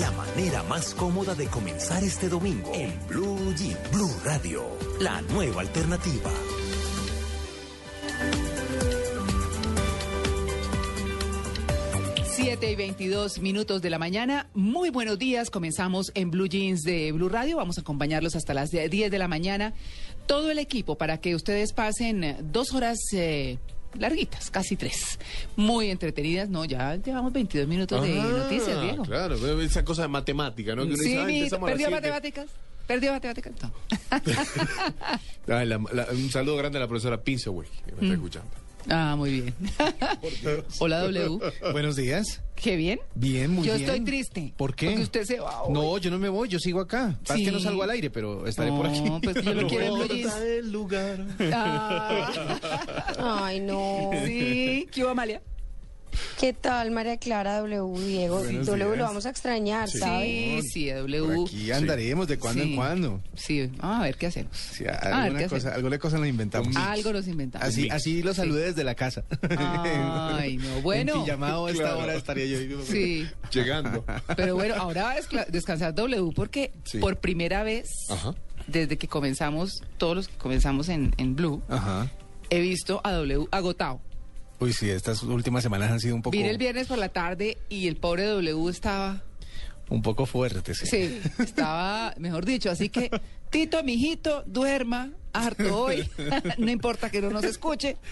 La manera más cómoda de comenzar este domingo en Blue Jeans. Blue Radio, la nueva alternativa. Siete y 22 minutos de la mañana. Muy buenos días. Comenzamos en Blue Jeans de Blue Radio. Vamos a acompañarlos hasta las 10 de la mañana. Todo el equipo para que ustedes pasen dos horas eh, larguitas, casi tres. Muy entretenidas. No, ya llevamos 22 minutos de Ah, noticias, Diego. Claro, esa cosa de matemática, ¿no? Que uno Sí, dice, mi- empezamos a las perdió matemáticas. Perdió matemáticas. No. Ay, la- la- un saludo grande a la profesora Pinseway, que me Mm. está escuchando. Ah, muy bien. Hola, W. Buenos días. ¿Qué bien? Bien, muy Yo bien. estoy triste. ¿Por qué? Porque usted se va hoy. No, yo no me voy, yo sigo acá. Sí. que no salgo al aire, pero estaré por aquí. No, pues yo lo quiero en Blue Jeans. Corta el lugar. Ah. Ay, no. Sí, ¿qué hubo, Amalia? ¿Qué tal, María Clara W, Diego? Buenos W lo vamos a extrañar, ¿sabes? Sí, sí, Por W. aquí andaremos de cuando Sí. en cuando. Sí, vamos a ver qué hacemos. Sí, a ver qué alguna, cosa, hacemos. alguna cosa nos inventamos. Algo nos inventamos. Así, así lo saludé desde la casa. Ay, no, bueno. En pijamado a esta Claro. hora estaría yo. Sí, Llegando. pero bueno, ahora va a descansar W porque Sí. por primera vez, Ajá. desde que comenzamos, todos los que comenzamos en, en Blue, Ajá. he visto a W agotado. Uy, sí, estas últimas semanas han sido un poco, Vine el viernes por la tarde y el pobre W estaba, un poco fuertes. sí, estaba, mejor dicho, así que, Tito, mijito, duerma, harto hoy, no importa que no nos escuche.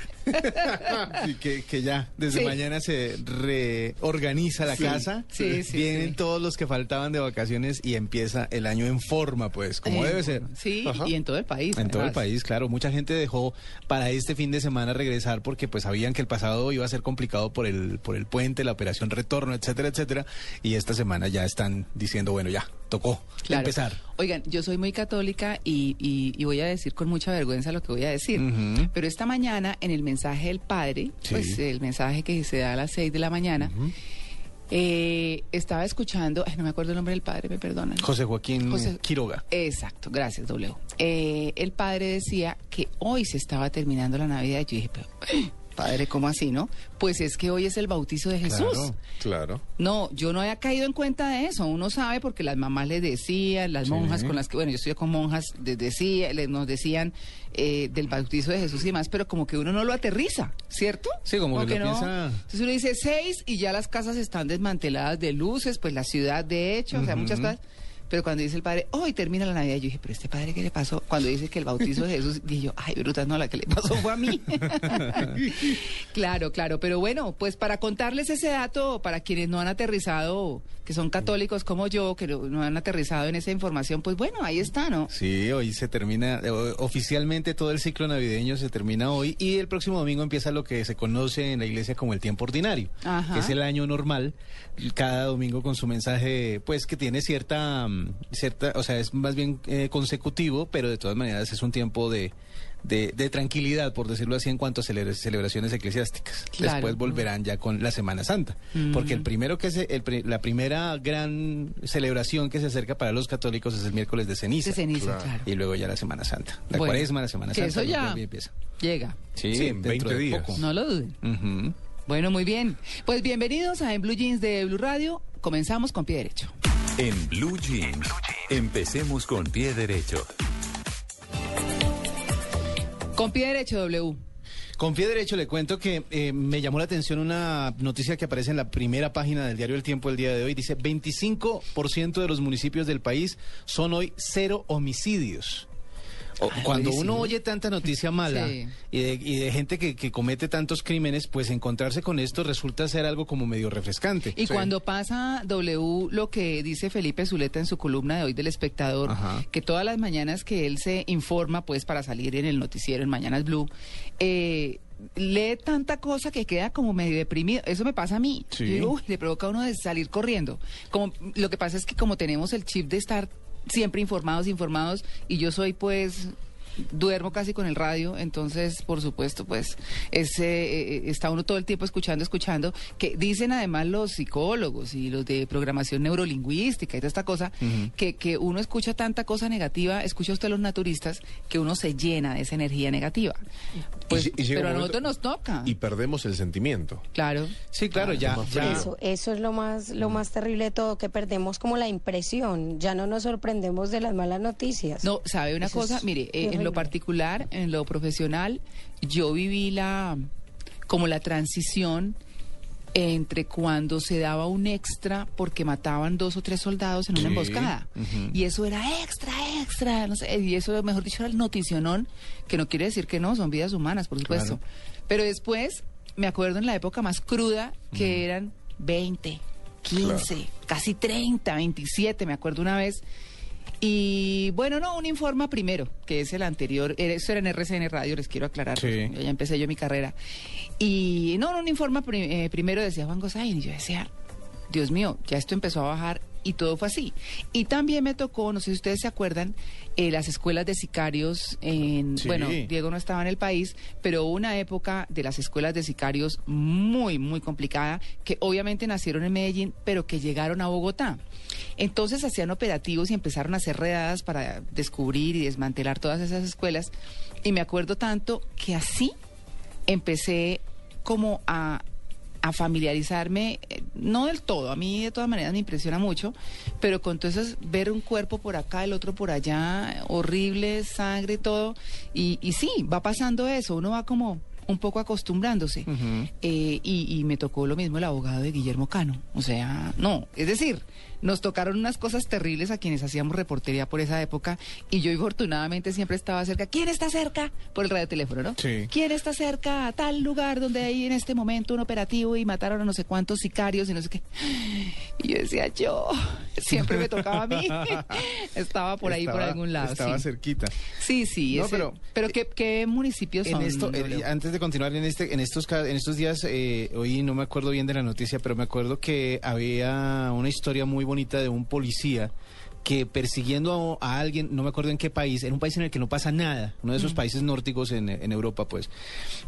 Sí, que, que ya desde Sí. mañana se reorganiza la Sí. casa. Sí, sí, Vienen todos los que faltaban de vacaciones y empieza el año en forma, pues, como Eh, debe ser. Sí, Ajá. y en todo el país. En todo el país, claro. Mucha gente dejó para este fin de semana regresar porque pues sabían que el pasado iba a ser complicado por el, por el puente, la operación retorno, etcétera, etcétera. Y esta semana ya están diciendo, bueno, ya, tocó Claro. empezar. Oigan, yo soy muy católica y, y- y voy a decir con mucha vergüenza lo que voy a decir. Pero esta mañana, en el mensaje del Padre, Sí. pues el mensaje que se da a las 6 de la mañana, eh, estaba escuchando, ay, no me acuerdo el nombre del Padre, me perdonan. José Joaquín José- Quiroga. Exacto, gracias, W. Eh, el Padre decía que hoy se estaba terminando la Navidad. Y yo dije, pero, Padre, ¿cómo así, no? Pues es que hoy es el bautizo de Jesús. Claro. Claro. No, yo no había caído en cuenta de eso. Uno sabe porque las mamás les decían, las Sí. monjas con las que, bueno, yo estoy con monjas, les decía, les, nos decían eh, del bautizo de Jesús y demás, pero como que uno no lo aterriza, ¿cierto? Sí, como que lo no. piensa- Entonces uno dice seis y ya las casas están desmanteladas de luces, pues la ciudad de hecho, o sea, muchas cosas. Pero cuando dice el padre, hoy termina la Navidad, yo dije, pero este padre, ¿qué le pasó? Cuando dice que el bautizo de Jesús, dije yo, ay, brutas, no, la que le pasó fue a mí. claro, claro, pero bueno, pues para contarles ese dato, para quienes no han aterrizado, que son católicos como yo, que no, no han aterrizado en esa información, pues bueno, ahí está, ¿no? Sí, hoy se termina, eh, oficialmente todo el ciclo navideño se termina hoy y el próximo domingo empieza lo que se conoce en la iglesia como el tiempo ordinario, Ajá. que es el año normal, cada domingo con su mensaje, pues que tiene cierta, mm, cierta, o sea, es más bien eh, consecutivo, pero de todas maneras es un tiempo de, de, de tranquilidad, por decirlo así, en cuanto a celebra- celebraciones eclesiásticas. Claro. Después volverán ya con la Semana Santa, porque el primero que se, el la primera gran celebración que se acerca para los católicos es el miércoles de ceniza. De ceniza, Claro. claro. Y luego ya la Semana Santa. La Bueno, cuaresma, la Semana que Santa. eso ya empieza. llega. Sí, Sí, en dentro 20 de días. poco. No lo duden. Bueno, muy bien. Pues bienvenidos a En Blue Jeans de Blue Radio. Comenzamos con pie derecho. En Blue Jeans, empecemos con pie derecho. Con pie derecho, W. Con pie derecho le cuento que eh, me llamó la atención una noticia que aparece en la primera página del diario El Tiempo el día de hoy. Dice 25% de los municipios del país son hoy cero homicidios. O- Ay, Cuando uno oye tanta noticia mala Sí. y, de, y de gente que, que comete tantos crímenes, pues encontrarse con esto resulta ser algo como medio refrescante. Y cuando pasa W, lo que dice Felipe Zuleta en su columna de hoy del espectador, Ajá. que todas las mañanas que él se informa, pues para salir en el noticiero en Mañanas Blue, eh, lee tanta cosa que queda como medio deprimido. Eso me pasa a mí. Sí. Yo digo, uy, le provoca a uno de salir corriendo. Como, lo que pasa es que como tenemos el chip de estar siempre informados, informados, y yo soy pues duermo casi con el radio, entonces por supuesto pues ese, eh, está uno todo el tiempo escuchando, escuchando, que dicen además los psicólogos y los de programación neurolingüística y toda esta cosa, que, que uno escucha tanta cosa negativa, escucha usted a los naturistas, que uno se llena de esa energía negativa. Pues, Y- y llega pero a nosotros nos toca. Y perdemos el sentimiento. Claro. Sí, claro, ya, ya-. Eso, eso es lo más, lo más terrible de todo, que perdemos como la impresión, ya no nos sorprendemos de las malas noticias. No, sabe una Eso cosa, es mire, eh, en terrible. Lo particular, en lo profesional, yo viví la como la transición entre cuando se daba un extra porque mataban dos o tres soldados en una Sí, emboscada. Y eso era extra, extra, no sé, y eso, mejor dicho, era el noticionón, que no quiere decir que no, son vidas humanas, por supuesto. Claro. Pero después, me acuerdo en la época más cruda, que eran 20, 15, casi 30, 27, me acuerdo una vez. Y bueno, no, un informa primero, que es el anterior, era- eso era en RCN Radio, les quiero aclarar, Sí. ya empecé yo mi carrera. Y no, no, un informa eh, primero decía Juan Gosaín, y yo decía, Dios mío, ya esto empezó a bajar y todo fue así. Y también me tocó, no sé si ustedes se acuerdan, eh, las escuelas de sicarios en, Sí. bueno, Diego no estaba en el país, pero hubo una época de las escuelas de sicarios muy, muy complicada, que obviamente nacieron en Medellín, pero que llegaron a Bogotá. Entonces hacían operativos y empezaron a hacer redadas para descubrir y desmantelar todas esas escuelas. Y me acuerdo tanto que así empecé como a, a familiarizarme, eh, no del todo, a mí de todas maneras me impresiona mucho, pero con todo eso es ver un cuerpo por acá, el otro por allá, horrible, sangre, todo, y, y sí, va pasando eso, uno va como un poco acostumbrándose. Eh, y, y me tocó lo mismo el abogado de Guillermo Cano. O sea, no, es decir, nos tocaron unas cosas terribles a quienes hacíamos reportería por esa época y yo infortunadamente siempre estaba cerca. ¿Quién está cerca? Por el radioteléfono, ¿no? Sí. ¿Quién está cerca a tal lugar donde hay en este momento un operativo y mataron a no sé cuántos sicarios y no sé qué? Y yo decía, yo, siempre me tocaba a mí. estaba por ahí, por algún lado. Estaba sí. cerquita. Sí, sí, No, ese- pero- pero, ¿qué, qué municipios En son? esto, eh, antes de continuar en este, en estos, en estos días, eh, hoy no me acuerdo bien de la noticia, pero me acuerdo que había una historia muy bonita de un policía que persiguiendo a, a alguien, no me acuerdo en qué país, en un país en el que no pasa nada, uno de esos países nórdicos en, en Europa, pues,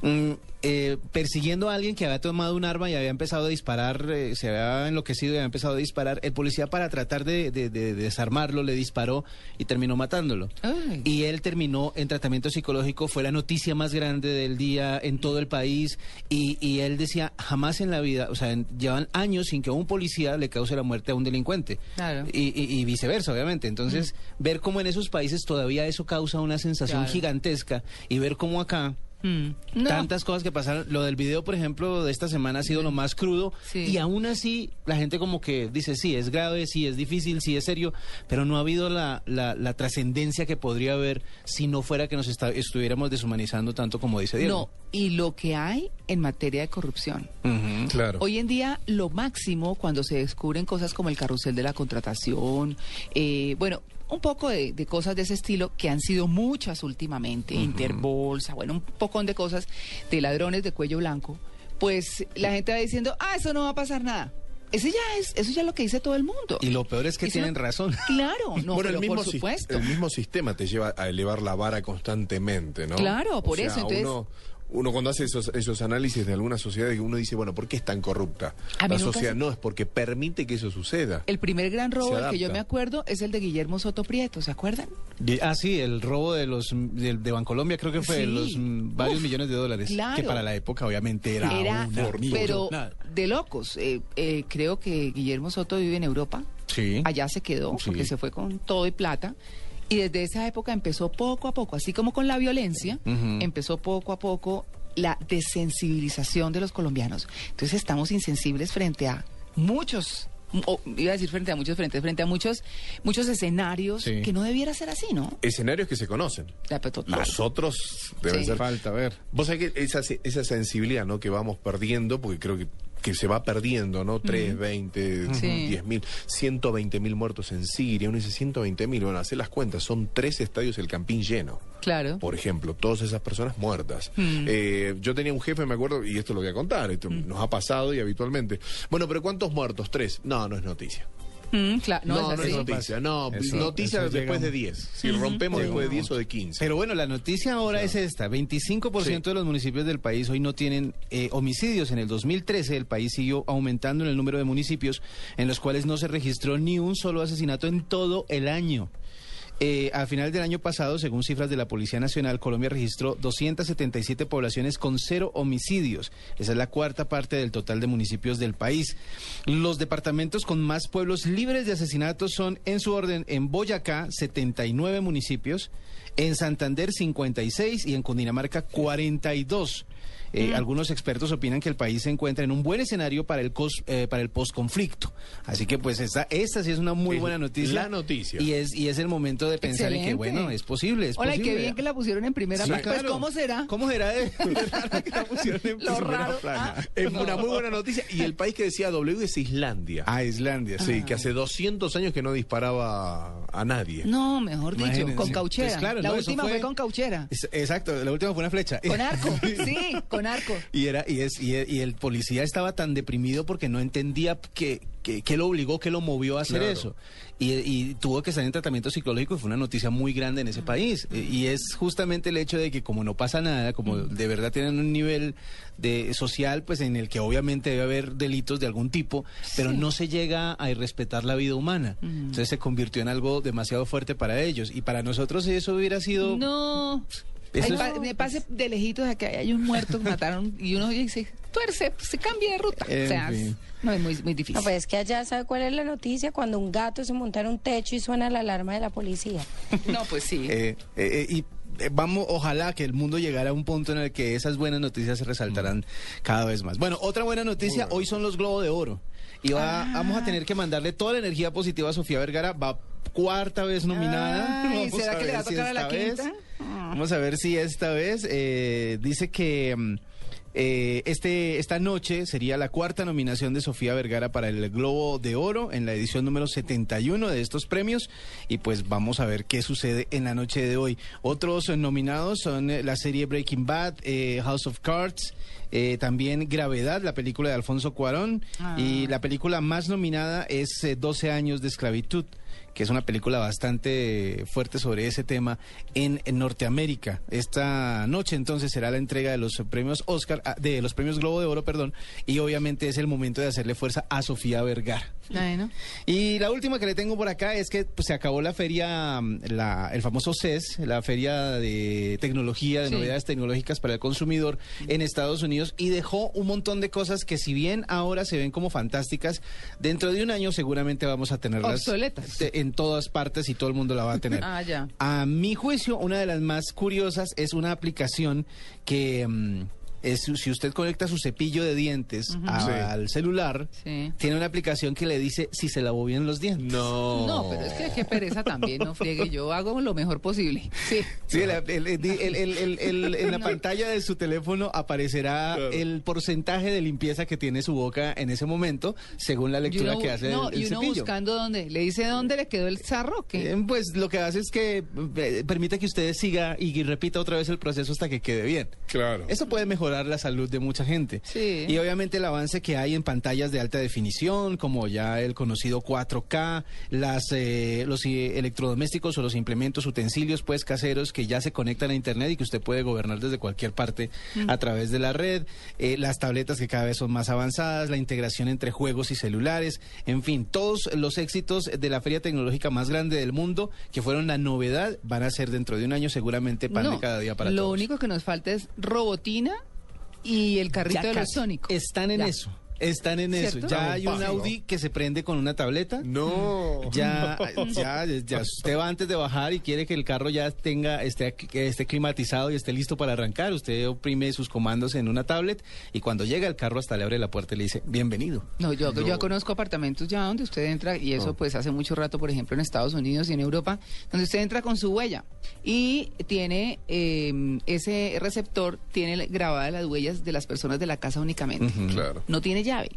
mm, eh, persiguiendo a alguien que había tomado un arma y había empezado a disparar, eh, se había enloquecido y había empezado a disparar, el policía para tratar de, de- de desarmarlo le disparó y terminó matándolo. Ay. Y él terminó en tratamiento psicológico, fue la noticia más grande del día en todo el país. Y, y él decía, jamás en la vida, o sea, en- llevan años sin que un policía le cause la muerte a un delincuente. Claro. Y, y- y viceversa, obviamente. Entonces, ver cómo en esos países todavía eso causa una sensación Claro. gigantesca y ver cómo acá... Mm. No. Tantas cosas que pasaron. Lo del video, por ejemplo, de esta semana ha sido lo más crudo. Sí. Y aún así, la gente como que dice, sí, es grave, sí, es difícil, sí, es serio, pero no ha habido la, la, la trascendencia que podría haber si no fuera que nos esta- estuviéramos deshumanizando tanto como dice Diego. No, y lo que hay en materia de corrupción. Claro. Hoy en día lo máximo cuando se descubren cosas como el carrusel de la contratación, eh, bueno, un poco de, de cosas de ese estilo que han sido muchas últimamente, Interbolsa, bueno, un pocón de cosas de ladrones de cuello blanco, pues la gente va diciendo, ah, eso no va a pasar nada. Ese ya es, eso ya es lo que dice todo el mundo. Y lo peor es que Eso tienen no- razón. Claro, no, bueno, pero el mismo, por supuesto. el mismo sistema te lleva a elevar la vara constantemente, ¿no? Claro, por O sea, eso, entonces- Uno, uno cuando hace esos, esos análisis de alguna sociedad, uno dice, bueno, ¿por qué es tan corrupta? A La sociedad se- no, es porque permite que eso suceda. El primer gran robo del que yo me acuerdo es el de Guillermo Soto Prieto, ¿se acuerdan? Ah, sí, el robo de los de, de Bancolombia creo que fue Sí. los mm, varios Uf, millones de dólares. claro. Que para la época obviamente era, Era, una pero de locos. Eh, eh, creo que Guillermo Soto vive en Europa. Sí. Allá se quedó Sí. porque se fue con todo y plata. Y desde esa época empezó poco a poco, así como con la violencia, empezó poco a poco la desensibilización de los colombianos. Entonces estamos insensibles frente a muchos, o iba a decir frente a muchos frentes, frente a muchos, muchos escenarios Sí. que no debiera ser así, ¿no? Escenarios que se conocen. La- pero total. Los otros deben Sí. ser... Falta, a ver. Vos sabés que esa, esa sensibilidad ¿no? que vamos perdiendo, porque creo que que se va perdiendo, ¿no? 3, 20, Sí. 10 mil, 120 mil muertos en Siria. Uno dice 120 mil, bueno, hacer las cuentas, son tres estadios el Campín lleno. Claro. Por ejemplo, todas esas personas muertas. Mm. Eh, yo tenía un jefe, me acuerdo, y esto lo voy a contar, esto Mm. nos ha pasado y habitualmente. Bueno, pero ¿cuántos muertos? Tres. No, no es noticia. Mm, claro, no, No, es no, es noticia. No, Eso- noticia eso después de 10. Si rompemos después de 10 o de 15. Pero bueno, la noticia ahora es esta. 25% de los municipios del país hoy no tienen eh, homicidios. En el 2013 el país siguió aumentando en el número de municipios en los cuales no se registró ni un solo asesinato en todo el año. Eh, a final del año pasado, según cifras de la Policía Nacional, Colombia registró 277 poblaciones con cero homicidios. Esa es la cuarta parte del total de municipios del país. Los departamentos con más pueblos libres de asesinatos son, en su orden, en Boyacá, 79 municipios, en Santander, 56 y en Cundinamarca, 42. Eh, Algunos expertos opinan que el país se encuentra en un buen escenario para el cos- eh, para el posconflicto. Así que pues esta, esta sí es una muy Es buena noticia. la noticia. Y es, y es el momento de pensar en que, Excelente. bueno, es posible, es Hola, y posible. qué bien que la pusieron en primera Sí, plana. Pues, claro. ¿cómo será? ¿Cómo será de, de raro que la pusieron en Lo primera raro. plana? Ah. Es una muy buena noticia. Y el país que decía W es Islandia. Ah, Islandia, sí. Sí, que hace 200 años que no disparaba a nadie. No, mejor dicho, Imagínense. con cauchera. Pues claro, la no, última fue... fue- con cauchera. Es- exacto, la última fue una flecha. Con arco, sí, con arco. Y era y es y, y el policía estaba tan deprimido porque no entendía que, que, que lo obligó, que lo movió a hacer Claro. eso. Y, y tuvo que estar en tratamiento psicológico y fue una noticia muy grande en ese país. Y, y es justamente el hecho de que como no pasa nada, como de verdad tienen un nivel de social, pues en el que obviamente debe haber delitos de algún tipo, pero no se llega a irrespetar la vida humana. Entonces se convirtió en algo demasiado fuerte para ellos. Y para nosotros eso hubiera sido... No. Eso Ay, es- pa- me pase de lejitos a que hay un muerto que mataron y uno dice, tuerce, se cambia de ruta. En o sea, fin. no es muy, muy difícil. No, pues es que allá sabe cuál es la noticia cuando un gato se monta en un techo y suena la alarma de la policía. No, pues sí. Eh, eh, eh, y vamos, ojalá que el mundo llegara a un punto en el que esas buenas noticias se resaltarán cada vez más. Bueno, otra buena noticia, hoy son los Globos de Oro. Y va- vamos a tener que mandarle toda la energía positiva a Sofía Vergara. Va cuarta vez nominada. Ay, Vamos ¿será que le va a si tocar a la esta vez- quinta? Vamos a ver si esta vez eh, dice que mm, eh, este esta noche sería la cuarta nominación de Sofía Vergara para el Globo de Oro en la edición número 71 de estos premios y pues vamos a ver qué sucede en la noche de hoy. Otros nominados son eh, la serie Breaking Bad, eh, House of Cards, eh, también Gravedad, la película de Alfonso Cuarón Ah. y la película más nominada es eh, 12 años de esclavitud que es una película bastante fuerte sobre ese tema en, en Norteamérica. Esta noche entonces será la entrega de los premios Oscar, ah, de los premios Globo de Oro, perdón, y obviamente es el momento de hacerle fuerza a Sofía Vergara. Bueno. Y la última que le tengo por acá es que pues, se acabó la feria, mm, la, el famoso CES, la feria de tecnología, de Sí. novedades tecnológicas para el consumidor en Estados Unidos y dejó un montón de cosas que si bien ahora se ven como fantásticas, dentro de un año seguramente vamos a tenerlas Obsoletas. te- en todas partes y todo el mundo la va a tener. Ah, ya. A mi juicio, una de las más curiosas es una aplicación que mm, es, si usted conecta su cepillo de dientes a- Sí. al celular, Sí. tiene una aplicación que le dice si se lavó bien los dientes. No. No, pero es que qué pereza también, no friegue. Yo hago lo mejor posible. Sí. El- el- el- el- el- el- en la pantalla de su teléfono aparecerá Claro. el porcentaje de limpieza que tiene su boca en ese momento, según la Y lectura uno, que hace no, el, el y uno cepillo. buscando dónde. Le dice dónde le quedó el zarro. ¿qué? Eh, Pues lo que hace es que eh, permite que usted siga y repita otra vez el proceso hasta que quede bien. Claro. Eso puede mejorar la salud de mucha gente. Sí. Y obviamente el avance que hay en pantallas de alta definición, como ya el conocido 4K, las, eh, los eh, electrodomésticos o los implementos, utensilios pues caseros que ya se conectan a Internet y que usted puede gobernar desde cualquier parte a través de la red, eh, las tabletas que cada vez son más avanzadas, la integración entre juegos y celulares, en fin, todos los éxitos de la feria tecnológica más grande del mundo, que fueron la novedad, van a ser dentro de un año seguramente pan No, de cada día para Lo todos. único que nos falta es robotina y el carrito Ya de los casi. sónicos. Están en Ya. eso. Están en eso. ¿Cierto? Ya hay un Audi que se prende con una tableta. No. Ya, ya, ya usted va antes de bajar y quiere que el carro ya tenga, esté, que esté climatizado y esté listo para arrancar. Usted oprime sus comandos en una tablet y cuando llega el carro hasta le abre la puerta y le dice, bienvenido. No, yo, yo conozco apartamentos ya donde usted entra y eso pues hace mucho rato, por ejemplo, en Estados Unidos y en Europa, donde usted entra con su huella y tiene eh, ese receptor, tiene grabadas las huellas de las personas de la casa únicamente. Claro. No tiene llave. Llave.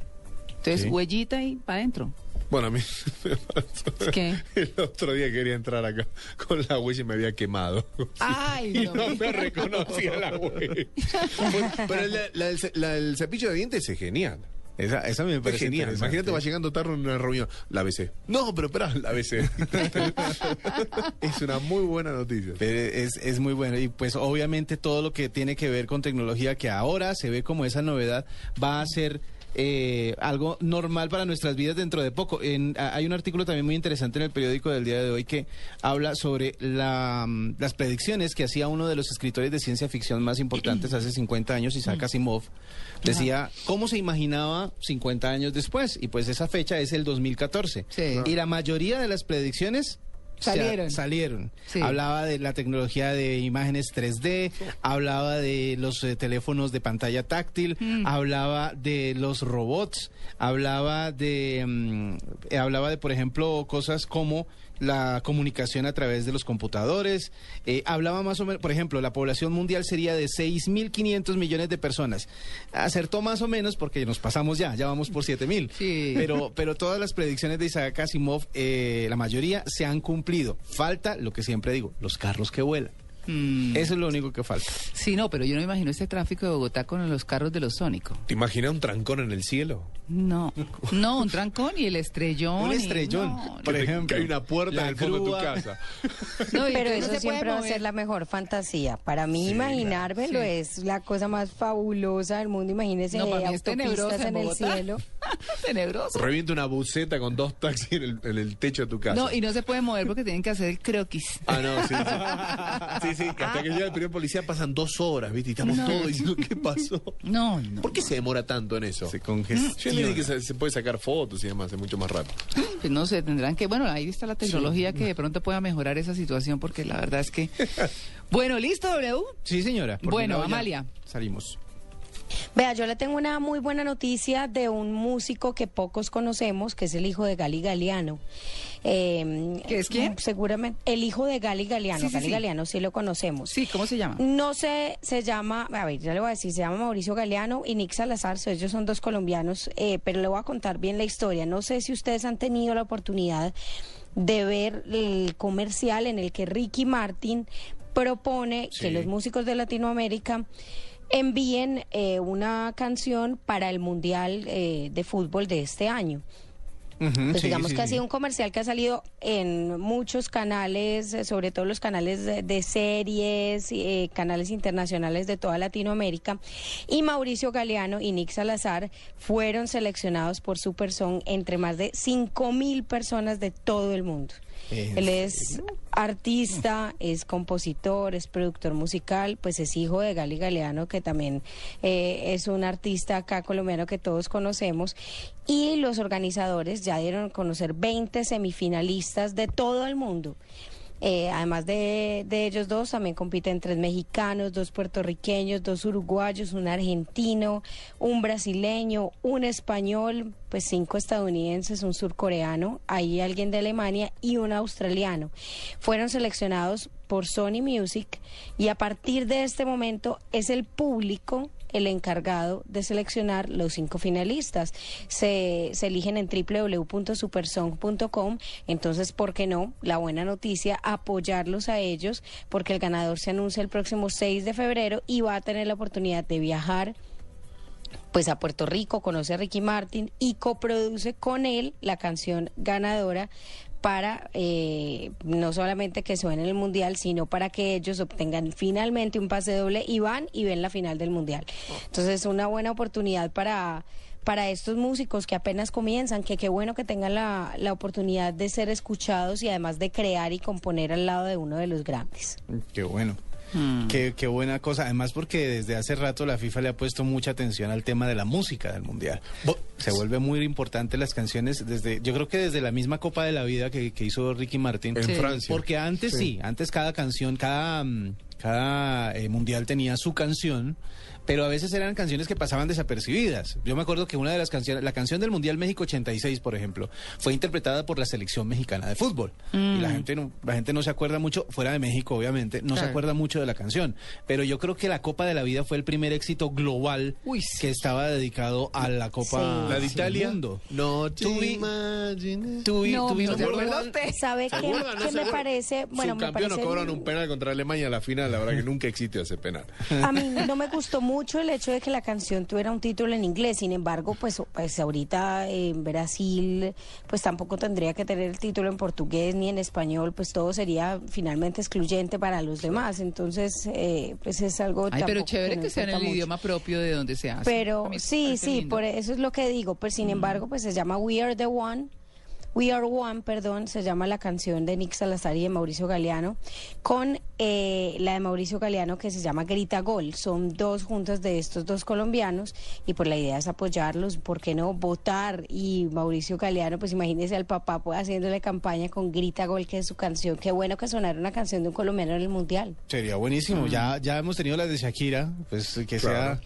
Entonces, Sí. huellita y para adentro. Bueno, a mí me pasó. ¿Qué? El otro día quería entrar acá con la huella y me había quemado. Ay, Y no. no me reconocía la huella. Pero la, la del cepillo de dientes es genial. Esa, esa me Es parece genial. Imagínate, va llegando tarde en una reunión. La ABC. No, pero espera, la ABC. es una muy buena noticia. Pero es, es muy bueno y pues obviamente todo lo que tiene que ver con tecnología que ahora se ve como esa novedad va a ser eh, algo normal para nuestras vidas dentro de poco. En, hay un artículo también muy interesante en el periódico del día de hoy que habla sobre la, mm, las predicciones que hacía uno de los escritores de ciencia ficción más importantes hace 50 años, Isaac Asimov. Decía cómo se imaginaba 50 años después y pues esa fecha es el 2014. Sí. Y la mayoría de las predicciones Salieron. salieron. Sí. Hablaba de la tecnología de imágenes 3D, hablaba de los eh, teléfonos de pantalla táctil, Mm. hablaba de los robots, hablaba de, mm, hablaba de, por ejemplo, cosas como la comunicación a través de los computadores. eh, hablaba más o menos, por ejemplo, la población mundial sería de 6.500 millones de personas. Acertó más o menos porque nos pasamos ya, ya vamos por 7.000. Sí. Pero, pero todas las predicciones de Isaac Asimov, eh, la mayoría se han cumplido. Falta lo que siempre digo, los carros que vuelan. Mm. Eso es lo único que falta. Sí, no, pero yo no imagino este tráfico de Bogotá con los carros de los Sónico. ¿Te imaginas un trancón en el cielo? No, no, un trancón y el estrellón. Un estrellón. no, Por ejemplo, que hay una puerta en el fondo de tu casa. no, Pero no eso se puede siempre va a ser la mejor fantasía. Para mí, imaginármelo Sí. es la cosa más fabulosa del mundo. Imagínese No, para mí autopistas en en el cielo. Tenebroso. Revienta una buceta con dos taxis en el, en el techo de tu casa. No, y no se puede mover porque tienen que hacer el croquis. Ah, no, sí, sí. Sí, sí, hasta que llega el primer policía pasan dos horas, ¿viste? Y estamos No. todos diciendo, ¿qué pasó? No, no. ¿Por qué se demora tanto en eso? Se Yo congestiona. leí que se, se puede sacar fotos y demás, es mucho más rápido. Pues no sé, tendrán que, bueno, ahí está la tecnología que de pronto pueda mejorar esa situación porque la verdad es que... Bueno, ¿listo, W? Sí, señora. Bueno, Amalia. Salimos. Vea, yo le tengo una muy buena noticia de un músico que pocos conocemos, que es el hijo de Gali Galeano. Eh, ¿Qué es quién? Seguramente. El hijo de Gali Galeano. Sí, sí, Gali sí. Galeano sí lo conocemos. Sí, ¿cómo se llama? No sé, se llama, a ver, ya le voy a decir, se llama Mauricio Galeano y Nick Salazar, so ellos son dos colombianos, eh, pero le voy a contar bien la historia. No sé si ustedes han tenido la oportunidad de ver el comercial en el que Ricky Martin propone que los músicos de Latinoamérica envíen eh, una canción para el Mundial eh, de Fútbol de este año. Pues sí, digamos sí, que ha sido un comercial que ha salido en muchos canales, eh, sobre todo los canales de, de series, eh, canales internacionales de toda Latinoamérica. Y Mauricio Galeano y Nick Salazar fueron seleccionados por Super Song entre más de 5 mil personas de todo el mundo. ¿En Él es artista, es compositor, es productor musical, pues es hijo de Gali Galeano, que también eh, es un artista acá colombiano que todos conocemos. Y los organizadores ya dieron a conocer 20 semifinalistas de todo el mundo. Eh, además de, de ellos dos, también compiten tres mexicanos, dos puertorriqueños, dos uruguayos, un argentino, un brasileño, un español, pues cinco estadounidenses, un surcoreano, hay alguien de Alemania y un australiano. Fueron seleccionados por Sony Music y a partir de este momento es el público el encargado de seleccionar los cinco finalistas. Se, se eligen en www.supersong.com. Entonces, ¿por qué no? La buena noticia, apoyarlos a ellos, porque el ganador se anuncia el próximo 6 de febrero y va a tener la oportunidad de viajar pues a Puerto Rico, conoce a Ricky Martin y coproduce con él la canción ganadora para eh, no solamente que suene en el Mundial, sino para que ellos obtengan finalmente un pase doble y van y ven la final del Mundial. Entonces es una buena oportunidad para, para estos músicos que apenas comienzan, que qué bueno que tengan la, la oportunidad de ser escuchados y además de crear y componer al lado de uno de los grandes. Qué bueno. Mm. Qué, qué buena cosa. Además, porque desde hace rato la FIFA le ha puesto mucha atención al tema de la música del mundial. Se vuelve muy importante las canciones desde, yo creo que desde la misma Copa de la Vida que, que hizo Ricky Martin. En Sí. Francia. Porque antes sí. antes cada canción, cada, mm, cada eh, mundial tenía su canción, pero a veces eran canciones que pasaban desapercibidas. Yo me acuerdo que una de las canciones, la canción del Mundial México 86, por ejemplo, fue interpretada por la selección mexicana de fútbol. Y la gente no, la gente no se acuerda mucho, fuera de México, obviamente, no se acuerda mucho de la canción. Pero yo creo que la Copa de la Vida fue el primer éxito global Uy, sí. que estaba dedicado a la Copa Sí. La de Italia. Mundo. No te Tuvi- imagines. Tuvi- No, tuvimos- ¿se acuerda usted? ¿Sabe ¿Se qué? ¿No me parece? Bueno, me parece... cobran un penal contra Alemania a la final. La verdad que nunca existió ese penal. A mí no me gustó mucho el hecho de que la canción tuviera un título en inglés. Sin embargo, pues, pues ahorita en Brasil, pues tampoco tendría que tener el título en portugués ni en español. Pues todo sería finalmente excluyente para los demás. Entonces, eh, pues es algo. Ay, pero chévere no que sea en el mucho. idioma propio de donde se hace. Pero sí, sí, lindo. por eso es lo que digo. Pues sin embargo, pues se llama We Are the One. We Are One, perdón, se llama la canción de Nick Salazar y de Mauricio Galeano, con eh, la de Mauricio Galeano que se llama Grita Gol. Son dos juntas de estos dos colombianos y pues la idea es apoyarlos, ¿por qué no? Votar y Mauricio Galeano, pues imagínese al papá pues, haciéndole campaña con Grita Gol, que es su canción. Qué bueno que sonara una canción de un colombiano en el Mundial. Sería buenísimo. Ya, ya hemos tenido la de Shakira, pues que Claro. sea.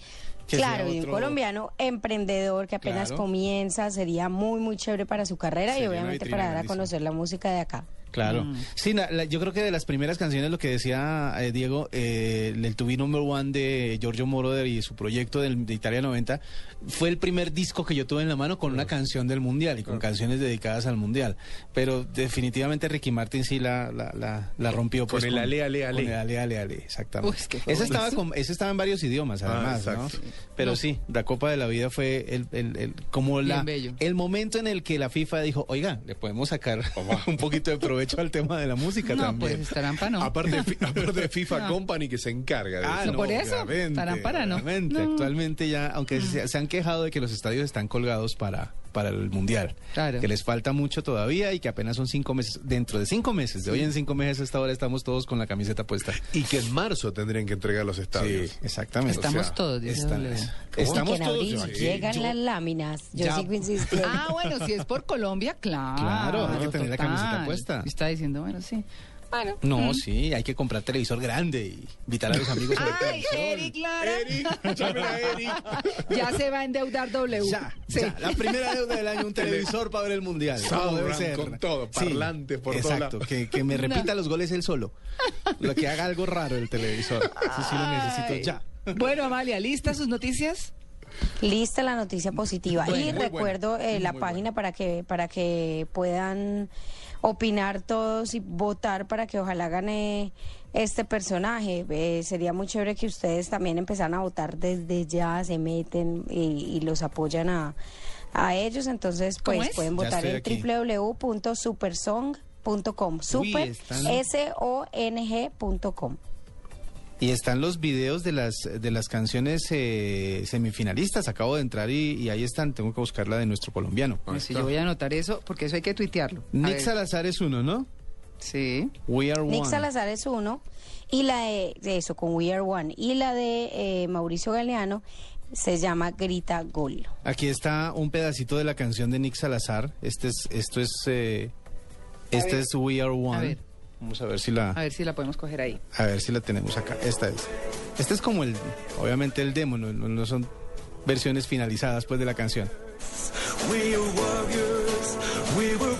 Que claro, sea y un colombiano emprendedor que apenas Claro. comienza, sería muy, muy chévere para su carrera Sería y obviamente para dar a conocer la música de acá. Claro. Mm. Sí, la- la- yo creo que de las primeras canciones, lo que decía eh, Diego, eh, el To Be Number One de Giorgio Moroder y su proyecto del- de Italia 90, fue el primer disco que yo tuve en la mano con una canción del Mundial y con canciones dedicadas al Mundial. Pero definitivamente Ricky Martin sí la, la, la, la rompió. Con el ale, ale, ale. Con el ale, ale, ale, exactamente. Uy, es que fue ese, estaba con- ese estaba en varios idiomas, Ah, además, ¿no? exacto. Pero No. sí, la Copa de la Vida fue el, el- el- como la, el momento en el que la FIFA dijo, oiga, le podemos sacar un poquito de provecho al tema de la música No, también. pues no. Aparte, aparte FIFA Company que se encarga de Ah, eso. no, por eso, obviamente, estarán para no. obviamente. No. Actualmente ya, aunque se, se han quejado de que los estadios están colgados para, para el Mundial. Claro. Que les falta mucho todavía y que apenas son cinco meses. Dentro de cinco meses, de hoy en cinco meses, hasta ahora estamos todos con la camiseta puesta. Y que en marzo tendrían que entregar los estadios. Sí, exactamente. Estamos o sea, todos. Y estamos que en todos. abril llegan yo- las láminas. Yo Ya- sigo insistiendo. Ah, bueno, si es por Colombia, claro. Claro, hay que tener la camiseta puesta. Está diciendo, bueno, sí. No, sí, hay que comprar televisor grande y invitar a los amigos a ver Ay. Eric, Lara. Eric, a Eric. Ya se va a endeudar W. Ya, Sí. ya, la primera deuda del año, un televisor para ver el mundial. Debe ser. con todo, parlantes por todos Exacto, que, que me repita los goles él solo. Lo que haga algo raro el televisor. Eso sí lo necesito ya. Bueno, Amalia, ¿listas sus noticias? Lista la noticia positiva. Bueno, y recuerdo eh, la página para que para que puedan opinar todos y votar para que ojalá gane este personaje. Eh, sería muy chévere que ustedes también empezaran a votar desde ya, se meten y, y los apoyan a, a ellos. Entonces, ¿Cómo pues es? pueden votar en www.supersong.com. Super, están- S-O-N-G.com. Y están los videos de las de las canciones eh, semifinalistas. Acabo de entrar y, y ahí están. Tengo que buscar la de nuestro colombiano. Ahí Sí, está. yo voy a anotar eso porque eso hay que tuitearlo. A Nick ver. Salazar es uno, ¿no? Sí. We are Nick one. Salazar es uno, y la de, de eso, con We Are One, y la de eh, Mauricio Galeano se llama Grita Gol. Aquí está un pedacito de la canción de Nick Salazar. Este es, esto es, eh, este es We Are One. A ver. Vamos a ver si la, A ver si la podemos coger ahí. a ver si la tenemos acá. Esta es. Este es como el, obviamente el demo, no, no- no son versiones finalizadas pues de la canción. We are warriors. We were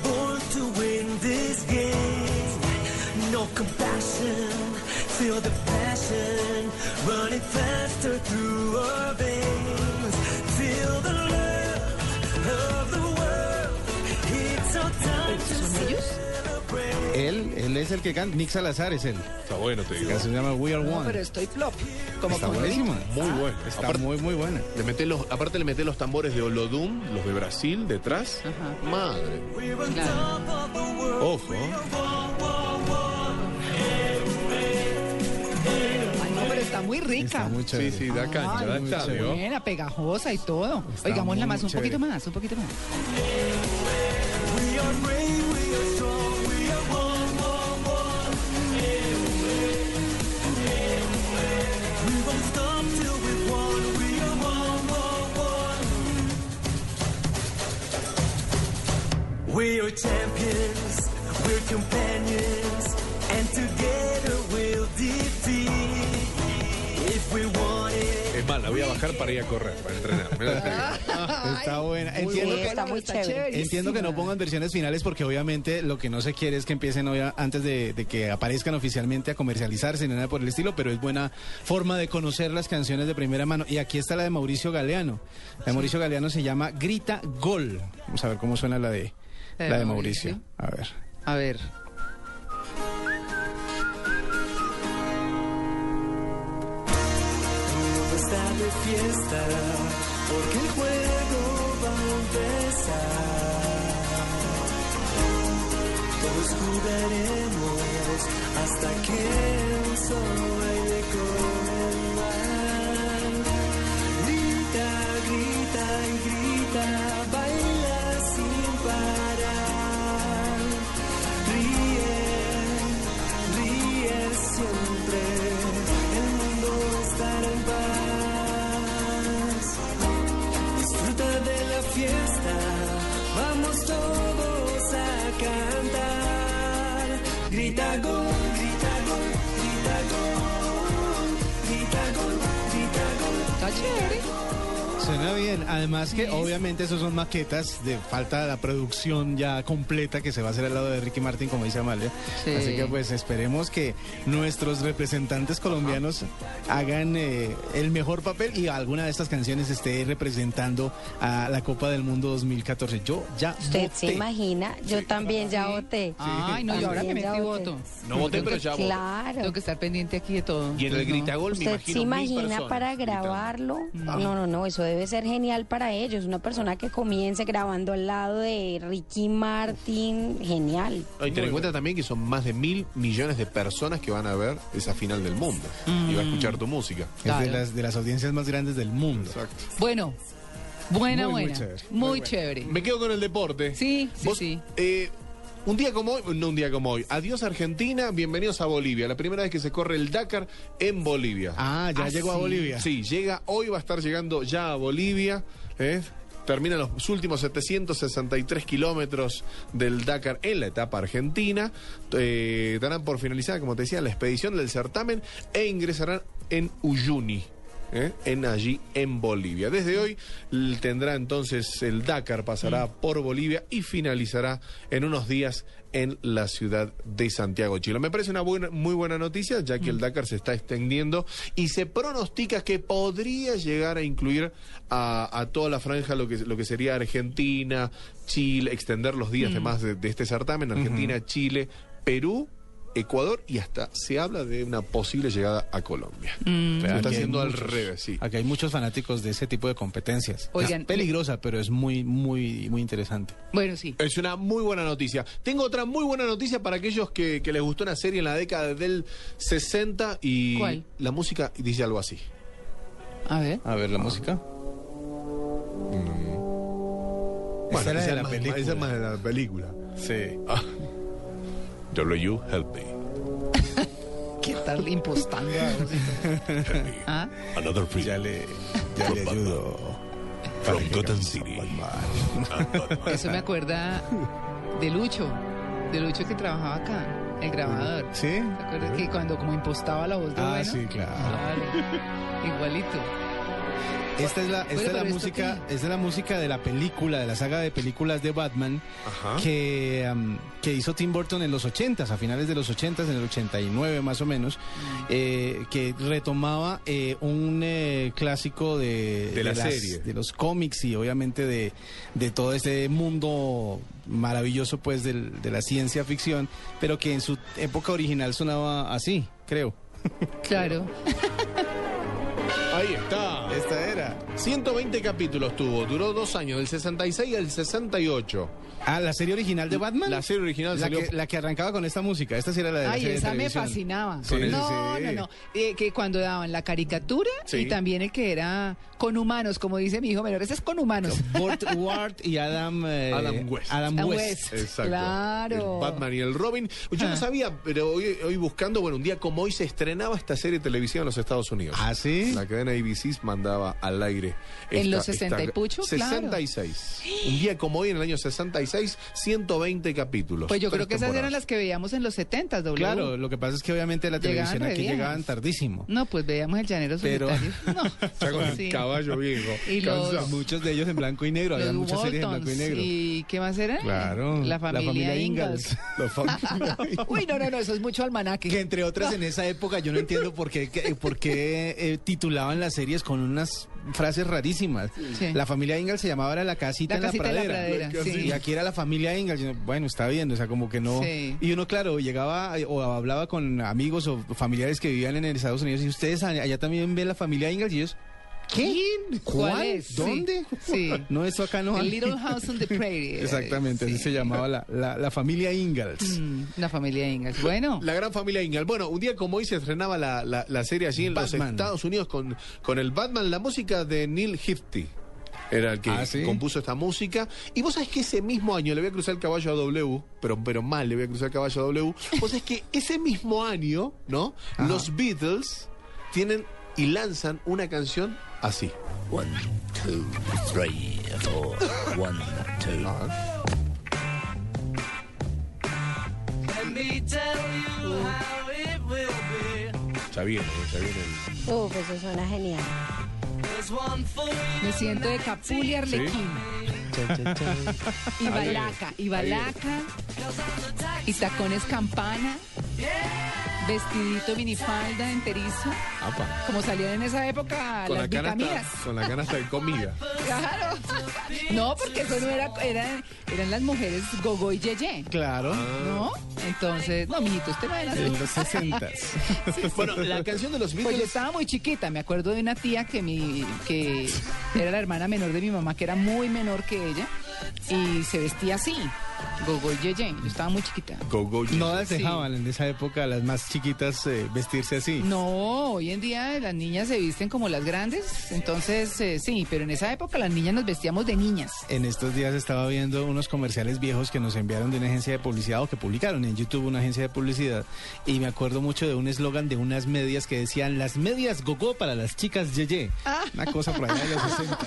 Él, es el que canta, Nick Salazar es él. Está bueno, te La digo. canción se llama We Are No, One. pero estoy flop. Como Está buenísimo. Muy bueno. Está Aparte, muy, muy buena. le meté los, aparte le meté los tambores de Olodum, los de Brasil, detrás. Ajá. Madre. Claro. Ojo. Ay, no, pero está muy rica. Está muy Sí, sí, da cancha, Ay, da muy estadio. chévere. Buena, pegajosa y todo. Está Oigámosla más, un chévere. poquito más, un poquito más. Ir a correr, para entrenar. Está buena. Muy Entiendo, Sí, que, está muy chévere. entiendo que no pongan versiones finales porque obviamente lo que no se quiere es que empiecen hoy a- antes de, de que aparezcan oficialmente a comercializarse ni nada por el estilo, pero es buena forma de conocer las canciones de primera mano. Y aquí está la de Mauricio Galeano. La de Mauricio Galeano se llama Grita Gol. Vamos a ver cómo suena la de, La de la de Mauricio. Mauricio. A ver. A ver. Fiesta, porque el juego va a empezar. Todos jugaremos hasta que el sol baile con el mar. Grita, grita y grita, chévere. Suena bien. Además que obviamente esos son maquetas de falta de la producción ya completa que se va a hacer al lado de Ricky Martin, como dice Amalia. Sí. Así que pues esperemos que nuestros representantes colombianos hagan eh, el mejor papel y alguna de estas canciones esté representando a la Copa del Mundo 2014. Yo ya ¿Usted se imagina? Yo también ya voté. Ay, no, yo ahora que metí voto. No voté, pero ya voté. Claro. Tengo que estar pendiente aquí de todo. Y en el Entonces, no. gritagol me ¿Usted imagino se mil imagina personas para gritando. grabarlo? No, no, no, eso debe ser genial para ellos. Una persona que comience grabando al lado de Ricky Martin, genial. No, y ten en cuenta también que son más de mil millones de personas que van a ver esa final del mundo y va a escuchar tu música. Es de las, de las audiencias más grandes del mundo. Exacto. Bueno, buena, Muy, muy buena. chévere. Muy, chévere. Me quedo con el deporte. Sí, sí, Vos, sí. eh, un día como hoy, no un día como hoy. Adiós Argentina, bienvenidos a Bolivia. La primera vez que se corre el Dakar en Bolivia. Ah, ya Ah, llegó a. Bolivia. Sí, llega hoy, va a estar llegando ya a Bolivia. ¿eh? Termina los últimos 763 kilómetros del Dakar en la etapa argentina. Eh, darán por finalizada, como te decía, la expedición del certamen e ingresarán en Uyuni. ¿Eh? En allí en Bolivia. Desde hoy tendrá entonces el Dakar, pasará por Bolivia y finalizará en unos días en la ciudad de Santiago, Chile. Me parece una buena, muy buena noticia, ya que el Dakar se está extendiendo y se pronostica que podría llegar a incluir a, a toda la franja lo que, lo que sería Argentina, Chile, extender los días de más de, de este certamen, Argentina, Chile, Perú. Ecuador y hasta se habla de una posible llegada a Colombia. Se Aquí está haciendo al revés, sí. Aquí hay muchos fanáticos de ese tipo de competencias. Oigan, es peligrosa, pero es muy, muy, muy interesante. Bueno, sí. Es una muy buena noticia. Tengo otra muy buena noticia para aquellos que, que les gustó una serie en la década del 60 y ¿Cuál? la música dice algo así. A ver. A ver la música. Bueno, era esa de la más- película. esa es más de la película. Sí. W, help me. ¿Qué tal impostando? ¿Ah? Another free. Ya le, ya le ayudo. From Gotham City. Eso me acuerda de Lucho, de Lucho que trabajaba acá, el grabador. ¿Sí? ¿Te acuerdas que cuando como impostaba la voz de Ah, bueno? sí, claro. Claro. Igualito. Esta es la, esta Bueno, es la música, esta es la música de la película, de la saga de películas de Batman Ajá. que, que hizo Tim Burton en los 80s, a finales de los 80s, en el 89 más o menos, Mm. eh, que retomaba eh, un eh, clásico de, De la las- serie. de los cómics y obviamente de, de todo este mundo maravilloso pues del- de la ciencia ficción, pero que en su época original sonaba así, creo. Claro. Ahí está. Era. 120 capítulos tuvo, duró dos años, del 66 al 68. Ah, la serie original de Batman. La serie original La salió... que, la que arrancaba con esta música. Esta sí era la de la Ay, de esa me fascinaba. Sí, no, sí. no, no. Eh, que cuando daban la caricatura Sí. y también el que era con humanos, como dice mi hijo menor, ese es con humanos. Burt Ward y Adam, eh, Adam West. Adam West. West. Exacto. Claro. El Batman y el Robin. Yo Ah. no sabía, pero hoy, hoy buscando, bueno, un día como hoy se estrenaba esta serie televisiva en los Estados Unidos. ¿Ah, sí? La cadena ABC mandaba al al aire. ¿En los 60 y pucho? Claro. 66. Un día como hoy, en el año 66, 120 capítulos. Pues yo creo que esas eran temporadas. las que veíamos en los 70, W. Claro, lo que pasa es que obviamente la Llegaban televisión aquí llegaban tardísimo. No, pues veíamos el llanero Pero- solitario. No, Ya con el sí. caballo viejo. Y los-. Muchos de ellos en blanco y negro, había muchas series en blanco y Waltons. negro. ¿Y qué más era? Claro, La familia, Ingalls. La familia. Uy, no, no, no, eso es mucho almanaque. Que entre otras en esa época yo no entiendo por qué, por qué eh, titulaban las series con unas frases rarísimas. Sí. La familia Ingalls se llamaba era la casita, La en, la casita en la pradera. sí. Y aquí era la familia Ingalls. Bueno, está bien, o sea, como que no. Sí. Y uno, claro, llegaba eh, o hablaba con amigos o familiares que vivían en Estados Unidos y ustedes allá allá también ven la familia Ingalls y ellos, ¿quién? ¿Cuál ¿Cuál? es? ¿Dónde? sí. No, eso acá no hay. Little House on the Prairie. Exactamente, Sí. así se llamaba la, la, la familia Ingalls. Mm, la familia Ingalls. Bueno, La gran familia Ingalls. Bueno, un día como hoy se estrenaba la, la, la serie allí en los. Estados Unidos con, con el Batman, la música de Neil Hifty. Era el que Ah, ¿sí? compuso esta música. Y vos sabés que ese mismo año le voy a cruzar el caballo a W, pero, pero mal le voy a cruzar el caballo a W. Vos sabés que ese mismo año, ¿no? Los Beatles tienen y lanzan una canción así. One, two, three, four. One, two. Ya viene, ya viene el- Uf, eso suena genial. me siento de Capulia Arlequín. Y balaca, y balaca, y tacones campana, vestidito minifalda enterizo, Apa. como salían en esa época Con la, las vitaminas. canasta, con la canasta de comida. Claro. No, porque eso no era, eran, eran las mujeres gogo y yeye. Claro. ¿No? Entonces, no, mijito, usted no era así. En los 60 Bueno, la canción de los Pues yo Beatles. estaba muy chiquita, me acuerdo de una tía que mi que era la hermana menor de mi mamá, que era muy menor que ella, y se vestía así, gogo y yeye. Yo estaba muy chiquita. Go, go, No las dejaban en esa época las más chiquitas eh, vestirse así. No, hoy en día las niñas se visten como las grandes, entonces eh, sí, pero en esa época las niñas nos vestíamos de niñas. En estos días estaba viendo unos comerciales viejos que nos enviaron de una agencia de publicidad o que publicaron en YouTube una agencia de publicidad y me acuerdo mucho de un eslogan de unas medias que decían las medias gogó para las chicas yeye. Una cosa por allá de los 60.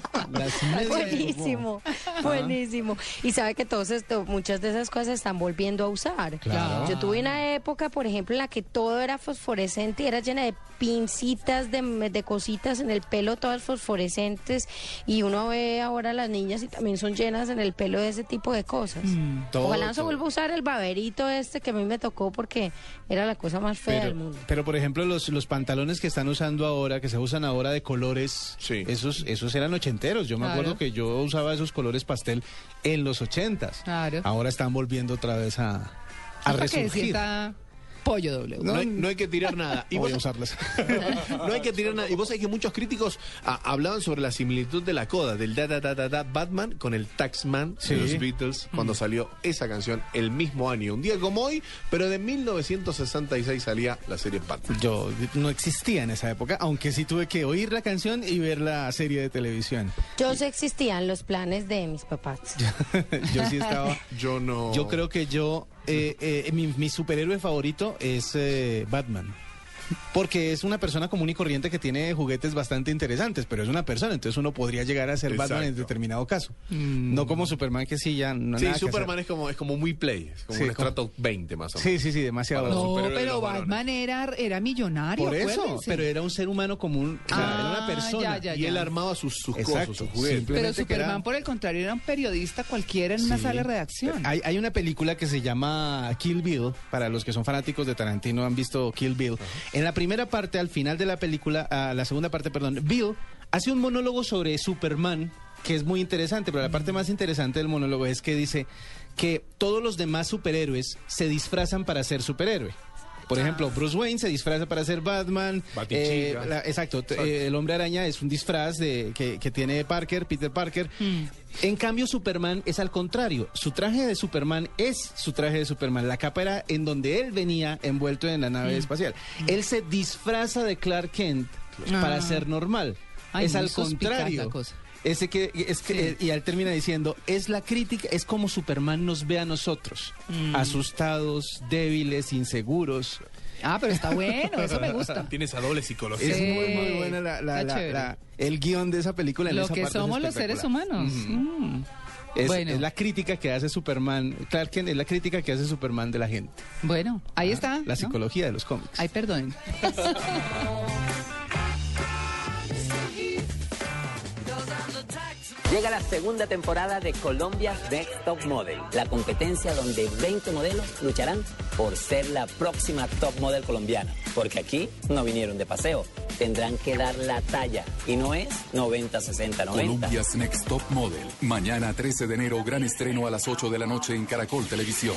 Buenísimo, buenísimo. Y sabe que todos esto, muchas de esas cosas se están volviendo a usar. Claro. Yo tuve una época, por ejemplo, en la que todo era fosforescente y era llena de pincitas, de, de cositas en el pelo, todas fosforescentes. Y uno ve ahora a las niñas y también son llenas en el pelo de ese tipo de cosas. Todo, Ojalá no se vuelva a usar el baberito este que a mí me tocó porque era la cosa más fea del Pero, mundo. pero, por ejemplo, los, los pantalones que están usando ahora, que se usan ahora de colores, Sí. esos, esos eran ochenteros. Yo me Claro. acuerdo que yo usaba esos colores pastel en los ochentas. Claro. Ahora están volviendo otra vez a, a que resurgir. Pollo doble. No, hay, no hay que tirar nada. Y voy a vos, usarlas. no hay que tirar nada. Y vos sabés que muchos críticos ah, hablaban sobre la similitud de la coda del da da da da da Batman con el Taxman Sí. de los Beatles cuando salió esa canción el mismo año, un día como hoy, pero de 1966 salía la serie Batman. Yo no existía en esa época, aunque sí tuve que oír la canción y ver la serie de televisión. Yo sé existían los planes de mis papás. yo sí estaba. Yo no. Yo creo que yo. Eh, eh, mi, mi superhéroe favorito es eh, Batman. Porque es una persona común y corriente que tiene juguetes bastante interesantes, pero es una persona, entonces uno podría llegar a ser Batman en determinado caso. No como Superman, que sí ya no Sí, nada que Superman es como, es como muy play, es como Sí, un como- estrato 20 más o menos. Sí, sí, sí, demasiado. No, de pero. Batman era, era millonario. Por eso, acuérdense. pero era un ser humano común, o sea, Ah, era una persona. ya, ya, Y él armaba sus, sus Exacto, cosas, sus juguetes. Pero era- Superman, por el contrario, era un periodista cualquiera en una sala de redacción. Hay, hay una película que se llama Kill Bill, para los que son fanáticos de Tarantino han visto Kill Bill. En la primera parte, al final de la película, ah, la segunda parte, perdón, Bill hace un monólogo sobre Superman que es muy interesante, pero la parte más interesante del monólogo es que dice que todos los demás superhéroes se disfrazan para ser superhéroe. Por ejemplo, Bruce Wayne se disfraza para ser Batman. Eh, la- exacto, eh, el hombre araña es un disfraz de, que, que tiene Parker, Peter Parker. En cambio, Superman es al contrario. Su traje de Superman es su traje de Superman. La capa era en donde él venía envuelto en la nave espacial. Él se disfraza de Clark Kent para Ah. ser normal. Ay, es al contrario. cosa. Ese que, es que, eh, y él termina diciendo, es la crítica, es como Superman nos ve a nosotros, Mm. asustados, débiles, inseguros. Ah, pero está bueno, eso me gusta. Tiene esa doble psicología. Es Sí, muy, muy buena la, la- está la- chévere. la- el guion de esa película. en Lo esa que parte es somos los seres humanos. Ujú. Mm. Es, Bueno. es la crítica que hace Superman. Clark Kent es la crítica que hace Superman de la gente. Bueno, ahí está. Ah, La ¿no? psicología de los cómics. Ay, perdonen. Llega la segunda temporada de Colombia's Next Top Model, la competencia donde 20 modelos lucharán por ser la próxima top model colombiana. Porque aquí no vinieron de paseo, tendrán que dar la talla y no es 90, 60, 90. Colombia's Next Top Model. Mañana 13 de enero, gran estreno a las 8 de la noche en Caracol Televisión.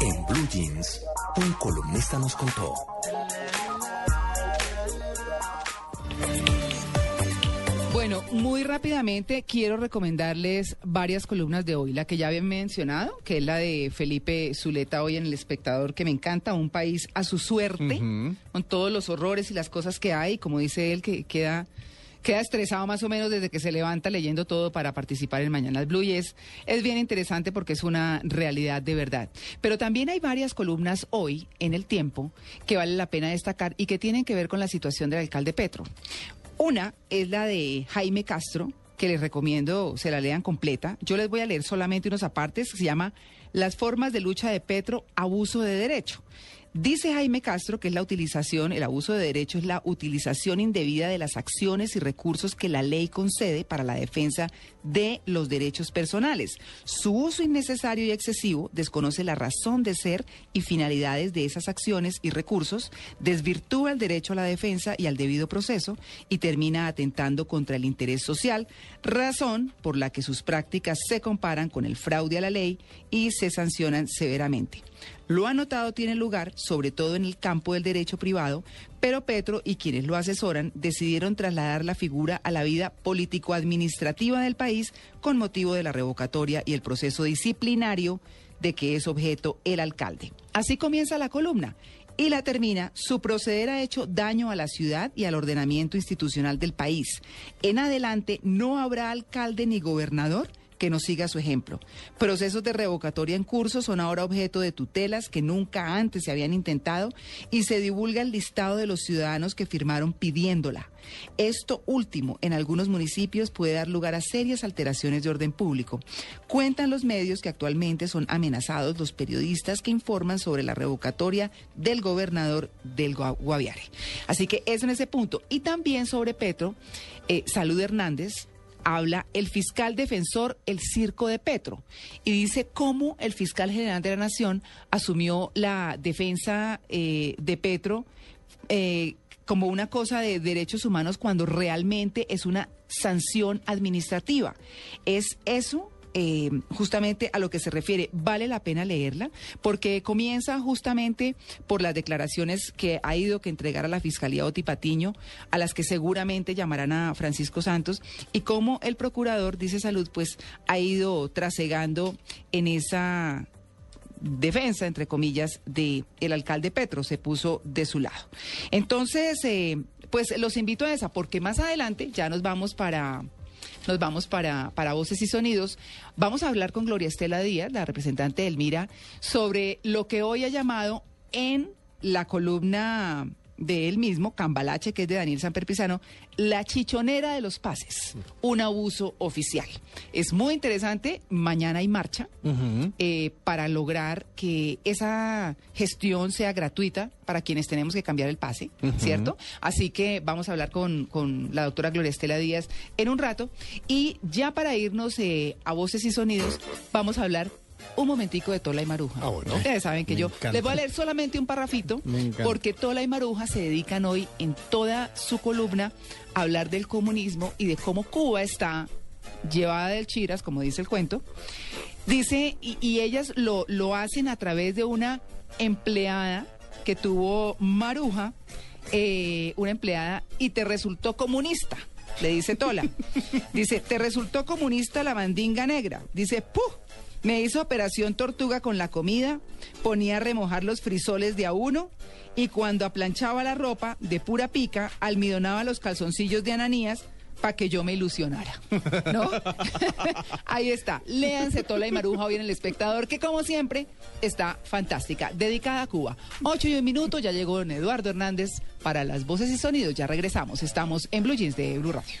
En Blue Jeans, un columnista nos contó. Bueno, muy rápidamente quiero recomendarles varias columnas de hoy. La que ya habían mencionado, que es la de Felipe Zuleta hoy en El Espectador, que me encanta, un país a su suerte, con todos los horrores y las cosas que hay, como dice él, que queda... Queda estresado más o menos desde que se levanta leyendo todo para participar en Mañanas Blue y es, es bien interesante porque es una realidad de verdad. Pero también hay varias columnas hoy en el tiempo que vale la pena destacar y que tienen que ver con la situación del alcalde Petro. Una es la de Jaime Castro, que les recomiendo se la lean completa. Yo les voy a leer solamente unos apartes, se llama Las formas de lucha de Petro, abuso de derecho. Dice Jaime Castro que es la utilización, el abuso de derecho es la utilización indebida de las acciones y recursos que la ley concede para la defensa de los derechos personales. Su uso innecesario y excesivo desconoce la razón de ser y finalidades de esas acciones y recursos, desvirtúa el derecho a la defensa y al debido proceso y termina atentando contra el interés social, razón por la que sus prácticas se comparan con el fraude a la ley y se sancionan severamente. Lo anotado tiene lugar sobre todo en el campo del derecho privado, pero Petro y quienes lo asesoran decidieron trasladar la figura a la vida político-administrativa del país con motivo de la revocatoria y el proceso disciplinario de que es objeto el alcalde. Así comienza la columna y la termina, su proceder ha hecho daño a la ciudad y al ordenamiento institucional del país. En adelante no habrá alcalde ni gobernador que no siga su ejemplo. Procesos de revocatoria en curso son ahora objeto de tutelas que nunca antes se habían intentado y se divulga el listado de los ciudadanos que firmaron pidiéndola. Esto último en algunos municipios puede dar lugar a serias alteraciones de orden público. Cuentan los medios que actualmente son amenazados los periodistas que informan sobre la revocatoria del gobernador del Gua- Guaviare. Así que eso en ese punto. Y también sobre Petro, eh, Salud Hernández habla el fiscal defensor, el circo de Petro, y dice cómo el fiscal general de la Nación asumió la defensa eh, de Petro eh, como una cosa de derechos humanos cuando realmente es una sanción administrativa. ¿Es eso? Eh, justamente a lo que se refiere, vale la pena leerla, porque comienza justamente por las declaraciones que ha ido que entregar a la Fiscalía Oti Patiño, a las que seguramente llamarán a Francisco Santos, y cómo el procurador, dice Salud, pues ha ido trasegando en esa defensa, entre comillas, de el alcalde Petro, se puso de su lado. Entonces, eh, pues los invito a esa, porque más adelante ya nos vamos para nos vamos para, para Voces y Sonidos. Vamos a hablar con Gloria Estela Díaz, la representante del Mira, sobre lo que hoy ha llamado en la columna de él mismo, Cambalache, que es de Daniel Samper Pizano, la chichonera de los pases, un abuso oficial. Es muy interesante, mañana hay marcha eh, para lograr que esa gestión sea gratuita para quienes tenemos que cambiar el pase. ¿cierto? Así que vamos a hablar con, con la doctora Gloria Estela Díaz en un rato. Y ya para irnos eh, a voces y sonidos, vamos a hablar un momentico de Tola y Maruja. Ah, bueno. Ustedes saben que Me yo encanta. les voy a leer solamente un parrafito, porque Tola y Maruja se dedican hoy en toda su columna a hablar del comunismo y de cómo Cuba está llevada del chiras, como dice el cuento. Dice, y, y ellas lo, lo hacen a través de una empleada que tuvo Maruja, eh, una empleada, y te resultó comunista, le dice Tola. Dice, te resultó comunista la mandinga negra. Dice, ¡puh! Me hizo operación tortuga con la comida, ponía a remojar los frisoles de a uno y cuando aplanchaba la ropa de pura pica, almidonaba los calzoncillos de Ananías para que yo me ilusionara. ¿No? Ahí está. Léanse Tola y Maruja hoy en El Espectador, que como siempre está fantástica. Dedicada a Cuba. Ocho y un minuto, ya llegó don Eduardo Hernández para las voces y sonidos. Ya regresamos. Estamos en Blue Jeans de Blue Radio.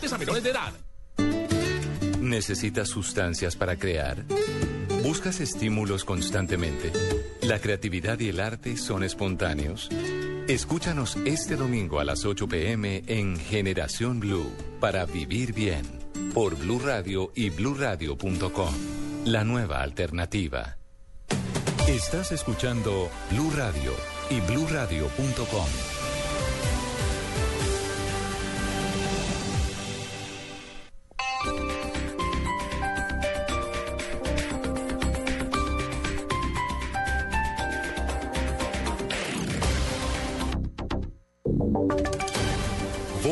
a menores de edad. ¿Necesitas sustancias para crear? ¿Buscas estímulos constantemente? ¿La creatividad y el arte son espontáneos? Escúchanos este domingo a las 8 pm en Generación Blue para vivir bien por Blue Radio y bluradio.com. La nueva alternativa. Estás escuchando Blue Radio y bluradio.com.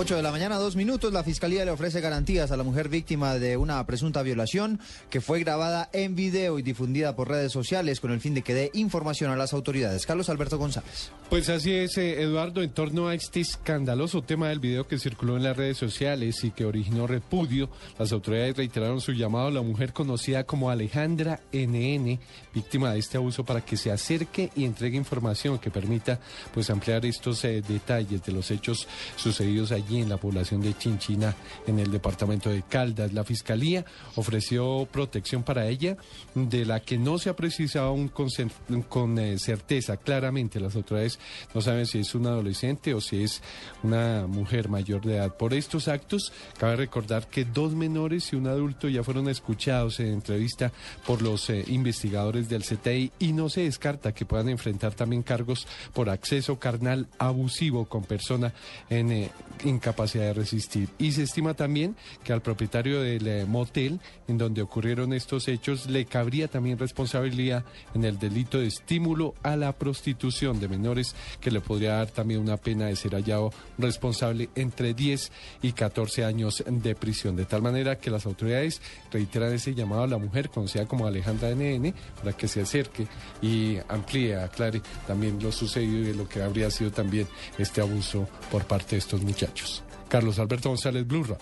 8 de la mañana, dos minutos. La fiscalía le ofrece garantías a la mujer víctima de una presunta violación que fue grabada en video y difundida por redes sociales con el fin de que dé información a las autoridades. Carlos Alberto González. Pues así es, eh, Eduardo, en torno a este escandaloso tema del video que circuló en las redes sociales y que originó repudio, las autoridades reiteraron su llamado a la mujer conocida como Alejandra NN, víctima de este abuso, para que se acerque y entregue información que permita pues ampliar estos eh, detalles de los hechos sucedidos allí en la población de Chinchina, en el departamento de Caldas. La fiscalía ofreció protección para ella, de la que no se ha precisado aún con, eh, certeza. Claramente las autoridades no saben si es una adolescente o si es una mujer mayor de edad. Por estos actos, cabe recordar que dos menores y un adulto ya fueron escuchados en entrevista por los eh, investigadores del CTI y no se descarta que puedan enfrentar también cargos por acceso carnal abusivo con persona en eh, incapacidad de resistir. Y se estima también que al propietario del eh, motel en donde ocurrieron estos hechos le cabría también responsabilidad en el delito de estímulo a la prostitución de menores que le podría dar también una pena de ser hallado responsable entre 10 y 14 años de prisión. De tal manera que las autoridades reiteran ese llamado a la mujer conocida como Alejandra NN que se acerque y amplíe, aclare también lo sucedido y lo que habría sido también este abuso por parte de estos muchachos. Carlos Alberto González, Blue Radio.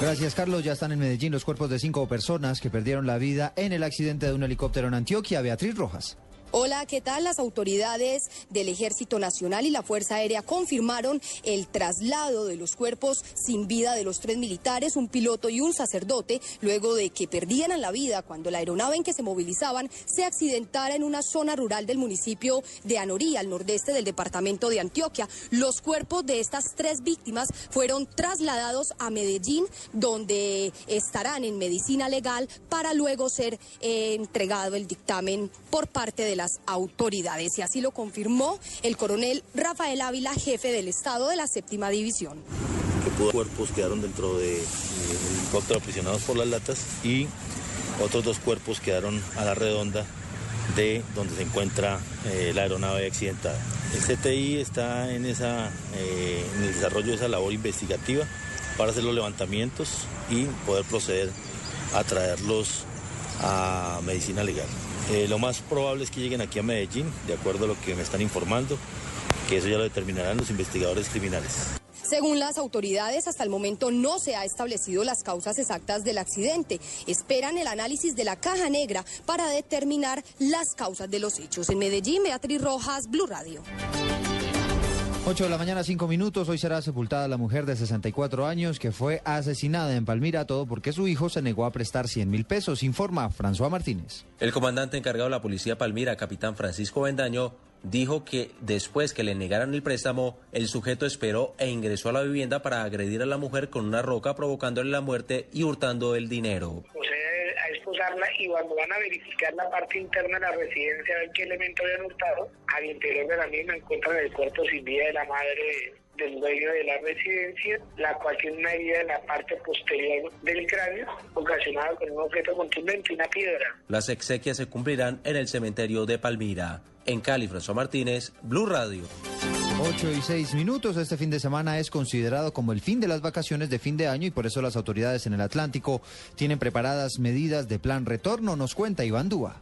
Gracias, Carlos. Ya están en Medellín los cuerpos de cinco personas que perdieron la vida en el accidente de un helicóptero en Antioquia. Beatriz Rojas. Hola, ¿qué tal? Las autoridades del Ejército Nacional y la Fuerza Aérea confirmaron el traslado de los cuerpos sin vida de los tres militares, un piloto y un sacerdote, luego de que perdieran la vida cuando la aeronave en que se movilizaban se accidentara en una zona rural del municipio de Anorí, al nordeste del departamento de Antioquia. Los cuerpos de estas tres víctimas fueron trasladados a Medellín, donde estarán en medicina legal para luego ser eh, entregado el dictamen por parte de las autoridades. Y así lo confirmó el coronel Rafael Ávila, jefe del Estado de la séptima división. que cuerpos quedaron dentro del helicóptero aprisionados por las latas y otros dos cuerpos quedaron a la redonda de donde se encuentra eh, la aeronave accidentada. El CTI está en, esa, eh, en el desarrollo de esa labor investigativa para hacer los levantamientos y poder proceder a traerlos a medicina legal. Eh, lo más probable es que lleguen aquí a Medellín, de acuerdo a lo que me están informando, que eso ya lo determinarán los investigadores criminales. Según las autoridades, hasta el momento no se ha establecido las causas exactas del accidente. Esperan el análisis de la caja negra para determinar las causas de los hechos. En Medellín, Beatriz Rojas, Blue Radio. 8 de la mañana, 5 minutos. Hoy será sepultada la mujer de 64 años que fue asesinada en Palmira, todo porque su hijo se negó a prestar 100 mil pesos, informa François Martínez. El comandante encargado de la policía Palmira, capitán Francisco Bendaño, dijo que después que le negaran el préstamo, el sujeto esperó e ingresó a la vivienda para agredir a la mujer con una roca, provocándole la muerte y hurtando el dinero. A esposarla y cuando van a verificar la parte interna de la residencia, a ver qué elemento habían hurtado, al interior de la misma encuentran el cuerpo sin vida de la madre del dueño de la residencia, la cual tiene una herida en la parte posterior del cráneo, ocasionada con un objeto contundente, una piedra. Las exequias se cumplirán en el cementerio de Palmira. En Cali, François Martínez, Blue Radio. 8 y 6 minutos. Este fin de semana es considerado como el fin de las vacaciones de fin de año y por eso las autoridades en el Atlántico tienen preparadas medidas de plan retorno, nos cuenta Iván Dúa.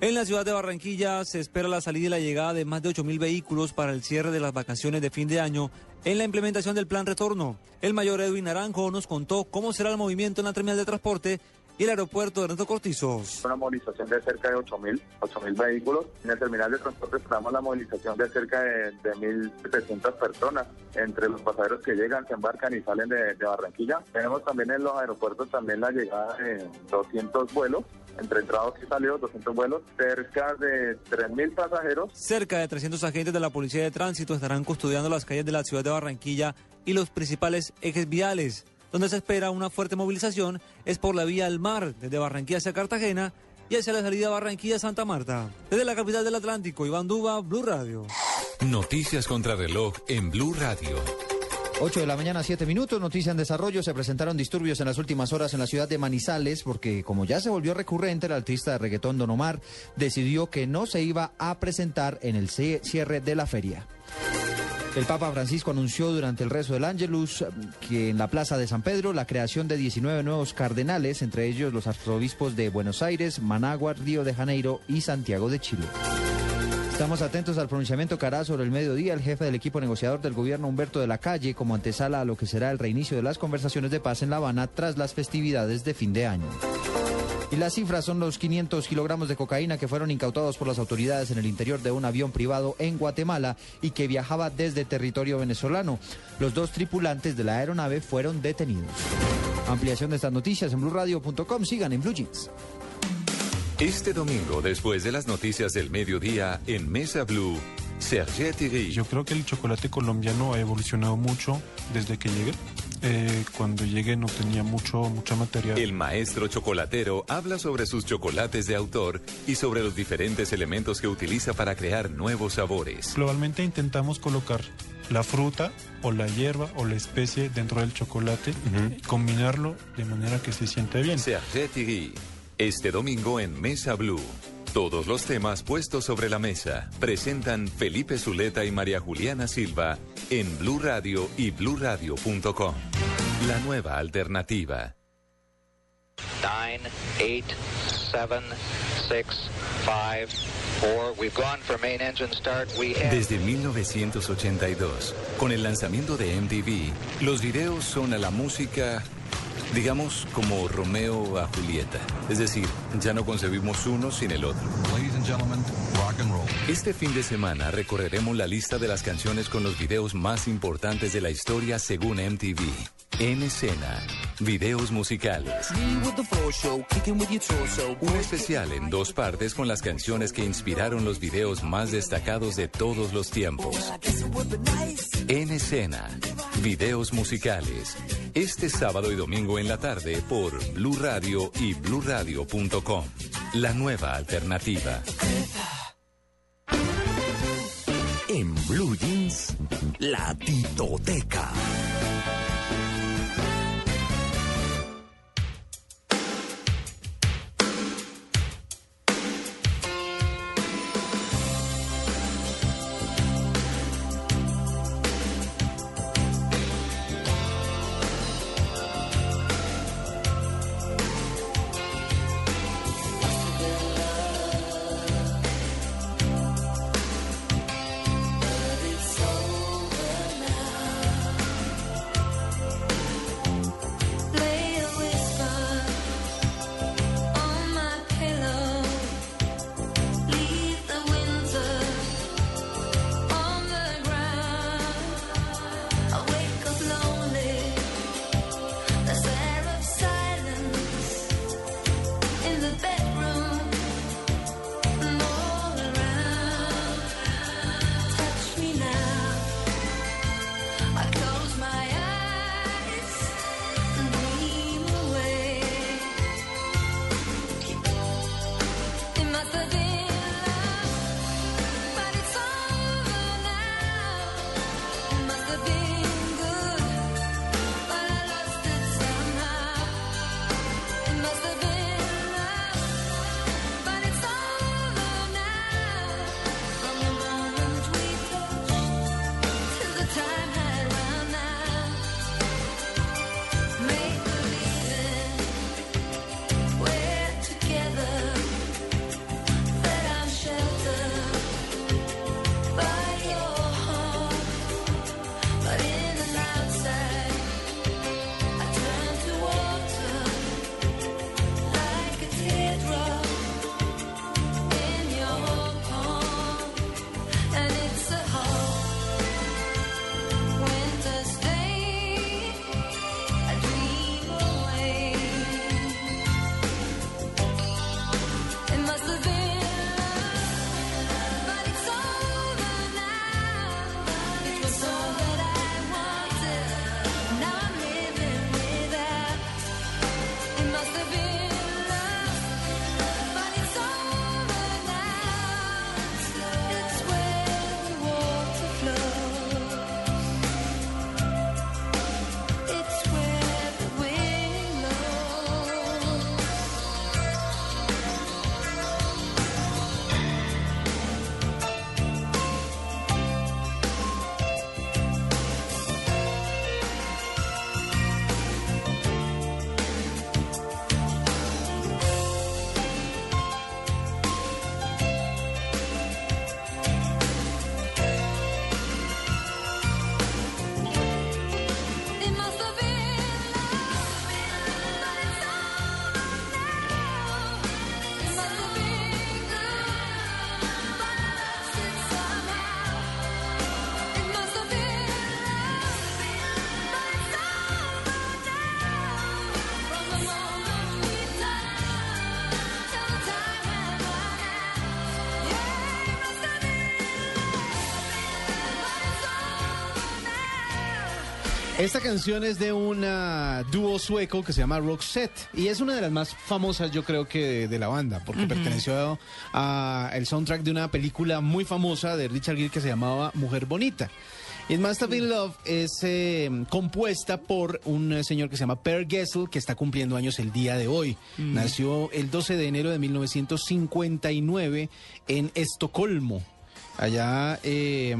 En la ciudad de Barranquilla se espera la salida y la llegada de más de 8.000 vehículos para el cierre de las vacaciones de fin de año en la implementación del plan retorno. El mayor Edwin Naranjo nos contó cómo será el movimiento en la terminal de transporte y el aeropuerto de Ernesto Cortizos. Una movilización de cerca de 8.000 8.000 vehículos. En el terminal de transporte esperamos la movilización de cerca de, de 1.700 personas entre los pasajeros que llegan, se embarcan y salen de, de Barranquilla. Tenemos también en los aeropuertos también la llegada de 200 vuelos entre entrados y salidos, 200 vuelos, cerca de 3.000 pasajeros. Cerca de 300 agentes de la Policía de Tránsito estarán custodiando las calles de la ciudad de Barranquilla y los principales ejes viales. Donde se espera una fuerte movilización es por la vía al mar, desde Barranquilla hacia Cartagena y hacia la salida Barranquilla-Santa Marta. Desde la capital del Atlántico, Iván Duba, Blue Radio. Noticias contra reloj en Blue Radio. 8 de la mañana, 7 minutos. Noticia en desarrollo. Se presentaron disturbios en las últimas horas en la ciudad de Manizales porque, como ya se volvió recurrente, el artista de reggaetón Don Omar decidió que no se iba a presentar en el cierre de la feria. El Papa Francisco anunció durante el rezo del Ángelus eh, que en la Plaza de San Pedro la creación de 19 nuevos cardenales, entre ellos los arzobispos de Buenos Aires, Managua, Río de Janeiro y Santiago de Chile. Estamos atentos al pronunciamiento que hará sobre el mediodía el jefe del equipo negociador del gobierno Humberto de la Calle como antesala a lo que será el reinicio de las conversaciones de paz en La Habana tras las festividades de fin de año. Y las cifras son los 500 kilogramos de cocaína que fueron incautados por las autoridades en el interior de un avión privado en Guatemala y que viajaba desde territorio venezolano. Los dos tripulantes de la aeronave fueron detenidos. Ampliación de estas noticias en blueradio.com. Sigan en Blue Jeans. Este domingo, después de las noticias del mediodía, en Mesa Blue, Thierry. Yo creo que el chocolate colombiano ha evolucionado mucho desde que llegué. Eh, cuando llegué no tenía mucho, mucha material. El maestro chocolatero habla sobre sus chocolates de autor y sobre los diferentes elementos que utiliza para crear nuevos sabores. Globalmente intentamos colocar la fruta o la hierba o la especie dentro del chocolate y combinarlo de manera que se siente bien. Serge Thierry. Este domingo en Mesa Blue. Todos los temas puestos sobre la mesa presentan Felipe Zuleta y María Juliana Silva en Blue Radio y bluradio.com. La nueva alternativa. Nine, eight, seven, six, five, four. We've gone for main engine start. We have. Desde 1982, con el lanzamiento de MTV, los videos son a la música, digamos, como Romeo a Julieta. Es decir, ya no concebimos uno sin el otro. Este fin de semana recorreremos la lista de las canciones con los videos más importantes de la historia según MTV. En escena, videos musicales. Un especial en dos partes con las canciones que inspiraron los videos más destacados de todos los tiempos. En escena, videos musicales. Este sábado y domingo en la tarde por Blue Radio y bluradio.com. La nueva alternativa. En Blue Jeans, la titoteca. Esta canción es de un dúo sueco que se llama Roxette y es una de las más famosas yo creo que de, de la banda porque perteneció a el soundtrack de una película muy famosa de Richard Gere que se llamaba Mujer Bonita. It Must Have Been Love es eh, compuesta por un eh, señor que se llama Per Gessel, que está cumpliendo años el día de hoy. Mm. Nació el 12 de enero de 1959 en Estocolmo, allá eh,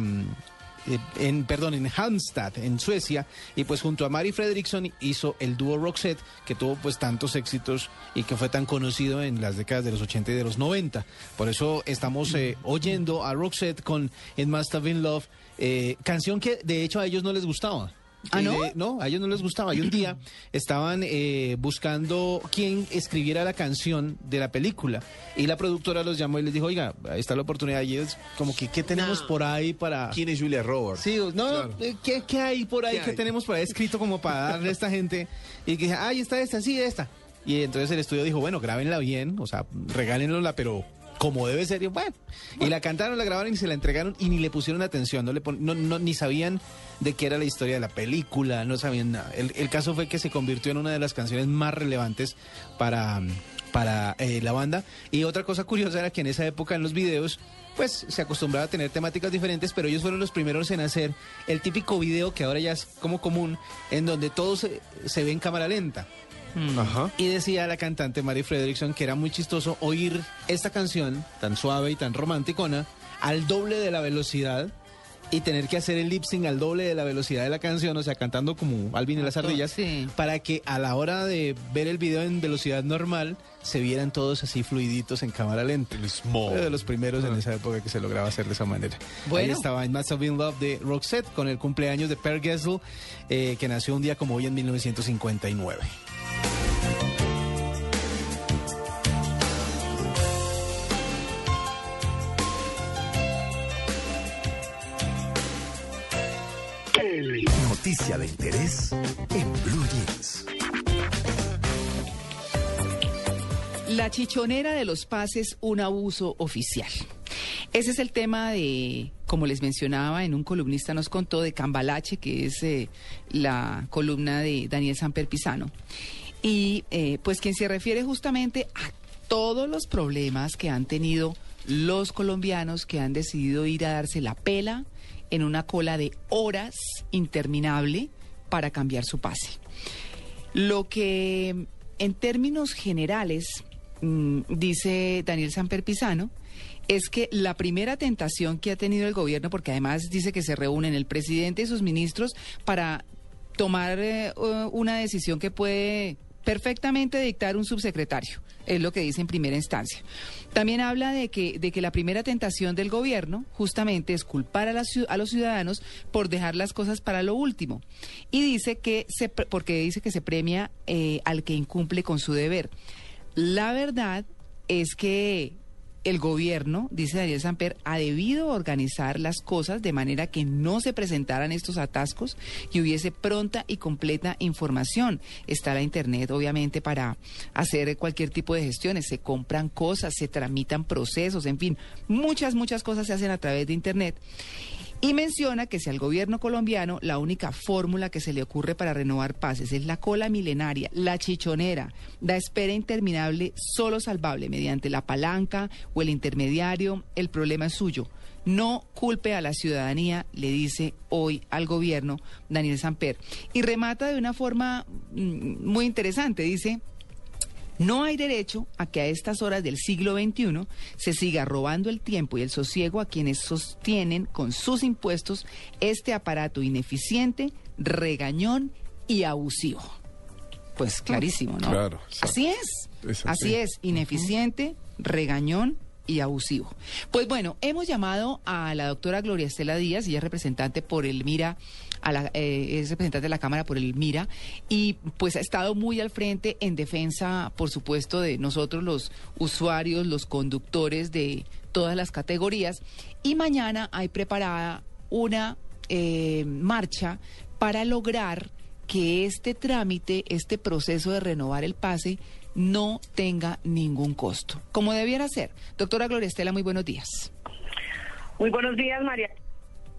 en, perdón, en Halmstad, en Suecia, y pues junto a Mary Fredriksson hizo el dúo Roxette, que tuvo pues tantos éxitos y que fue tan conocido en las décadas de los 80 y de los 90. Por eso estamos eh, oyendo a Roxette con It Must Have Been Love, eh, canción que de hecho a ellos no les gustaba. ¿Ah, no? Eh, no, a ellos no les gustaba. Y un día estaban eh, buscando quién escribiera la canción de la película. Y la productora los llamó y les dijo, oiga, ahí está la oportunidad. Y ellos, como que, ¿qué tenemos por ahí para...? ¿Quién es Julia Roberts? Sí, no, eh, ¿qué, qué hay por ahí ¿Qué tenemos por ahí escrito como para darle a esta gente? Y que dije, ahí está esta, sí, esta. Y entonces el estudio dijo, bueno, grábenla bien, o sea, regálenla, pero como debe ser. Y bueno, y la cantaron, la grabaron y se la entregaron y ni le pusieron atención, no le no, no- ni sabían de qué era la historia de la película, no sabían nada. El, el caso fue que se convirtió en una de las canciones más relevantes para, para eh, la banda. Y otra cosa curiosa era que en esa época en los videos pues se acostumbraba a tener temáticas diferentes, pero ellos fueron los primeros en hacer el típico video que ahora ya es como común, en donde todo se, se ve en cámara lenta. Y decía la cantante Mary Fredrickson que era muy chistoso oír esta canción tan suave y tan romanticona al doble de la velocidad y tener que hacer el lip sync al doble de la velocidad de la canción, o sea, cantando como Alvin y las ardillas, para que a la hora de ver el video en velocidad normal se vieran todos así fluiditos en cámara lenta. Fue de los primeros en esa época que se lograba hacer de esa manera. Ahí Bueno. estaba In Must Have Been Love de Roxette con el cumpleaños de Per Gessel, eh, que nació un día como hoy en 1959. Noticia de interés en Blue Jeans. La chichonera de los pases, un abuso oficial. Ese es el tema de, como les mencionaba, en un columnista nos contó de Cambalache, que es eh, la columna de Daniel Samper Pisano. Y eh, pues quien se refiere justamente a todos los problemas que han tenido los colombianos que han decidido ir a darse la pela en una cola de horas interminable para cambiar su pase. Lo que en términos generales mm, dice Daniel Samper Pisano es que la primera tentación que ha tenido el gobierno, porque además dice que se reúnen el presidente y sus ministros para tomar eh, una decisión que puede perfectamente dictar un subsecretario, es lo que dice en primera instancia. También habla de que, de que la primera tentación del gobierno justamente es culpar a, los ciudadanos por dejar las cosas para lo último. Y dice que, se, porque dice que se premia eh, al que incumple con su deber. La verdad es que el gobierno, dice Daniel Samper, ha debido organizar las cosas de manera que no se presentaran estos atascos y hubiese pronta y completa información. Está la Internet, obviamente, para hacer cualquier tipo de gestiones. Se compran cosas, se tramitan procesos, en fin, muchas, muchas cosas se hacen a través de Internet. Y menciona que si al gobierno colombiano la única fórmula que se le ocurre para renovar pases es la cola milenaria, la chichonera, la espera interminable, solo salvable mediante la palanca o el intermediario, el problema es suyo. No culpe a la ciudadanía, le dice hoy al gobierno Daniel Samper. Y remata de una forma mm, muy interesante, dice... No hay derecho a que a estas horas del siglo XXI se siga robando el tiempo y el sosiego a quienes sostienen con sus impuestos este aparato ineficiente, regañón y abusivo. Pues clarísimo, ¿no? Claro. Así es. Es así. así es, ineficiente, regañón y abusivo. Pues bueno, hemos llamado a la doctora Gloria Estela Díaz, ella es representante por el MIRA, a la, eh, es representante de la Cámara por el MIRA, y pues ha estado muy al frente en defensa, por supuesto, de nosotros los usuarios, los conductores de todas las categorías. Y mañana hay preparada una eh, marcha para lograr que este trámite, este proceso de renovar el pase, no tenga ningún costo, como debiera ser. Doctora Gloria Estela, muy buenos días. Muy buenos días, María.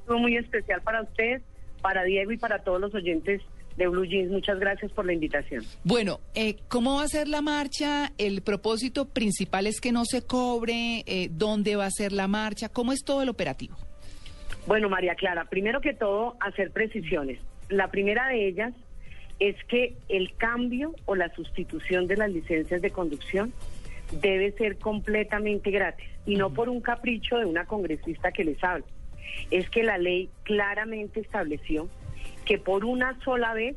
Muy especial para usted, para Diego y para todos los oyentes de Blue Jeans. Muchas gracias por la invitación. Bueno, eh, ¿cómo va a ser la marcha? El propósito principal es que no se cobre. Eh, ¿Dónde va a ser la marcha? ¿Cómo es todo el operativo? Bueno, María Clara, primero que todo, hacer precisiones. La primera de ellas es que el cambio o la sustitución de las licencias de conducción debe ser completamente gratis y no por un capricho de una congresista que les habla. Es que la ley claramente estableció que por una sola vez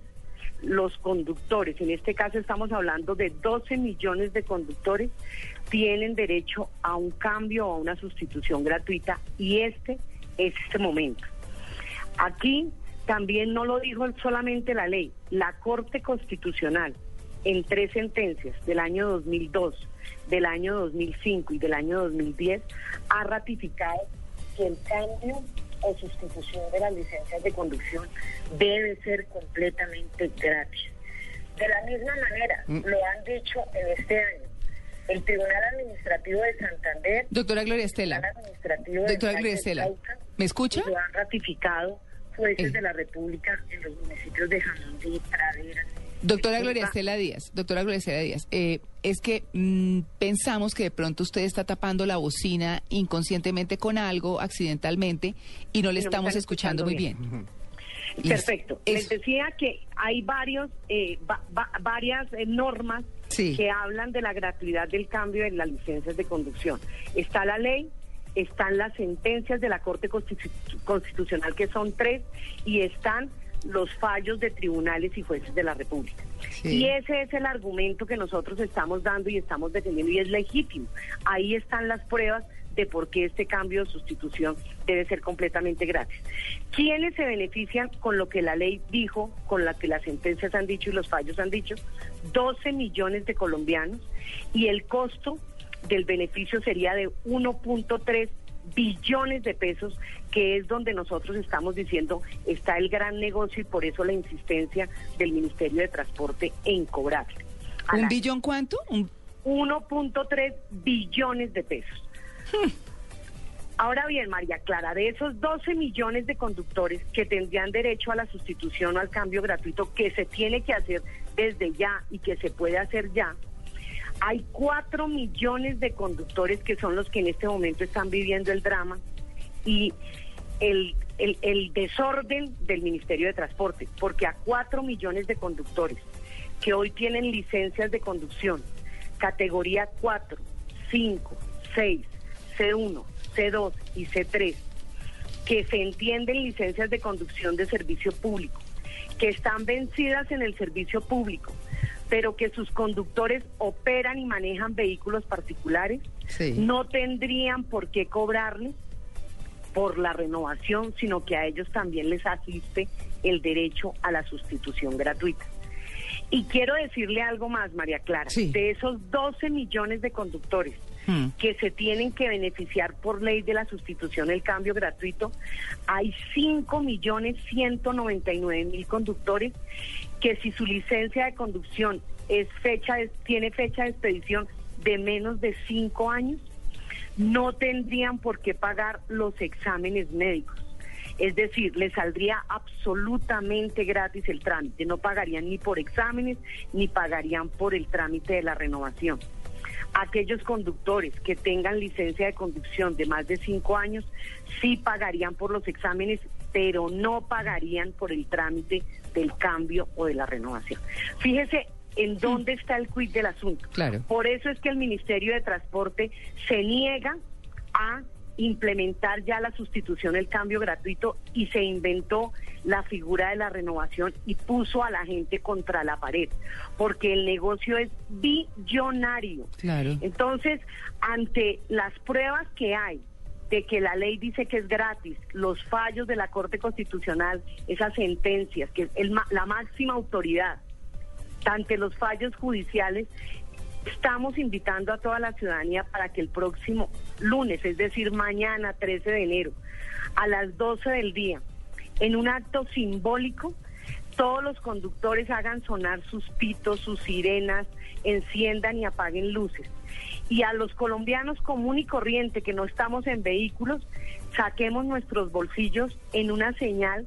los conductores, en este caso estamos hablando de 12 millones de conductores, tienen derecho a un cambio o a una sustitución gratuita y este es este momento. Aquí también no lo dijo solamente la ley, la Corte Constitucional en tres sentencias del año 2002, del año 2005 y del año 2010 ha ratificado que el cambio o sustitución de las licencias de conducción debe ser completamente gratis. De la misma manera, Mm. lo han dicho en este año. El Tribunal Administrativo de Santander, Doctora Gloria Estela. Doctora Gloria Estela. Cauca, ¿Me escucha? Lo han ratificado jueces Eh. de la República en los municipios de Jamundí, Praderas. Doctora. Gloria Estela Díaz, doctora Gloria Estela Díaz, eh, es que mm, pensamos que de pronto usted está tapando la bocina inconscientemente con algo, accidentalmente, y no le no estamos escuchando muy bien. Perfecto. Les decía que hay varios, eh, va- va- varias eh, normas Sí. que hablan de la gratuidad del cambio de las licencias de conducción. Está la ley, están las sentencias de la Corte Constitu- Constitucional, que son tres, y están los fallos de tribunales y jueces de la República. Sí. Y ese es el argumento que nosotros estamos dando y estamos defendiendo y es legítimo. Ahí están las pruebas de por qué este cambio de sustitución debe ser completamente gratis. ¿Quiénes se benefician con lo que la ley dijo, con lo que las sentencias han dicho y los fallos han dicho? 12 millones de colombianos y el costo del beneficio sería de 1.3 billones de pesos, que es donde nosotros estamos diciendo está el gran negocio y por eso la insistencia del Ministerio de Transporte en cobrarle. Al ¿Un año. billón cuánto? Un- 1.3 billones de pesos. Ahora bien, María Clara, de esos 12 millones de conductores que tendrían derecho a la sustitución o al cambio gratuito que se tiene que hacer desde ya y que se puede hacer ya, hay 4 millones de conductores que son los que en este momento están viviendo el drama y el, el, desorden del Ministerio de Transporte, porque a 4 millones de conductores que hoy tienen licencias de conducción, categoría 4, 5, 6, C1, C2 y C3, que se entienden licencias de conducción de servicio público, que están vencidas en el servicio público, pero que sus conductores operan y manejan vehículos particulares, Sí. no tendrían por qué cobrarles por la renovación, sino que a ellos también les asiste el derecho a la sustitución gratuita. Y quiero decirle algo más, María Clara. Sí. De esos 12 millones de conductores Hmm. que se tienen que beneficiar por ley de la sustitución el cambio gratuito, hay 5 millones 199 mil conductores que si su licencia de conducción es fecha de- tiene fecha de expedición de menos de 5 años, no tendrían por qué pagar los exámenes médicos. Es decir, les saldría absolutamente gratis el trámite. No pagarían ni por exámenes ni pagarían por el trámite de la renovación. Aquellos conductores que tengan licencia de conducción de más de cinco años sí pagarían por los exámenes, pero no pagarían por el trámite del cambio o de la renovación. Fíjese en dónde está el quid del asunto. Claro. Por eso es que el Ministerio de Transporte se niega a implementar ya la sustitución, el cambio gratuito y se inventó la figura de la renovación y puso a la gente contra la pared, porque el negocio es billonario. Claro. Entonces, ante las pruebas que hay de que la ley dice que es gratis, los fallos de la Corte Constitucional, esas sentencias, que es el la máxima autoridad, ante los fallos judiciales, estamos invitando a toda la ciudadanía para que el próximo lunes, es decir, mañana 13 de enero, a las 12 del día, en un acto simbólico, todos los conductores hagan sonar sus pitos, sus sirenas, enciendan y apaguen luces. Y a los colombianos común y corriente que no estamos en vehículos, saquemos nuestros bolsillos en una señal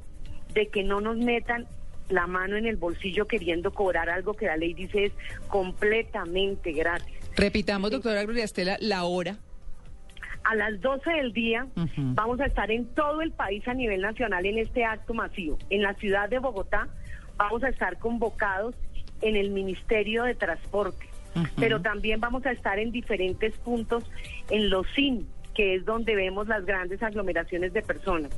de que no nos metan la mano en el bolsillo queriendo cobrar algo que la ley dice es completamente gratis. Repitamos, doctora Gloria Estela, la hora. A las 12 del día vamos a estar en todo el país a nivel nacional en este acto masivo. En la ciudad de Bogotá vamos a estar convocados en el Ministerio de Transporte, pero también vamos a estar en diferentes puntos en los CIN, que es donde vemos las grandes aglomeraciones de personas.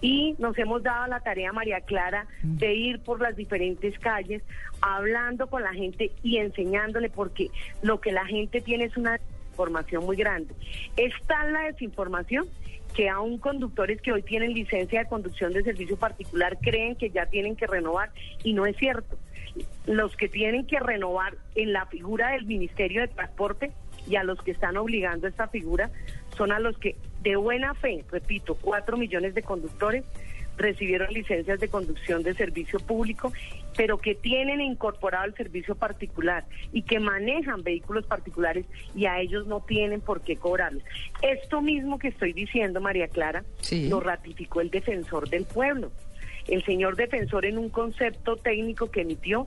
Y nos hemos dado la tarea, María Clara, de ir por las diferentes calles, hablando con la gente y enseñándole, porque lo que la gente tiene es una información muy grande. Es tal la desinformación que aún conductores que hoy tienen licencia de conducción de servicio particular creen que ya tienen que renovar y no es cierto. Los que tienen que renovar en la figura del Ministerio de Transporte y a los que están obligando a esta figura son a los que de buena fe, repito, cuatro millones de conductores recibieron licencias de conducción de servicio público, pero que tienen incorporado el servicio particular y que manejan vehículos particulares y a ellos no tienen por qué cobrarles. Esto mismo que estoy diciendo, María Clara, lo ratificó el defensor del pueblo. El señor defensor en un concepto técnico que emitió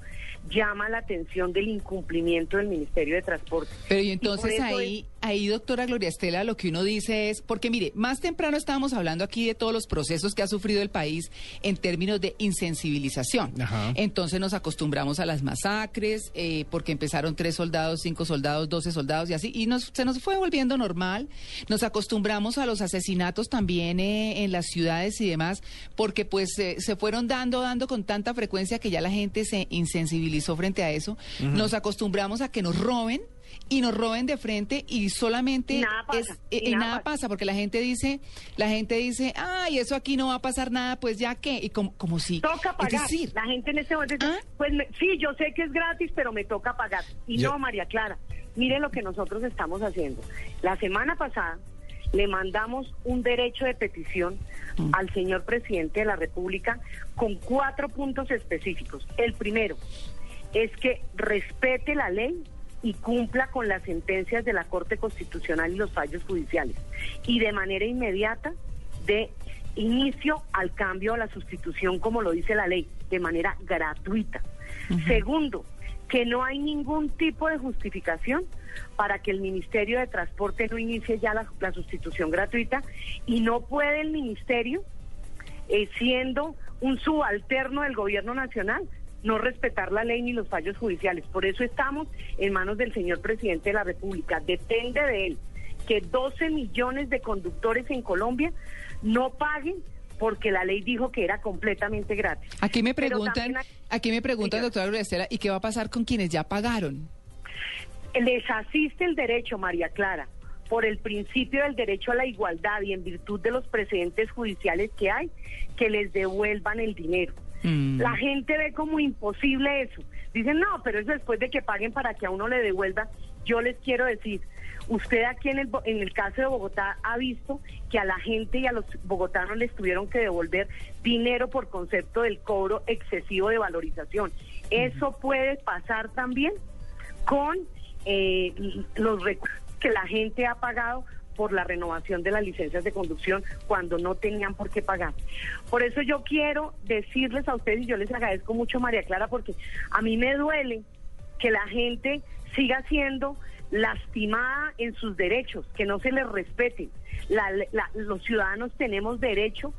llama la atención del incumplimiento del Ministerio de Transporte. Pero y entonces ahí, ahí, doctora Gloria Estela, lo que uno dice es, porque mire, más temprano estábamos hablando aquí de todos los procesos que ha sufrido el país en términos de insensibilización. Entonces nos acostumbramos a las masacres, eh, porque empezaron tres soldados, cinco soldados, doce soldados y así, y nos, se nos fue volviendo normal. Nos acostumbramos a los asesinatos también eh, en las ciudades y demás, porque pues eh, se fueron dando, dando con tanta frecuencia que ya la gente se insensibilizó frente a eso. Nos acostumbramos a que nos roben y nos roben de frente y solamente nada pasa, es, y, nada, pasa. porque la gente dice la gente dice ay eso aquí no va a pasar nada pues ya que y como, como si toca pagar la gente en este momento dice, ¿Ah? pues sí yo sé que es gratis pero me toca pagar y no María Clara miren lo que nosotros estamos haciendo la semana pasada le mandamos un derecho de petición mm. al señor presidente de la República con cuatro puntos específicos. El primero es que respete la ley y cumpla con las sentencias de la Corte Constitucional y los fallos judiciales. Y de manera inmediata de inicio al cambio a la sustitución, como lo dice la ley, de manera gratuita. Segundo, que no hay ningún tipo de justificación para que el Ministerio de Transporte no inicie ya la, sustitución gratuita y no puede el Ministerio, eh, siendo un subalterno del Gobierno Nacional, no respetar la ley ni los fallos judiciales. Por eso estamos en manos del señor presidente de la República. Depende de él que 12 millones de conductores en Colombia no paguen porque la ley dijo que era completamente gratis. Aquí me preguntan, aquí me preguntan, doctora ¿y qué va a pasar con quienes ya pagaron? Les asiste el derecho, María Clara, por el principio del derecho a la igualdad y en virtud de los precedentes judiciales que hay, que les devuelvan el dinero. Mm. La gente ve como imposible eso. Dicen, no, pero eso después de que paguen para que a uno le devuelva. Yo les quiero decir, usted aquí en el, en el caso de Bogotá ha visto que a la gente y a los bogotanos les tuvieron que devolver dinero por concepto del cobro excesivo de valorización. Eso puede pasar también con eh, los recursos que la gente ha pagado por la renovación de las licencias de conducción cuando no tenían por qué pagar. Por eso yo quiero decirles a ustedes, y yo les agradezco mucho, María Clara, porque a mí me duele que la gente siga siendo lastimada en sus derechos, que no se les respeten. los ciudadanos tenemos derecho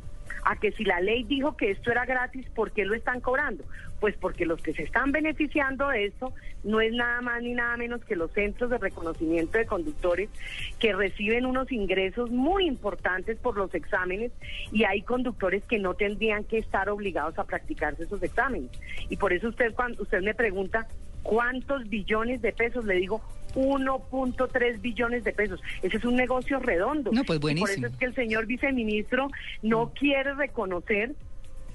a que si la ley dijo que esto era gratis, ¿por qué lo están cobrando? Pues porque los que se están beneficiando de esto no es nada más ni nada menos que los centros de reconocimiento de conductores que reciben unos ingresos muy importantes por los exámenes y hay conductores que no tendrían que estar obligados a practicarse esos exámenes. Y por eso usted cuando usted me pregunta cuántos billones de pesos, le digo 1.3 billones de pesos. Ese es un negocio redondo. No, pues buenísimo. por eso es que el señor viceministro no quiere reconocer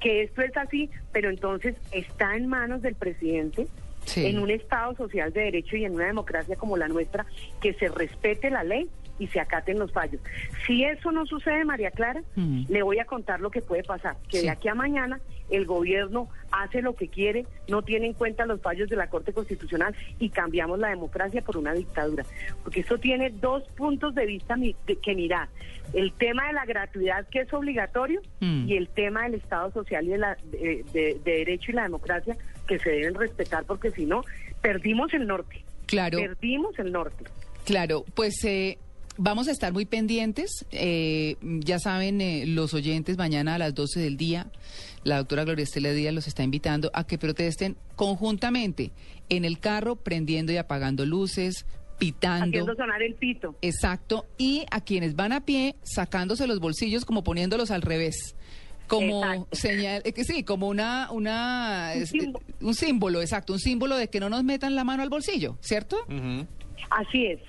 que esto es así, pero entonces está en manos del presidente. En un Estado social de derecho y en una democracia como la nuestra, que se respete la ley y se acaten los fallos. Si eso no sucede, María Clara, Mm. le voy a contar lo que puede pasar, que Sí. de aquí a mañana el gobierno hace lo que quiere, no tiene en cuenta los fallos de la Corte Constitucional y cambiamos la democracia por una dictadura. Porque esto tiene dos puntos de vista que mirar. El tema de la gratuidad, que es obligatorio, Mm. y el tema del Estado social y de, la, de, de- de derecho y la democracia, que se deben respetar, porque si no, perdimos el norte. Claro. Perdimos el norte. Claro, pues eh, vamos a estar muy pendientes. Eh, ya saben, eh, los oyentes, mañana a las 12 del día, la doctora Gloria Estela Díaz los está invitando a que protesten conjuntamente en el carro, prendiendo y apagando luces, pitando. Haciendo sonar el pito. Exacto. Y a quienes van a pie, sacándose los bolsillos como poniéndolos al revés. Como Exacto. señal, eh, que sí, como una, una, Un es- símbolo. un símbolo, exacto, un símbolo de que no nos metan la mano al bolsillo, ¿cierto? Así es.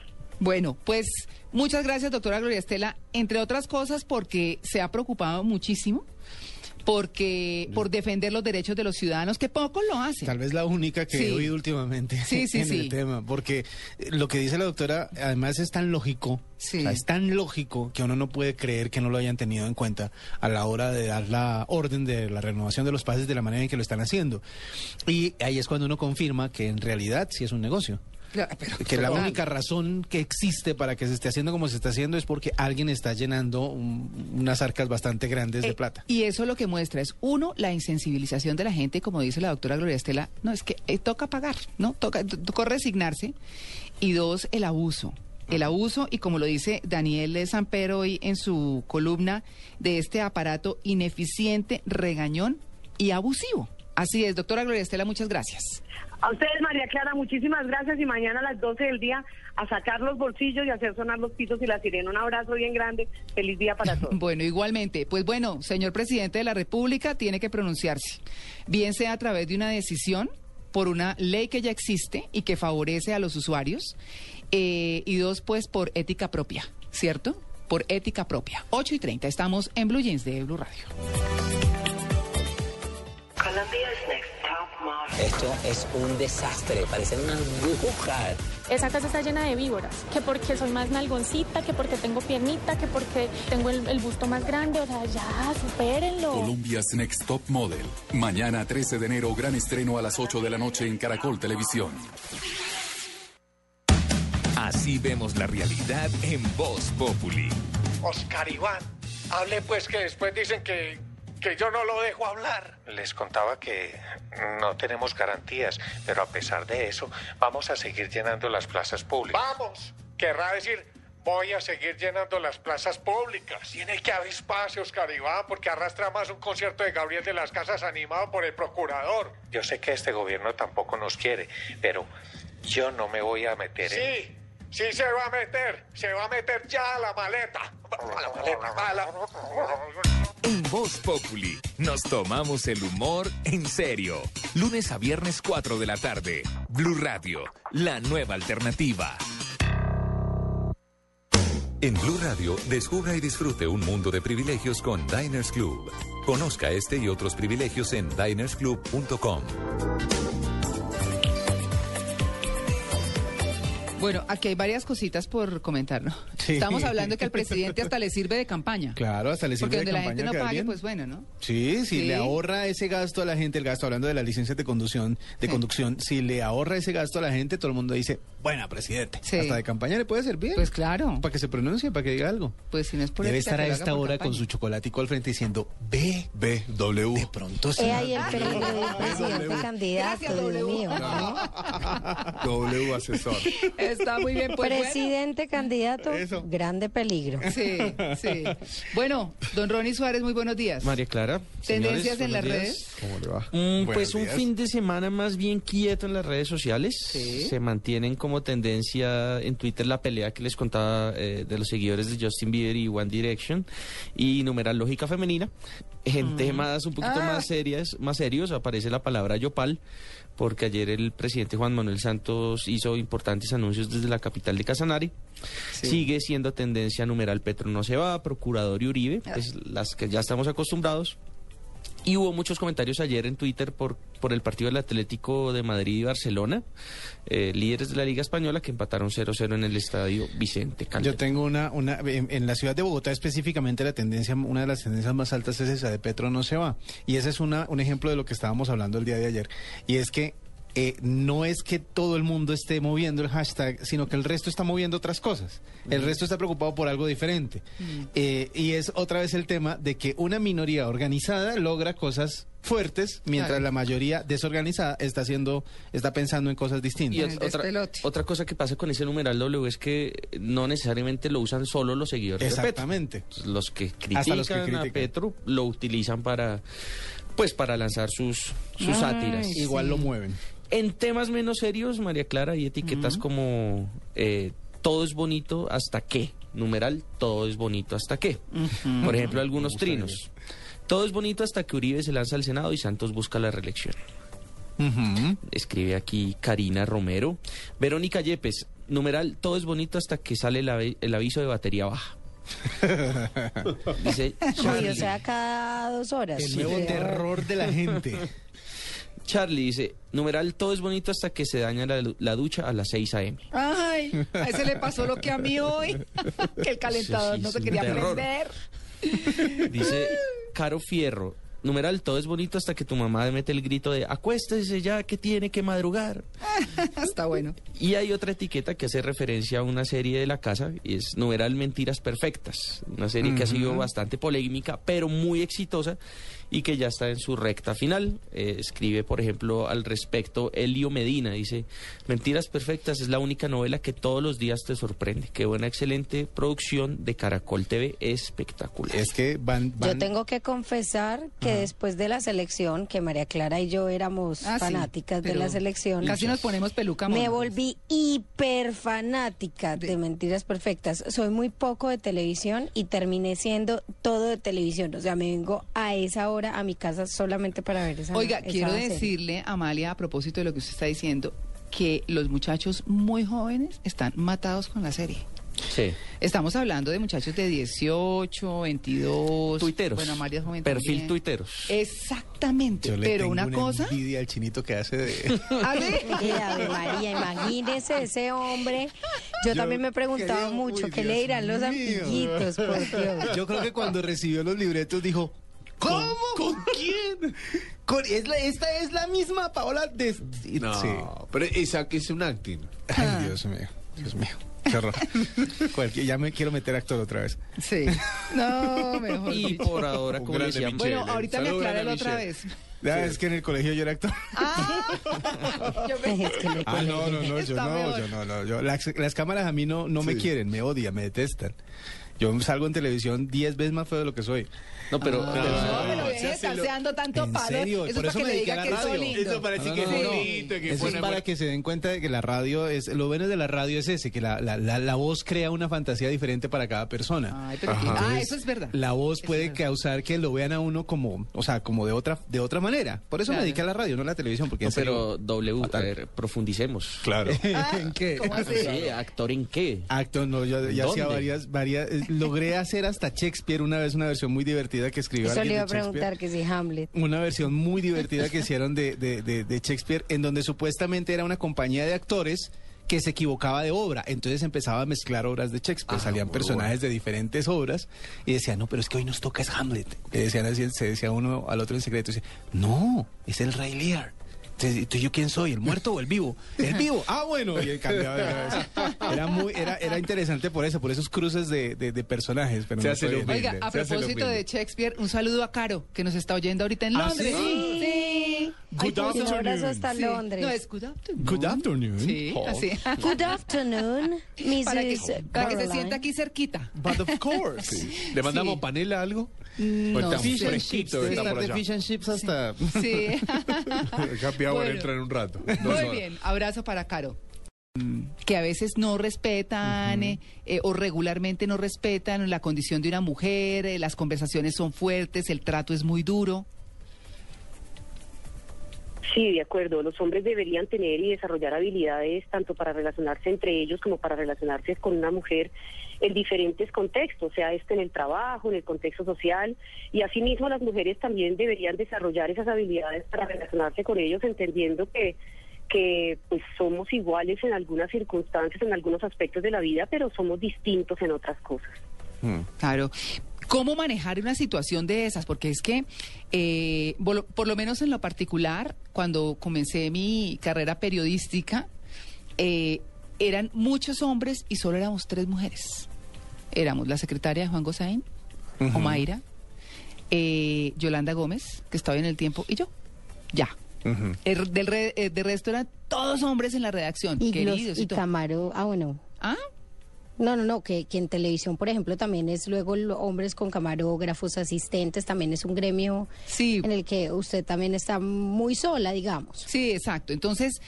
Bueno, pues muchas gracias, doctora Gloria Estela, entre otras cosas porque se ha preocupado muchísimo porque por defender los derechos de los ciudadanos, que pocos lo hacen. Tal vez la única que Sí. he oído últimamente Sí, sí, en el tema, porque eh, lo que dice la doctora además es tan lógico, Sí. o sea, es tan lógico que uno no puede creer que no lo hayan tenido en cuenta a la hora de dar la orden de la renovación de los pases de la manera en que lo están haciendo. Y ahí es cuando uno confirma que en realidad sí es un negocio. Que la única razón que existe para que se esté haciendo como se está haciendo es porque alguien está llenando un- unas arcas bastante grandes de Eh, plata. Y eso lo que muestra es, uno, la insensibilización de la gente, como dice la doctora Gloria Estela, no, es que eh, toca pagar, ¿no? Toca, to- toca resignarse. Y dos, el abuso. El abuso, y como lo dice Daniel Sampero hoy en su columna, de este aparato ineficiente, regañón y abusivo. Así es, doctora Gloria Estela, muchas gracias. A ustedes, María Clara, muchísimas gracias y mañana a las 12 del día a sacar los bolsillos y hacer sonar los pitos y la sirena. Un abrazo bien grande. Feliz día para todos. Bueno, igualmente. Pues bueno, señor presidente de la República tiene que pronunciarse, bien sea a través de una decisión por una ley que ya existe y que favorece a los usuarios, eh, y dos, pues por ética propia, ¿cierto? Por ética propia. 8 y 30, estamos en Blue Jeans de Blue Radio. Esto es un desastre, parecen una aguja. Esa casa está llena de víboras, que porque soy más nalgoncita, que porque tengo piernita, que porque tengo el, el busto más grande, o sea, ya, supérenlo. Colombia's Next Top Model. Mañana 13 de enero, gran estreno a las 8 de la noche en Caracol Televisión. Así vemos la realidad en Voz Populi. Oscar Iván, hable pues que después dicen que, que yo no lo dejo hablar. Les contaba que no tenemos garantías, pero a pesar de eso, vamos a seguir llenando las plazas públicas. Vamos, querrá decir, voy a seguir llenando las plazas públicas. Tiene que haber espacio, Oscar Iván, porque arrastra más un concierto de Gabriel de las Casas animado por el procurador. Yo sé que este gobierno tampoco nos quiere, pero yo no me voy a meter en... Sí, se va a meter, se va a meter ya a la maleta. A la maleta, a la... En Voz Populi nos tomamos el humor en serio. Lunes a viernes 4 de la tarde. Blue Radio, la nueva alternativa. En Blue Radio, descubra y disfrute un mundo de privilegios con Diners Club. Conozca este y otros privilegios en dinersclub.com. Bueno, aquí hay varias cositas por comentar, ¿no? Sí. Estamos hablando que al presidente hasta le sirve de campaña. Claro, hasta le sirve Porque de donde la campaña gente no pague, bien. pues bueno, ¿no? Sí, si Sí. le ahorra ese gasto a la gente, el gasto hablando de las licencias de conducción, de conducción, si le ahorra ese gasto a la gente, todo el mundo dice, buena presidente. Sí. Hasta de campaña le puede servir. Pues claro. Para que se pronuncie, para que diga algo. Pues si no es por Debe estar a esta hora con campaña. su chocolatico al frente diciendo B, B, W. De pronto sí. Ahí el peligro del presidente candidato, mío. W asesor. Está muy bien, pues bueno. Presidente candidato, grande peligro. Sí, sí. Bueno, don Ronnie Suárez, muy buenos días. María Clara. Tendencias señores, en las redes. ¿Cómo le va? Mm, pues un fin de semana más bien quieto en las redes sociales. Sí. Se mantienen como tendencia en Twitter la pelea que les contaba eh, de los seguidores de Justin Bieber y One Direction y numeral lógica femenina. En temas un poquito Ah. más serias, más serios aparece la palabra yopal porque ayer el presidente Juan Manuel Santos hizo importantes anuncios desde la capital de Casanare. Sigue siendo tendencia numeral Petro no se va, Procurador y Uribe, pues las que ya estamos acostumbrados. Y hubo muchos comentarios ayer en Twitter por, por el partido del Atlético de Madrid y Barcelona, eh, líderes de la Liga Española que empataron 0-0 en el estadio Vicente Calderón. Yo tengo una, una en, la ciudad de Bogotá específicamente la tendencia, una de las tendencias más altas es esa de Petro no se va. Y ese es una, un ejemplo de lo que estábamos hablando el día de ayer. Y es que eh, no es que todo el mundo esté moviendo el hashtag, sino que el resto está moviendo otras cosas. El resto está preocupado por algo diferente. Eh, y es otra vez el tema de que una minoría organizada logra cosas fuertes, mientras Claro. la mayoría desorganizada está haciendo, está pensando en cosas distintas. Y otra, otra cosa que pasa con ese numeral W es que no necesariamente lo usan solo los seguidores de Petro. Exactamente. Los que critican, Hasta los que a critican. Petro lo utilizan para pues para lanzar sus, sus sátiras. Igual lo mueven. En temas menos serios, María Clara, hay etiquetas como eh, todo es bonito hasta qué. Numeral, todo es bonito hasta qué. Por ejemplo, algunos trinos. Todo es bonito hasta que Uribe se lanza al Senado y Santos busca la reelección. Escribe aquí Karina Romero. Verónica Yepes, numeral, todo es bonito hasta que sale el, avi- el aviso de batería baja. Dice Uy, o sea, cada dos horas. El nuevo Sí. terror de la gente. Charlie dice, numeral, todo es bonito hasta que se daña la, la ducha a las 6 a.m. Ay, a ese le pasó lo que a mí hoy, que el calentador Sí, no se quería terror. prender. Dice Caro Fierro, numeral, todo es bonito hasta que tu mamá mete el grito de acuéstese ya que tiene que madrugar. Está bueno. Y hay otra etiqueta que hace referencia a una serie de la casa, y es numeral Mentiras Perfectas, una serie que ha sido bastante polémica, pero muy exitosa y que ya está en su recta final. Eh, escribe, por ejemplo, al respecto Elio Medina, dice, Mentiras Perfectas es la única novela que todos los días te sorprende. Qué buena, excelente producción de Caracol TV, espectacular. Es que van... Yo tengo que confesar que después de la selección, que María Clara y yo éramos Ah, sí, fanáticas de la selección, Casi nos ponemos peluca. me mona. volví hiper fanática de Mentiras Perfectas. Soy muy poco de televisión y terminé siendo todo de televisión. O sea, me vengo a esa hora a mi casa solamente para ver esa Oiga, esa quiero serie. decirle, Amalia, a propósito de lo que usted está diciendo, que los muchachos muy jóvenes están matados con la serie. Sí. Estamos hablando de muchachos de 18, 22. Tuiteros. Bueno, María es joven Perfil también. tuiteros. Exactamente. Yo le pero tengo una cosa. envidia al chinito que hace de... A ver. Ave María, imagínese ese hombre. Yo, Yo también me he preguntado creo- mucho uy, qué Dios le dirán los mío. amiguitos, por Dios. Yo creo que cuando recibió los libretos dijo, ¿cómo? ¿Con quién? Con- es la- esta es la misma Paola de... No, Sí. pero esa que es un acting. Ay, Dios mío, Dios mío. Qué horror. Cualquier- ya me quiero meter actor otra vez. Sí. No, mejor. Y por ahora, como decíamos, Michelle. Bueno, ahorita me Ana otra vez. Ya, es que en el colegio yo era actor. Yo me- Es que Ah, no, no, no, yo no, yo no, no. Yo, las, las cámaras a mí no, no me Sí. quieren, me odian, me detestan. Yo salgo en televisión 10 veces más feo de lo que soy. No, pero, No, pero- pero deje de lo- dando tanto ¿En palo. serio? Eso Por es eso para que me le diga que la es radio. lindo. Eso parece No, que no, es no, no. bonito, que Eso es para que se den cuenta de que la radio es, lo bueno de la radio es ese, que la, la, la, la voz crea una fantasía diferente para cada persona. Ay, pero que- ah, eso es verdad. La voz Eso puede es causar que lo vean a uno como, o sea, como de otra, de otra manera. Por eso Claro. me dediqué a la radio, no a la televisión, porque no, pero W, a ver, profundicemos. Claro. ¿En qué? ¿Cómo así? Sí, ¿actor en qué? Acto, no, yo ya hacía varias, varias, eh, logré hacer hasta Shakespeare una vez una versión muy divertida que escribió Eso le alguien iba de a preguntar que si Hamlet. Una versión muy divertida que hicieron de, de, de- de Shakespeare, en donde supuestamente era una compañía de actores que se equivocaba de obra. Entonces empezaba a mezclar obras de Shakespeare. Ah, Salían personajes bueno. de diferentes obras y decían, no, pero es que hoy nos toca es Hamlet. Le decían así, se decía uno al otro en secreto. y Dice, no, es el Rey Lear. Entonces, ¿entonces, ¿yo quién soy? ¿El muerto o el vivo? El vivo. Ah, bueno. Y cambiaba de cabeza. Era muy, era, era interesante por eso, por esos cruces de, de- de personajes. Pero Se no hace lo. Oiga, a Se hace lo propósito de Shakespeare, un saludo a Caro, que nos está oyendo ahorita en ¿Ah, Londres. sí? Sí. Good Ay, Un abrazo hasta Sí. Londres. No, es good afternoon. Good afternoon. Sí, Oh. así. Good afternoon, Mrs. Para que, para que se sienta aquí cerquita. But of course. Sí. ¿Le mandamos Sí. panela algo? No por de allá. fish and chips hasta... Sí. Hour Bueno. entra en un rato. Dos Muy horas. bien, abrazo para Caro. Que a veces no respetan eh, eh, o regularmente no respetan la condición de una mujer, eh, las conversaciones son fuertes, el trato es muy duro. Sí, de acuerdo. Los hombres deberían tener y desarrollar habilidades tanto para relacionarse entre ellos como para relacionarse con una mujer en diferentes contextos, sea este en el trabajo, en el contexto social, y asimismo las mujeres también deberían desarrollar esas habilidades para relacionarse con ellos, entendiendo que que pues somos iguales en algunas circunstancias, en algunos aspectos de la vida, pero somos distintos en otras cosas. Claro. ¿Cómo manejar una situación de esas? Porque es que, eh, por, por lo menos en lo particular, cuando comencé mi carrera periodística, eh, eran muchos hombres y solo éramos tres mujeres. Éramos la secretaria de Juan Gosaín, Ujú. Omaira, eh, Yolanda Gómez, que estaba en el tiempo, y yo. Ya. El, del re- eh, de resto eran todos hombres en la redacción, Y, los- queridos. y todo. Camaro, ah, bueno. ¿Ah? No, no, no, que, que en televisión, por ejemplo, también es luego lo- hombres con camarógrafos, asistentes, también es un gremio en el que usted también está muy sola, digamos. Sí, exacto. Entonces,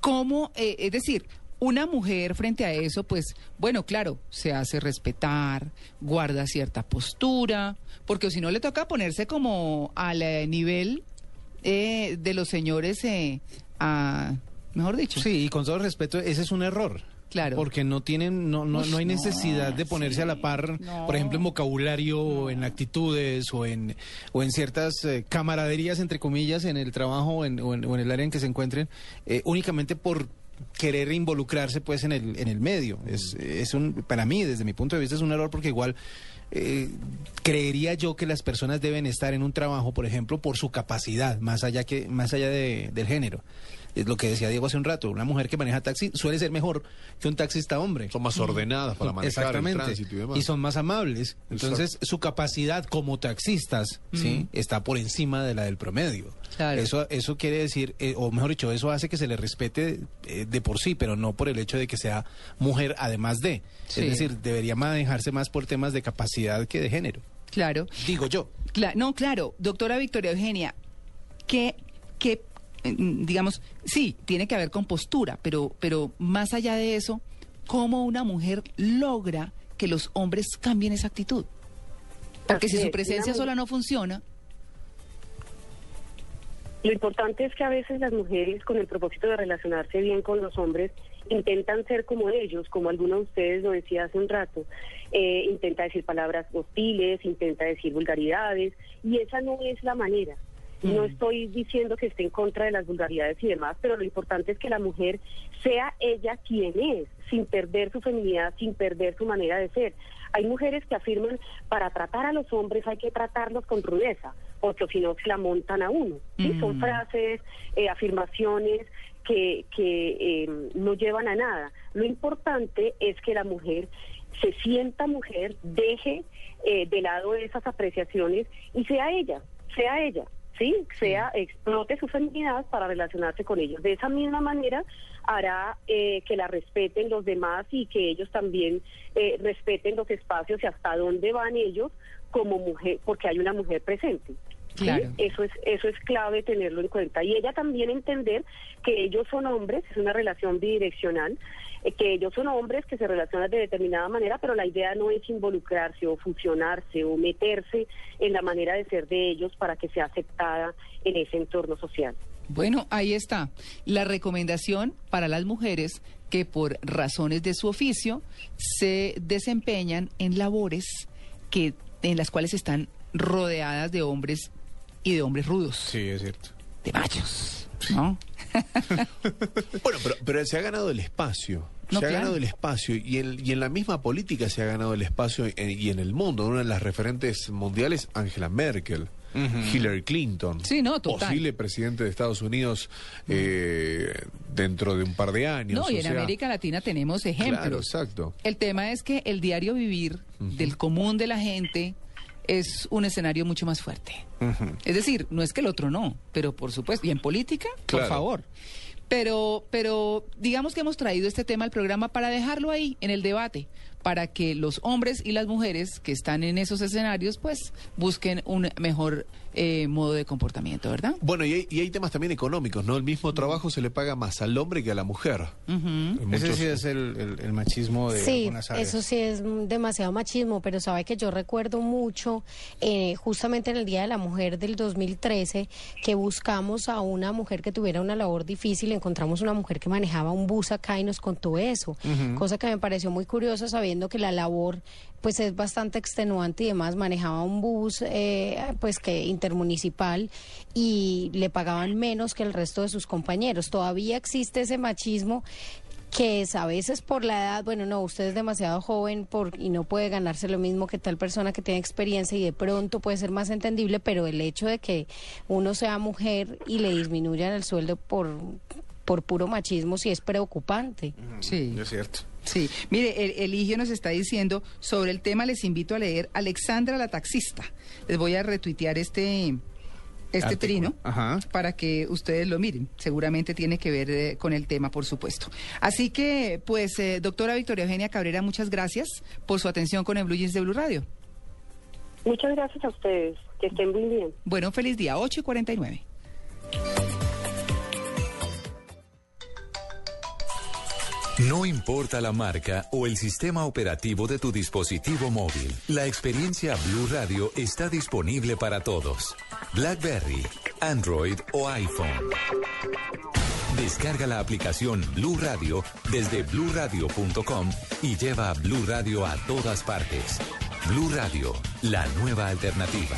¿cómo, eh, es decir, una mujer frente a eso, pues, bueno, claro, se hace respetar, guarda cierta postura, porque si no le toca ponerse como al eh, nivel eh, de los señores, eh, a, mejor dicho. Sí, y con todo respeto, ese es un error. Claro. Porque no tienen, no, no, no hay no, necesidad de ponerse a la par, por ejemplo, en vocabulario, o en actitudes, o en, o en ciertas eh, camaraderías, entre comillas, en el trabajo o en, o en- o en el área en que se encuentren, eh, únicamente por querer involucrarse pues en el, en el medio. Es, es un, para mí, desde mi punto de vista, es un error porque igual eh, creería yo que las personas deben estar en un trabajo, por ejemplo, por su capacidad, más allá que, más allá de- del género. Es lo que decía Diego hace un rato, una mujer que maneja taxi suele ser mejor que un taxista hombre. Son más ordenadas para manejar el Exactamente. tránsito y demás. son más amables. Entonces, su capacidad como taxistas, ¿sí? Está por encima de la del promedio. Claro. Eso, eso quiere decir, eh, o mejor dicho, eso hace que se le respete eh, de por sí, pero no por el hecho de que sea mujer además de. Sí. Es decir, debería manejarse más por temas de capacidad que de género. Claro. Digo yo. Cla- no, claro, doctora Victoria Eugenia, que eh, digamos, sí, tiene que haber compostura, pero, pero más allá de eso, ¿cómo una mujer logra que los hombres cambien esa actitud? Porque Así si su es, presencia sola no funciona, Lo importante es que a veces las mujeres, con el propósito de relacionarse bien con los hombres, intentan ser como ellos, como alguno de ustedes lo decía hace un rato. Eh, intenta decir palabras hostiles, intenta decir vulgaridades, y esa no es la manera. No estoy diciendo que esté en contra de las vulgaridades y demás, pero lo importante es que la mujer sea ella quien es, sin perder su feminidad, sin perder su manera de ser. Hay mujeres que afirman, para tratar a los hombres hay que tratarlos con rudeza, porque si no se la montan a uno. ¿sí? Son Mm. frases, eh, afirmaciones que, que eh, no llevan a nada. Lo importante es que la mujer se sienta mujer, deje eh, de lado esas apreciaciones y sea ella, sea ella. Sí, sea, explote su feminidad para relacionarse con ellos. De esa misma manera hará eh, que la respeten los demás y que ellos también eh, respeten los espacios y hasta dónde van ellos como mujer, porque hay una mujer presente. Claro. Eso es eso es clave tenerlo en cuenta y ella también entender que ellos son hombres, es una relación bidireccional, eh, que ellos son hombres que se relacionan de determinada manera, pero la idea no es involucrarse o fusionarse o meterse en la manera de ser de ellos para que sea aceptada en ese entorno social. bueno, ahí está la recomendación para las mujeres que por razones de su oficio se desempeñan en labores que en las cuales están rodeadas de hombres y de hombres rudos. Sí, es cierto. De machos, ¿no? Bueno, pero, pero se ha ganado el espacio. No, se ha claro. ganado el espacio y en, y en la misma política se ha ganado el espacio en- y en el mundo. Una de las referentes mundiales, Angela Merkel. Hillary Clinton, Sí, no, total. posible presidente de Estados Unidos eh, dentro de un par de años. No, y en sea, América Latina tenemos ejemplos. Claro, exacto. El tema es que el diario vivir del común de la gente es un escenario mucho más fuerte. Es decir, no es que el otro no, pero por supuesto, y en política, por favor. Pero, pero digamos que hemos traído este tema al programa para dejarlo ahí, en el debate, para que los hombres y las mujeres que están en esos escenarios pues busquen un mejor eh, modo de comportamiento, ¿verdad? Bueno, y hay, y hay temas también económicos, ¿no? El mismo trabajo se le paga más al hombre que a la mujer. En Ese muchos- sí es el, el- el machismo de Sí, algunas áreas. eso sí es demasiado machismo, pero sabe que yo recuerdo mucho, eh, justamente en el Día de la Mujer del 2013, que buscamos a una mujer que tuviera una labor difícil, encontramos una mujer que manejaba un bus acá y nos contó eso, cosa que me pareció muy curiosa sabiendo que la labor pues es bastante extenuante y demás, manejaba un bus eh, pues que intermunicipal y le pagaban menos que el resto de sus compañeros. Todavía existe ese machismo que es a veces por la edad, bueno, no, usted es demasiado joven por, y no puede ganarse lo mismo que tal persona que tiene experiencia y de pronto puede ser más entendible, pero el hecho de que uno sea mujer y le disminuyan el sueldo por, por puro machismo sí es preocupante. Sí. Es cierto. Sí, mire, el, Eligio nos está diciendo sobre el tema, les invito a leer Alexandra la taxista. Les voy a retuitear este, este Artículo. trino Ajá. para que ustedes lo miren. Seguramente tiene que ver eh, con el tema, por supuesto. Así que, pues, eh, doctora Victoria Eugenia Cabrera, muchas gracias por su atención con el Blue Jeans de Blue Radio. Muchas gracias a ustedes. Que estén muy bien. Bueno, feliz día, 8 y 49. No importa la marca o el sistema operativo de tu dispositivo móvil, la experiencia Blue Radio está disponible para todos. BlackBerry, Android o iPhone. Descarga la aplicación Blue Radio desde bluradio.com y lleva a Blue Radio a todas partes. Blue Radio, la nueva alternativa.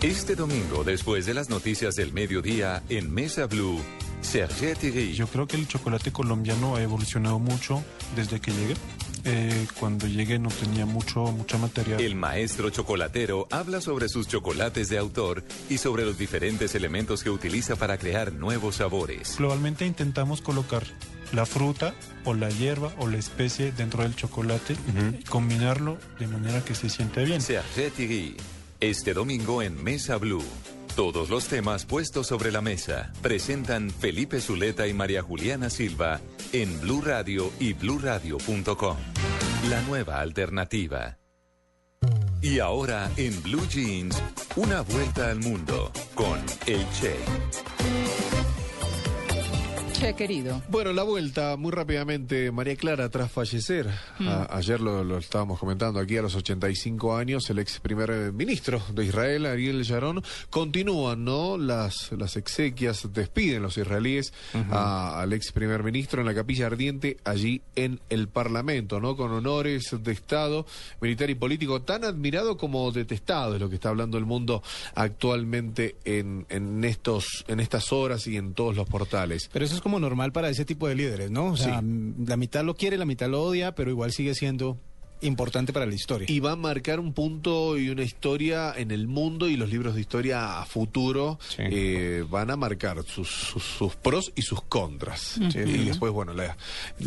Este domingo, después de las noticias del mediodía, en Mesa Blue. Yo creo que el chocolate colombiano ha evolucionado mucho desde que llegué. Eh, cuando llegué no tenía mucho, mucha materia. El maestro chocolatero habla sobre sus chocolates de autor y sobre los diferentes elementos que utiliza para crear nuevos sabores. Globalmente intentamos colocar la fruta o la hierba o la especie dentro del chocolate y combinarlo de manera que se siente bien. Serge Thierry, este domingo en Mesa Blue. Todos los temas puestos sobre la mesa presentan Felipe Zuleta y María Juliana Silva en Blue Radio y bluradio.com. La nueva alternativa. Y ahora en Blue Jeans, una vuelta al mundo con El Che. Querido. Bueno, la vuelta, muy rápidamente, María Clara, tras fallecer, Mm. a- ayer lo, lo estábamos comentando aquí, a los 85 años, el ex primer eh, ministro de Israel, Ariel Sharon, continúan, ¿no? Las, las exequias, despiden los israelíes a- al ex primer ministro en la capilla ardiente, allí en el Parlamento, ¿no? Con honores de Estado, militar y político, tan admirado como detestado, es lo que está hablando el mundo actualmente en, en, estos, en estas horas y en todos los portales. Pero eso es como normal para ese tipo de líderes, ¿no? O sea, Sí. la mitad lo quiere, la mitad lo odia, pero igual sigue siendo importante para la historia. Y va a marcar un punto y una historia en el mundo y los libros de historia a futuro eh, van a marcar sus, sus- sus pros y sus contras. Y después, bueno, la-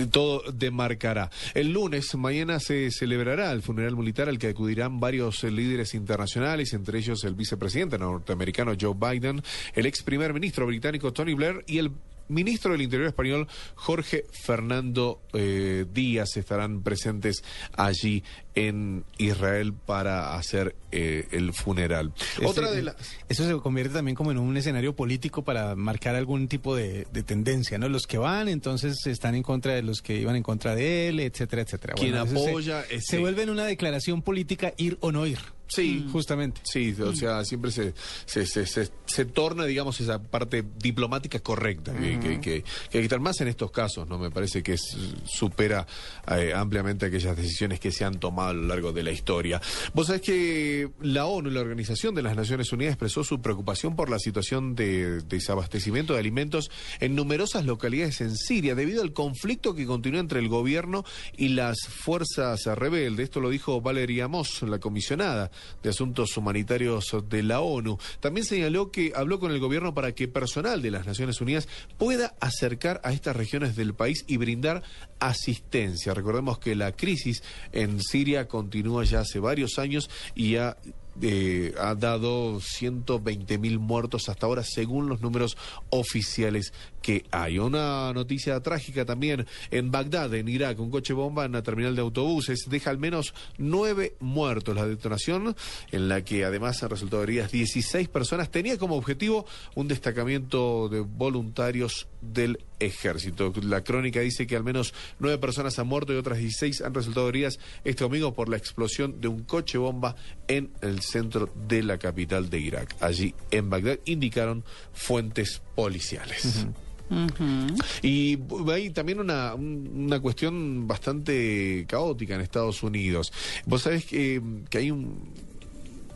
todo demarcará. El lunes, mañana se celebrará el funeral militar al que acudirán varios líderes internacionales, entre ellos el vicepresidente norteamericano Joe Biden, el ex primer ministro británico Tony Blair y el ministro del Interior español Jorge Fernando eh, Díaz estarán presentes allí en Israel para hacer eh, el funeral. Otra de las... Eso se convierte también como en un escenario político para marcar algún tipo de, de tendencia, ¿no? Los que van, entonces están en contra de los que iban en contra de él, etcétera, etcétera. Quien se- apoya Se, ese- vuelve en una declaración política ir o no ir. Sí, justamente. Sí, o sea, siempre se, se, se, se- se torna, digamos, esa parte diplomática correcta que, que, que- que hay que estar más en estos casos, ¿no? Me parece que es- supera eh, ampliamente aquellas decisiones que se han tomado a lo largo de la historia. Vos sabés que la ONU, la Organización de las Naciones Unidas, expresó su preocupación por la situación de desabastecimiento de alimentos en numerosas localidades en Siria debido al conflicto que continúa entre el gobierno y las fuerzas rebeldes. Esto lo dijo Valeria Moss, la comisionada de Asuntos Humanitarios de la ONU. También señaló que habló con el gobierno para que personal de las Naciones Unidas pueda acercar a estas regiones del país y brindar asistencia. Recordemos que la crisis en Siria continúa ya hace varios años y ha eh, ha dado 120 mil muertos hasta ahora, según los números oficiales que hay. Una noticia trágica también en Bagdad, en Irak, un coche bomba en la terminal de autobuses deja al menos nueve muertos. La detonación, en la que además han resultado heridas 16 personas, tenía como objetivo un destacamiento de voluntarios del ejército. La crónica dice que al menos nueve personas han muerto y otras 16 han resultado heridas este domingo por la explosión de un coche bomba en el centro de la capital de Irak. Allí en Bagdad indicaron fuentes policiales. Y hay también una, una cuestión bastante caótica en Estados Unidos. Vos sabés que, que hay un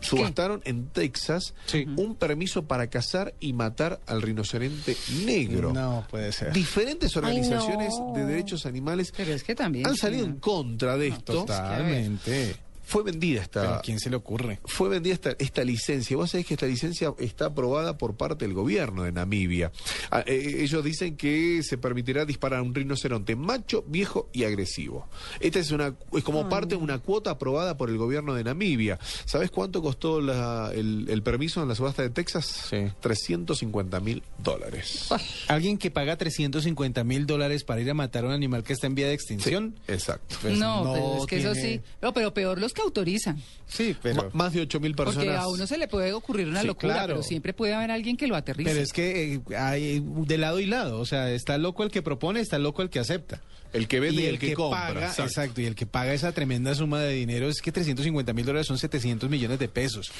subastaron en Texas un permiso para cazar y matar al rinoceronte negro. No puede ser. Diferentes organizaciones de derechos animales Pero es que también han salido en contra de esto. Totalmente. Fue vendida esta. ¿Pero a quién se le ocurre? Fue vendida esta, esta licencia. Vos sabés que esta licencia está aprobada por parte del gobierno de Namibia. Ah, eh, ellos dicen que se permitirá disparar a un rinoceronte macho, viejo y agresivo. Esta es una es como parte de una cuota aprobada por el gobierno de Namibia. ¿Sabés cuánto costó la- el, el permiso en la subasta de Texas? 350 mil dólares. Alguien que paga 350 mil dólares para ir a matar a un animal que está en vía de extinción. exacto. Pues no, pero es que eso sí. No, pero peor los que autorizan. Sí, pero... más de 8 mil personas. Porque a uno se le puede ocurrir una Sí, locura, claro. pero siempre puede haber alguien que lo aterrice. Pero es que eh, hay de lado y lado, o sea, está loco el que propone, está loco el que acepta. El que vende y el que compra, Paga, exacto. exacto. y el que paga esa tremenda suma de dinero es que 350 mil dólares son 700 millones de pesos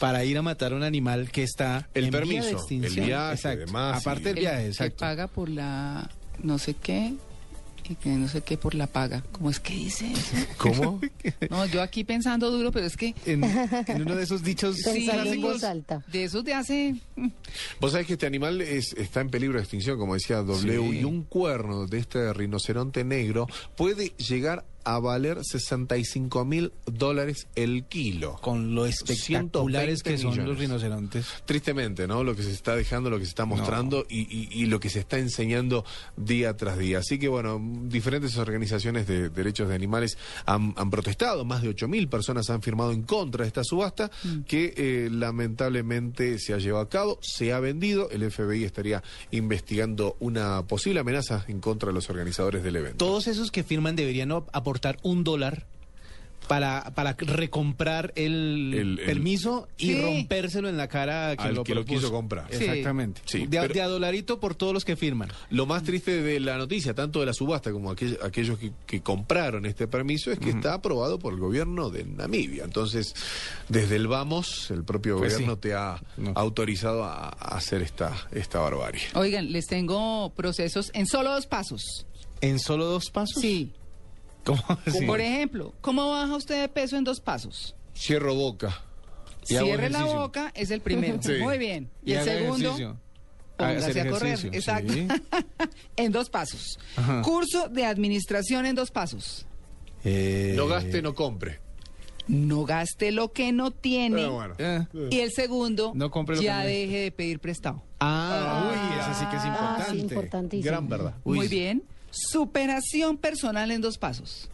para ir a matar a un animal que está El en vía permiso, de el extinción. viaje, Exacto. demás, Aparte y- del viaje, que exacto. paga por la no sé qué y que no sé qué por la paga. ¿Cómo es que dice eso? ¿Cómo? No, yo aquí pensando duro, pero es que En, en uno de esos dichos en clásicos alta. de esos de hace Vos sabés que este animal es- está en peligro de extinción, como decía W, Sí. y un cuerno de este rinoceronte negro puede llegar a valer 65 mil dólares el kilo. con lo espectaculares 120 que son los rinocerontes. Tristemente, ¿no? Lo que se está dejando, lo que se está mostrando y, y- y lo que se está enseñando día tras día. Así que, bueno, diferentes organizaciones de derechos de animales han, han protestado. Más de 8.000 personas han firmado en contra de esta subasta que eh, lamentablemente se ha llevado a cabo, se ha vendido. El FBI estaría investigando una posible amenaza en contra de los organizadores del evento. Todos esos que firman deberían ap- aportar un dólar para, para recomprar el, El- el- permiso y Sí. rompérselo en la cara a quien Al lo que lo quiso comprar. Sí. Exactamente. Sí, de, a- pero- de a dolarito por todos los que firman. Lo más triste de la noticia, tanto de la subasta como aquell- aquellos que, que compraron este permiso, es que está aprobado por el gobierno de Namibia. Entonces, desde el vamos, el propio Pues gobierno sí. te ha autorizado a, a hacer esta, esta barbarie. Oigan, les tengo procesos en solo dos pasos. ¿En solo dos pasos? Sí. ¿Cómo así? Por ejemplo, ¿cómo baja usted de peso en dos pasos? Cierro boca. Y hago Cierre la ejercicio. boca, es el primero. Sí. Muy bien. Y, Y el haga segundo, ejercicio. póngase Hacer a correr. ejercicio, Exacto. sí. en dos pasos. Ajá. Curso de administración en dos pasos. Eh, No gaste, no compre. No gaste lo que no tiene. Pero bueno. eh. Y el segundo, No compre lo ya que no- deje de pedir prestado. Ah, uy, ese sí que es Ah, importante. sí, importantísimo. Gran verdad. Uy, Muy bien. Superación personal en dos pasos.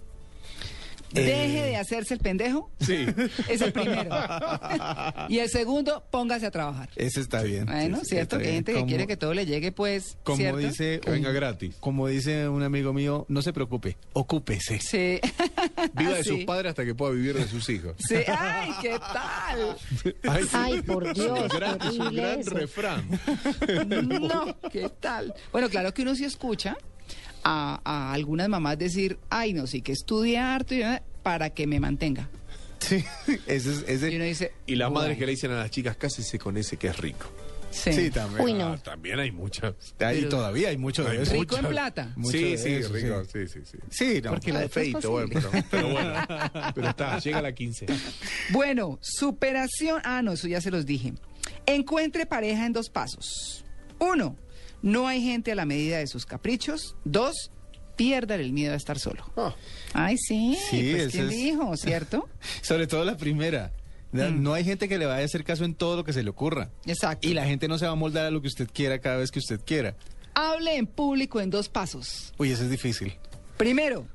Eh. Deje de hacerse el pendejo. Sí. Es el primero. y el segundo, póngase a trabajar. Ese está bien. Bueno, Sí, cierto que gente que quiere que todo le llegue, pues. Como ¿cierto? dice Que venga un- gratis. Como dice un amigo mío, no se preocupe, ocúpese. Sí. Viva de Sí. sus padres hasta que pueda vivir de sus hijos. Sí. ¡Ay, qué tal! Ay, sí. Ay, por Dios, Es un gran, es un gran refrán. No, ¿qué tal? Bueno, claro que uno sí escucha a, a algunas mamás decir, ay, no, sí que y, eh, para que me mantenga. Sí, ese es... Ese... Y uno dice, Y las madres que le dicen a las chicas, cásese con ese que es rico. Sí. Sí, también. Uy, no. Ah, también hay muchas. Ahí todavía hay mucho de eso. Rico en plata. Mucho sí, sí, eso, rico. sí. Sí, sí, no. Porque es feito, bueno, pero bueno. Pero está, llega a la 15. Bueno, superación. Ah, no, eso ya se los dije. Encuentre pareja en dos pasos. Uno, no hay gente a la medida de sus caprichos. Dos, pierda el miedo a estar solo. Ah. Ay, sí, Sí, pues quién es- dijo, ¿cierto? Sobre todo la primera. No Mm. no hay gente que le vaya a hacer caso en todo lo que se le ocurra. Exacto. Y la gente no se va a moldar a lo que usted quiera cada vez que usted quiera. Hable en público en dos pasos. Uy, eso es difícil. Primero,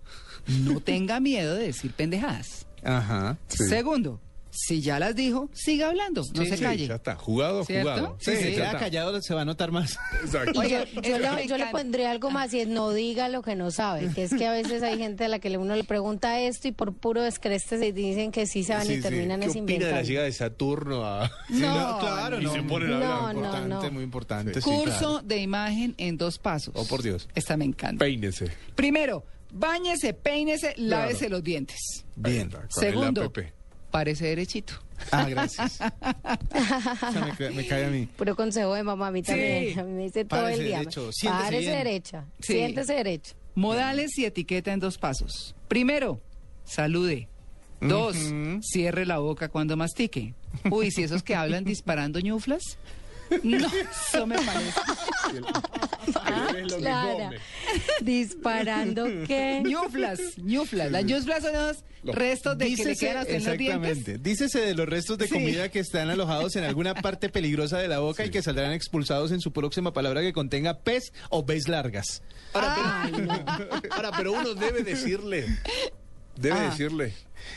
no tenga miedo de decir pendejadas. Ajá. Segundo, si ya las dijo, siga hablando, no Sí, se sí, calle. Ya está, jugado, ¿Cierto? jugado. Sí, si ya queda callado se va a notar más. Exacto. Y yo, le, yo le encanta. pondría algo más y es no diga lo que no sabe, que es que a veces hay gente a la que uno le pregunta esto y por puro descreste se dicen que sí saben Sí, y sí. terminan ¿Qué es opina de la inventando. llegada de Saturno a... No, claro, y no. se ponen a No, hablar. no, importante, no. muy importante. sí, Curso claro. de imagen en dos pasos. Oh, por Dios. Esta me encanta. Peínese. Primero, báñese, peínese, lávese los dientes. Bien. Segundo, APP. Parece derechito. Ah, gracias. Me, ca- me cae a mí. Puro consejo de mamá, a mí también. Sí. A mí me dice todo Párese el día. derecho, siéntese Párese derecha, Sí. siéntese derecho. Modales y etiqueta en dos pasos. Primero, salude. Dos, cierre la boca cuando mastique. Uy, si esos que hablan disparando ñuflas. No, eso me parece. Que Clara, disparando qué. ñuflas, ñuflas. Las ñuflas son los restos de que le Dícese- quedan a usted en los dientes. exactamente. Dícese de los restos de Sí. comida que están alojados en alguna parte peligrosa de la boca y que saldrán expulsados en su próxima palabra que contenga pez o pez largas. Ay, no. Ahora, pero uno debe decirle, debe Ah. decirle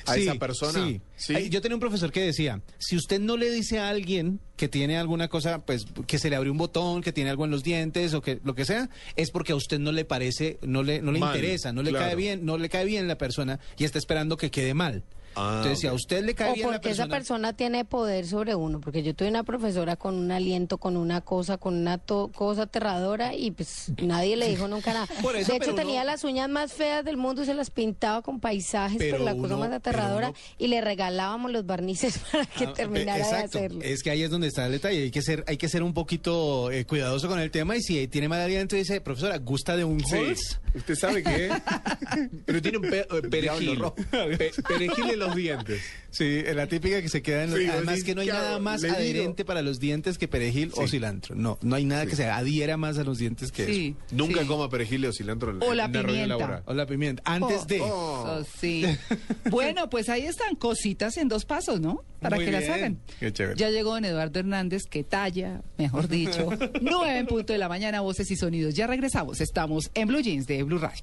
a Sí, esa persona. sí. ¿sí? Yo tenía un profesor que decía, si usted no le dice a alguien que tiene alguna cosa, pues que se le abrió un botón, que tiene algo en los dientes o que lo que sea, es porque a usted no le parece, no le, no le Mal, interesa, no le claro. cae bien, no le cae bien la persona y está esperando que quede mal. Ah, Entonces, si a usted le cae O bien la porque persona, esa persona tiene poder sobre uno, porque yo tuve una profesora con un aliento, con una cosa, con una to- cosa aterradora y pues nadie le dijo nunca nada. Por eso, de hecho tenía uno- las uñas más feas del mundo y se las pintaba con paisajes, pero, Pero la cosa más aterradora y le regalábamos los barnices para que Ah, terminara exacto. de hacerlo. Es que ahí es donde está el detalle. Hay que ser, hay que ser un poquito eh, cuidadoso con el tema. Y si tiene mal aliento, dice, profesora, ¿gusta de un Sí. ¿Usted sabe qué? Pero tiene un pe- eh, perejil. rojo. Pe- perejil en los dientes. Sí, la típica que se queda en los... Sí, Además decís, que no hay nada más le digo. adherente para los dientes que perejil o cilantro. No, no hay nada que se adhiera más a los dientes que Sí, Nunca sí. coma perejil o cilantro en O en la una reunión pimienta. laboral. eso. O la pimienta. Antes Oh, de... Oh. Eso sí. Bueno, pues ahí están cositas en dos pasos, ¿no? Para Muy que las bien. hagan. Qué chévere. Ya llegó don Eduardo Hernández, que talla, mejor dicho. Nueve en punto de la mañana, voces y sonidos. Ya regresamos. Estamos en Blue Jeans de Blue Radio.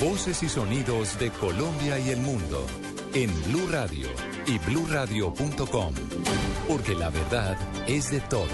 Voces y sonidos de Colombia y el mundo en Blue Radio y bluradio.com, porque la verdad es de todos.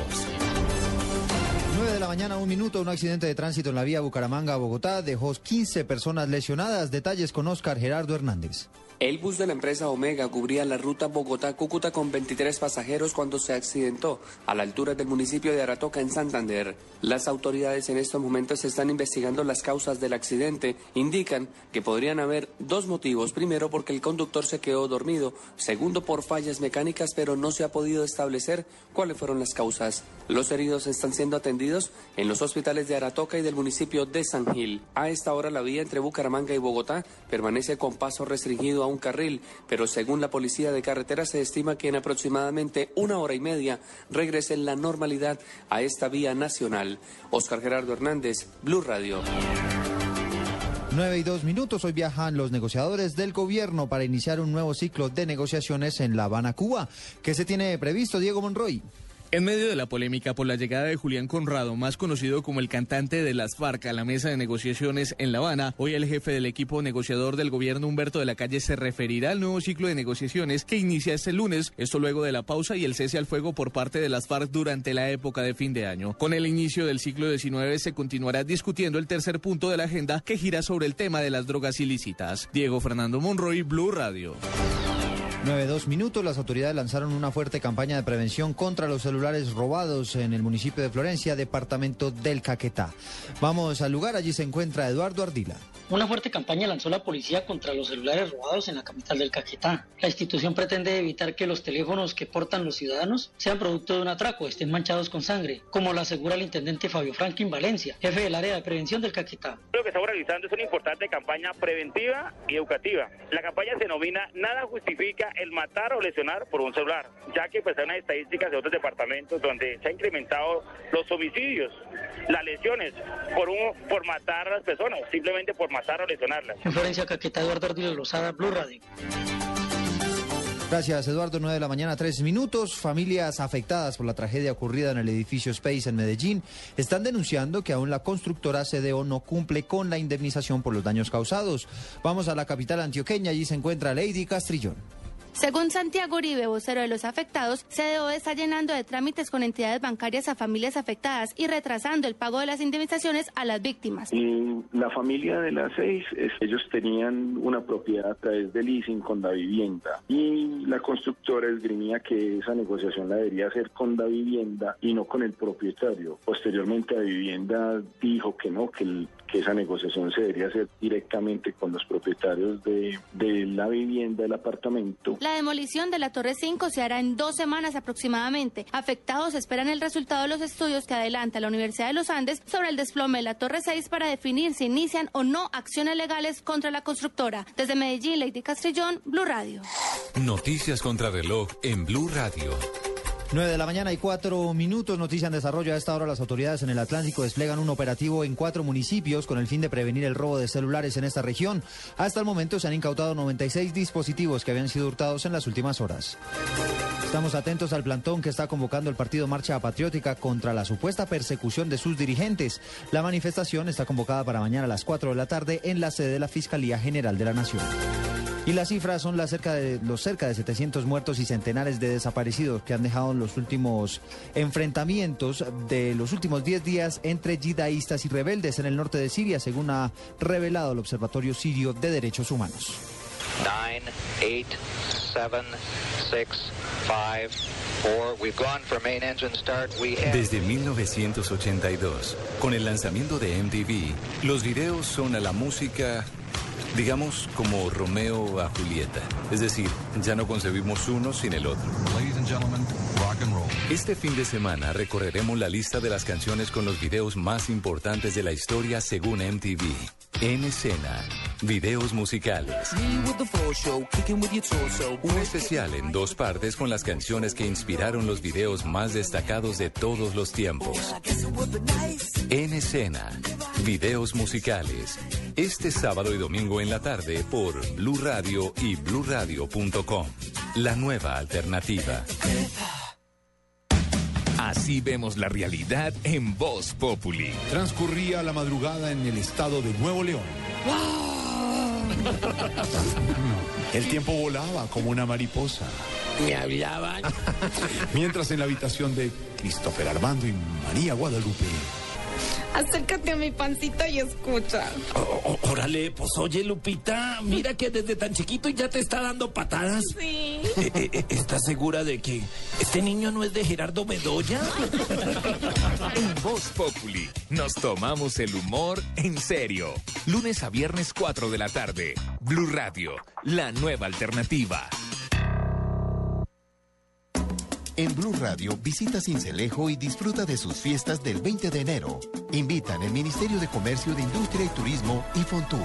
9 de la mañana, un minuto, un accidente de tránsito en la vía Bucaramanga-Bogotá dejó 15 personas lesionadas. Detalles con Oscar Gerardo Hernández. El bus de la empresa Omega cubría la ruta Bogotá-Cúcuta con 23 pasajeros cuando se accidentó a la altura del municipio de Aratoca en Santander. Las autoridades en estos momentos están investigando las causas del accidente. Indican que podrían haber dos motivos. Primero, porque el conductor se quedó dormido. Segundo, por fallas mecánicas, pero no se ha podido establecer cuáles fueron las causas. Los heridos están siendo atendidos en los hospitales de Aratoca y del municipio de San Gil. A esta hora la vía entre Bucaramanga y Bogotá permanece con paso restringido a un carril, pero según la policía de carretera se estima que en aproximadamente una hora y media regrese la normalidad a esta vía nacional. Oscar Gerardo Hernández, Blue Radio. 9 y 2 minutos. Hoy viajan los negociadores del gobierno para iniciar un nuevo ciclo de negociaciones en La Habana, Cuba. ¿Qué se tiene previsto, Diego Monroy? En medio de la polémica por la llegada de Julián Conrado, más conocido como el cantante de las FARC, a la mesa de negociaciones en La Habana, hoy el jefe del equipo negociador del gobierno Humberto de la Calle se referirá al nuevo ciclo de negociaciones que inicia este lunes, esto luego de la pausa y el cese al fuego por parte de las FARC durante la época de fin de año. Con el inicio del ciclo 19 se continuará discutiendo el tercer punto de la agenda que gira sobre el tema de las drogas ilícitas. Diego Fernando Monroy, Blue Radio. 9-2 minutos, las autoridades lanzaron una fuerte campaña de prevención contra los celulares robados en el municipio de Florencia, departamento del Caquetá. Vamos al lugar, allí se encuentra Eduardo Ardila. Una fuerte campaña lanzó la policía contra los celulares robados en la capital del Caquetá. La institución pretende evitar que los teléfonos que portan los ciudadanos sean producto de un atraco, estén manchados con sangre, como lo asegura el intendente Fabio Franklin Valencia, jefe del área de prevención del Caquetá. Lo que estamos realizando es una importante campaña preventiva y educativa. La campaña se denomina Nada justifica el matar o lesionar por un celular, ya que pues hay unas estadísticas de otros departamentos donde se han incrementado los homicidios, las lesiones por un por matar a las personas, simplemente por matar o lesionarlas. En Florencia Caquetá, Eduardo Ardila Lozada, Blue Radio. Gracias, Eduardo. 9 de la mañana, 3 minutos. Familias afectadas por la tragedia ocurrida en el edificio Space en Medellín están denunciando que aún la constructora CDO no cumple con la indemnización por los daños causados. Vamos a la capital antioqueña. Allí se encuentra Lady Castrillón. Según Santiago Uribe, vocero de los afectados, CDO está llenando de trámites con entidades bancarias a familias afectadas y retrasando el pago de las indemnizaciones a las víctimas. Y la familia de las seis, ellos tenían una propiedad a través de leasing con la vivienda y la constructora esgrimía que esa negociación la debería hacer con la vivienda y no con el propietario. Posteriormente la vivienda dijo que no, que el que esa negociación se debería hacer directamente con los propietarios de, de la vivienda, del apartamento. La demolición de la Torre 5 se hará en dos semanas aproximadamente. Afectados esperan el resultado de los estudios que adelanta la Universidad de los Andes sobre el desplome de la Torre 6 para definir si inician o no acciones legales contra la constructora. Desde Medellín, Lady Castrillón, Blue Radio. Noticias contra reloj en Blue Radio. 9 de la mañana y cuatro minutos. Noticia en desarrollo. A esta hora las autoridades en el Atlántico desplegan un operativo en cuatro municipios con el fin de prevenir el robo de celulares en esta región. Hasta el momento se han incautado 96 dispositivos que habían sido hurtados en las últimas horas. Estamos atentos al plantón que está convocando el partido Marcha Patriótica contra la supuesta persecución de sus dirigentes. La manifestación está convocada para mañana a las 4 de la tarde en la sede de la Fiscalía General de la Nación. Y las cifras son las cerca de, los cerca de 700 muertos y centenares de desaparecidos que han dejado los últimos enfrentamientos de los últimos 10 días entre yidaístas y rebeldes en el norte de Siria, según ha revelado el Observatorio Sirio de Derechos Humanos. 9, 8, 7, 6, 5, Desde 1982, con el lanzamiento de MTV, los videos son a la música Digamos como Romeo a Julieta. Es decir, ya no concebimos uno sin el otro. Este fin de semana recorreremos la lista de las canciones con los videos más importantes de la historia según MTV. En escena, videos musicales. Un especial en dos partes con las canciones que inspiraron los videos más destacados de todos los tiempos. En escena, videos musicales. Este sábado y domingo en la tarde por Blue Radio y bluradio.com. La nueva alternativa. Así vemos la realidad en Voz Populi. Transcurría la madrugada en el estado de Nuevo León. El tiempo volaba como una mariposa. Me hablaban. Mientras en la habitación de Christopher Armando y María Guadalupe Acércate a mi pancito y escucha. órale, pues oye, Lupita, mira que desde tan chiquito ya te está dando patadas. Sí. Eh, eh, eh, ¿Estás segura de que este niño no es de Gerardo Bedoya? en Voz Populi nos tomamos el humor en serio. Lunes a viernes 4 de la tarde. Blue Radio, la nueva alternativa. En Blue Radio visita Cincelejo y disfruta de sus fiestas del 20 de enero. Invitan el Ministerio de Comercio de Industria y Turismo y Fontur.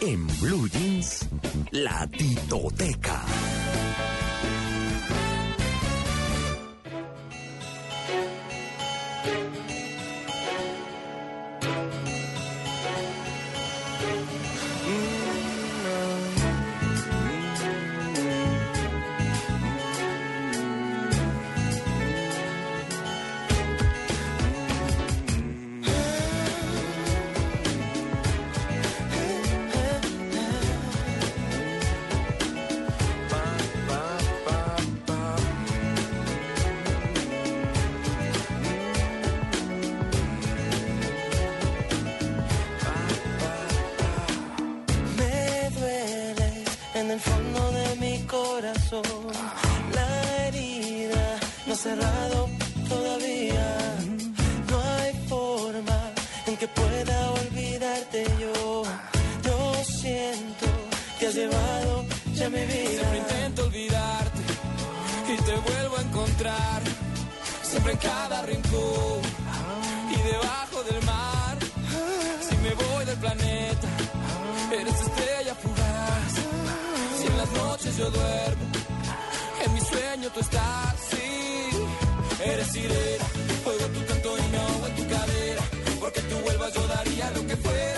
En Blue Jeans, la titoteca. Has llevado ya mi vida. Siempre intento olvidarte y te vuelvo a encontrar. Siempre en cada rincón y debajo del mar. Si me voy del planeta, eres estrella fugaz. Si en las noches yo duermo, en mi sueño tú estás. Sí, eres sirena, oigo tu canto y me ahogo en tu cadera. Porque tú vuelvas yo daría lo que fuera.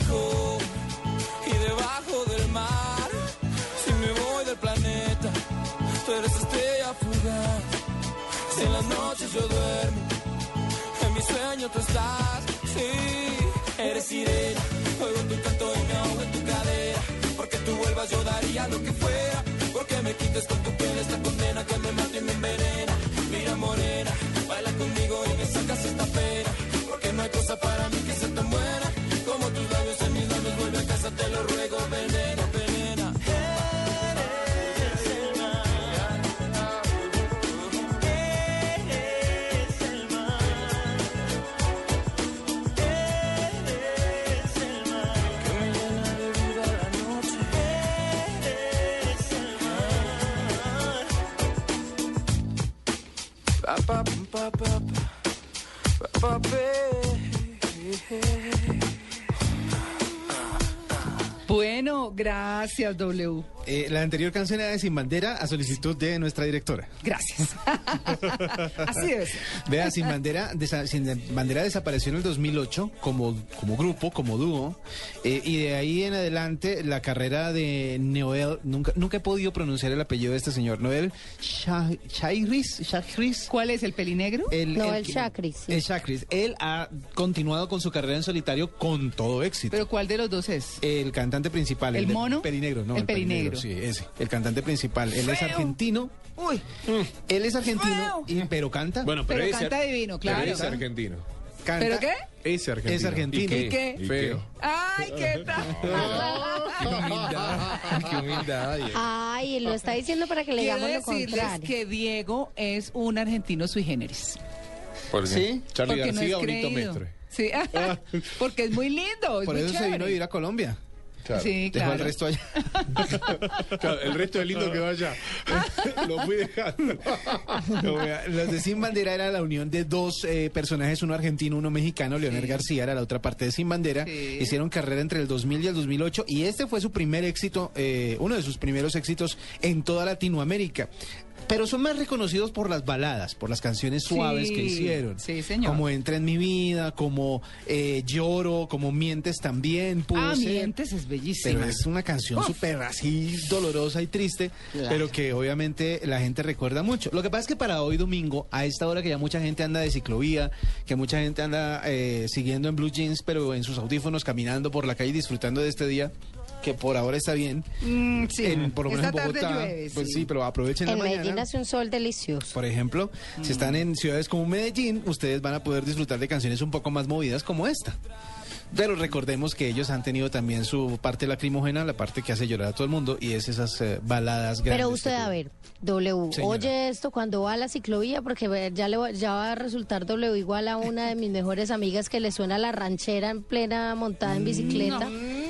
mi Bueno, gracias, W. Eh, la anterior canción era de Sin Bandera a solicitud de nuestra directora. Gracias. Así ser. Vea, Sin Bandera, desa- Sin Bandera desapareció en el 2008 como, como grupo, como dúo, eh, y de ahí en adelante la carrera de Noel, nunca, nunca he podido pronunciar el apellido de este señor, Noel Chairis, Chairis. ¿Cuál es el pelinegro? El, Noel Chacris, sí. el Chacris. Él ha continuado con su carrera en solitario con todo éxito. ¿Pero cuál de los dos es? El cantante principal. ¿El de- mono? Pelinegro, no. El pelinegro. Sí, ese. El cantante principal. Él es argentino. Uy. Él es argentino, y- pero canta. Bueno, Pero pero, canta ese, divino, pero claro. ese argentino. Canta- ¿Pero qué? Ese argentino. Es argentino. ¿Y qué? Feo. Ay, ¿qué tal? Qué humildad. Qué humildad. Diego. Ay, lo está diciendo para que le Quiero digamos lo decirles contrario. que Diego es un argentino sui generis. ¿Por qué? ¿Sí? Charlie Porque no García es o Nito creído. Mestre. Sí, porque es muy lindo, es Por muy eso se chévere. vino a vivir a Colombia. Claro. Sí, Dejó el resto allá. Claro, el resto del lindo que vaya. Lo fui dejando. No, vea, Los de Sin Bandera era la unión de dos eh, personajes, uno argentino, uno mexicano. Leonel García era la otra parte de Sin Bandera. Sí. Hicieron carrera entre el 2000 y el 2008 y este fue su primer éxito, eh, uno de sus primeros éxitos en toda Latinoamérica. Pero son más reconocidos por las baladas, por las canciones suaves Sí, que hicieron. sí, señor. Como Entra en mi vida, como eh, Lloro, como Mientes también. pudo Ah, ser. Mientes es bellísima. Pero es una canción súper así dolorosa y triste, Claro. pero que obviamente la gente recuerda mucho. Lo que pasa es que para hoy domingo, a esta hora que ya mucha gente anda de ciclovía, que mucha gente anda eh, siguiendo en blue jeans, pero en sus audífonos, caminando por la calle disfrutando de este día, que por ahora está bien. Mm, sí. En, por lo menos Esta en tarde Bogotá, llueve, pues sí. sí, pero aprovechen En la Medellín mañana. hace un sol delicioso. Por ejemplo, si están en ciudades como Medellín, ustedes van a poder disfrutar de canciones un poco más movidas como esta. Pero recordemos que ellos han tenido también su parte lacrimógena, la parte que hace llorar a todo el mundo, y es esas eh, baladas grandes. Pero usted, a ver, W, Señora. oye esto cuando va a la ciclovía, porque ya, le, va- ya va a resultar W igual a una de mis mejores amigas que le suena la ranchera en plena montada en bicicleta. No,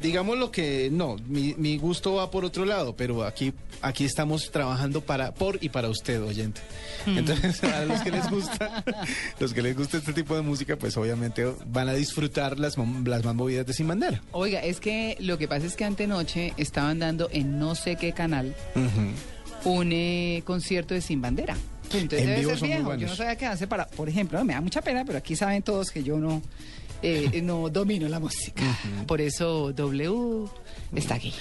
digamos lo que no, mi, mi gusto va por otro lado, pero aquí aquí estamos trabajando para por y para usted, oyente. Mm. Entonces, a los que les gusta, los que les gusta este tipo de música, pues obviamente van a disfrutar las, las más movidas de Sin Bandera. Oiga, es que lo que pasa es que antenoche estaban dando en no sé qué canal un eh, concierto de Sin Bandera. Entonces En debe ser viejo. Yo no sabía que hace para, por ejemplo, me da mucha pena, pero aquí saben todos que yo no, eh, no domino la música. Por eso W está aquí.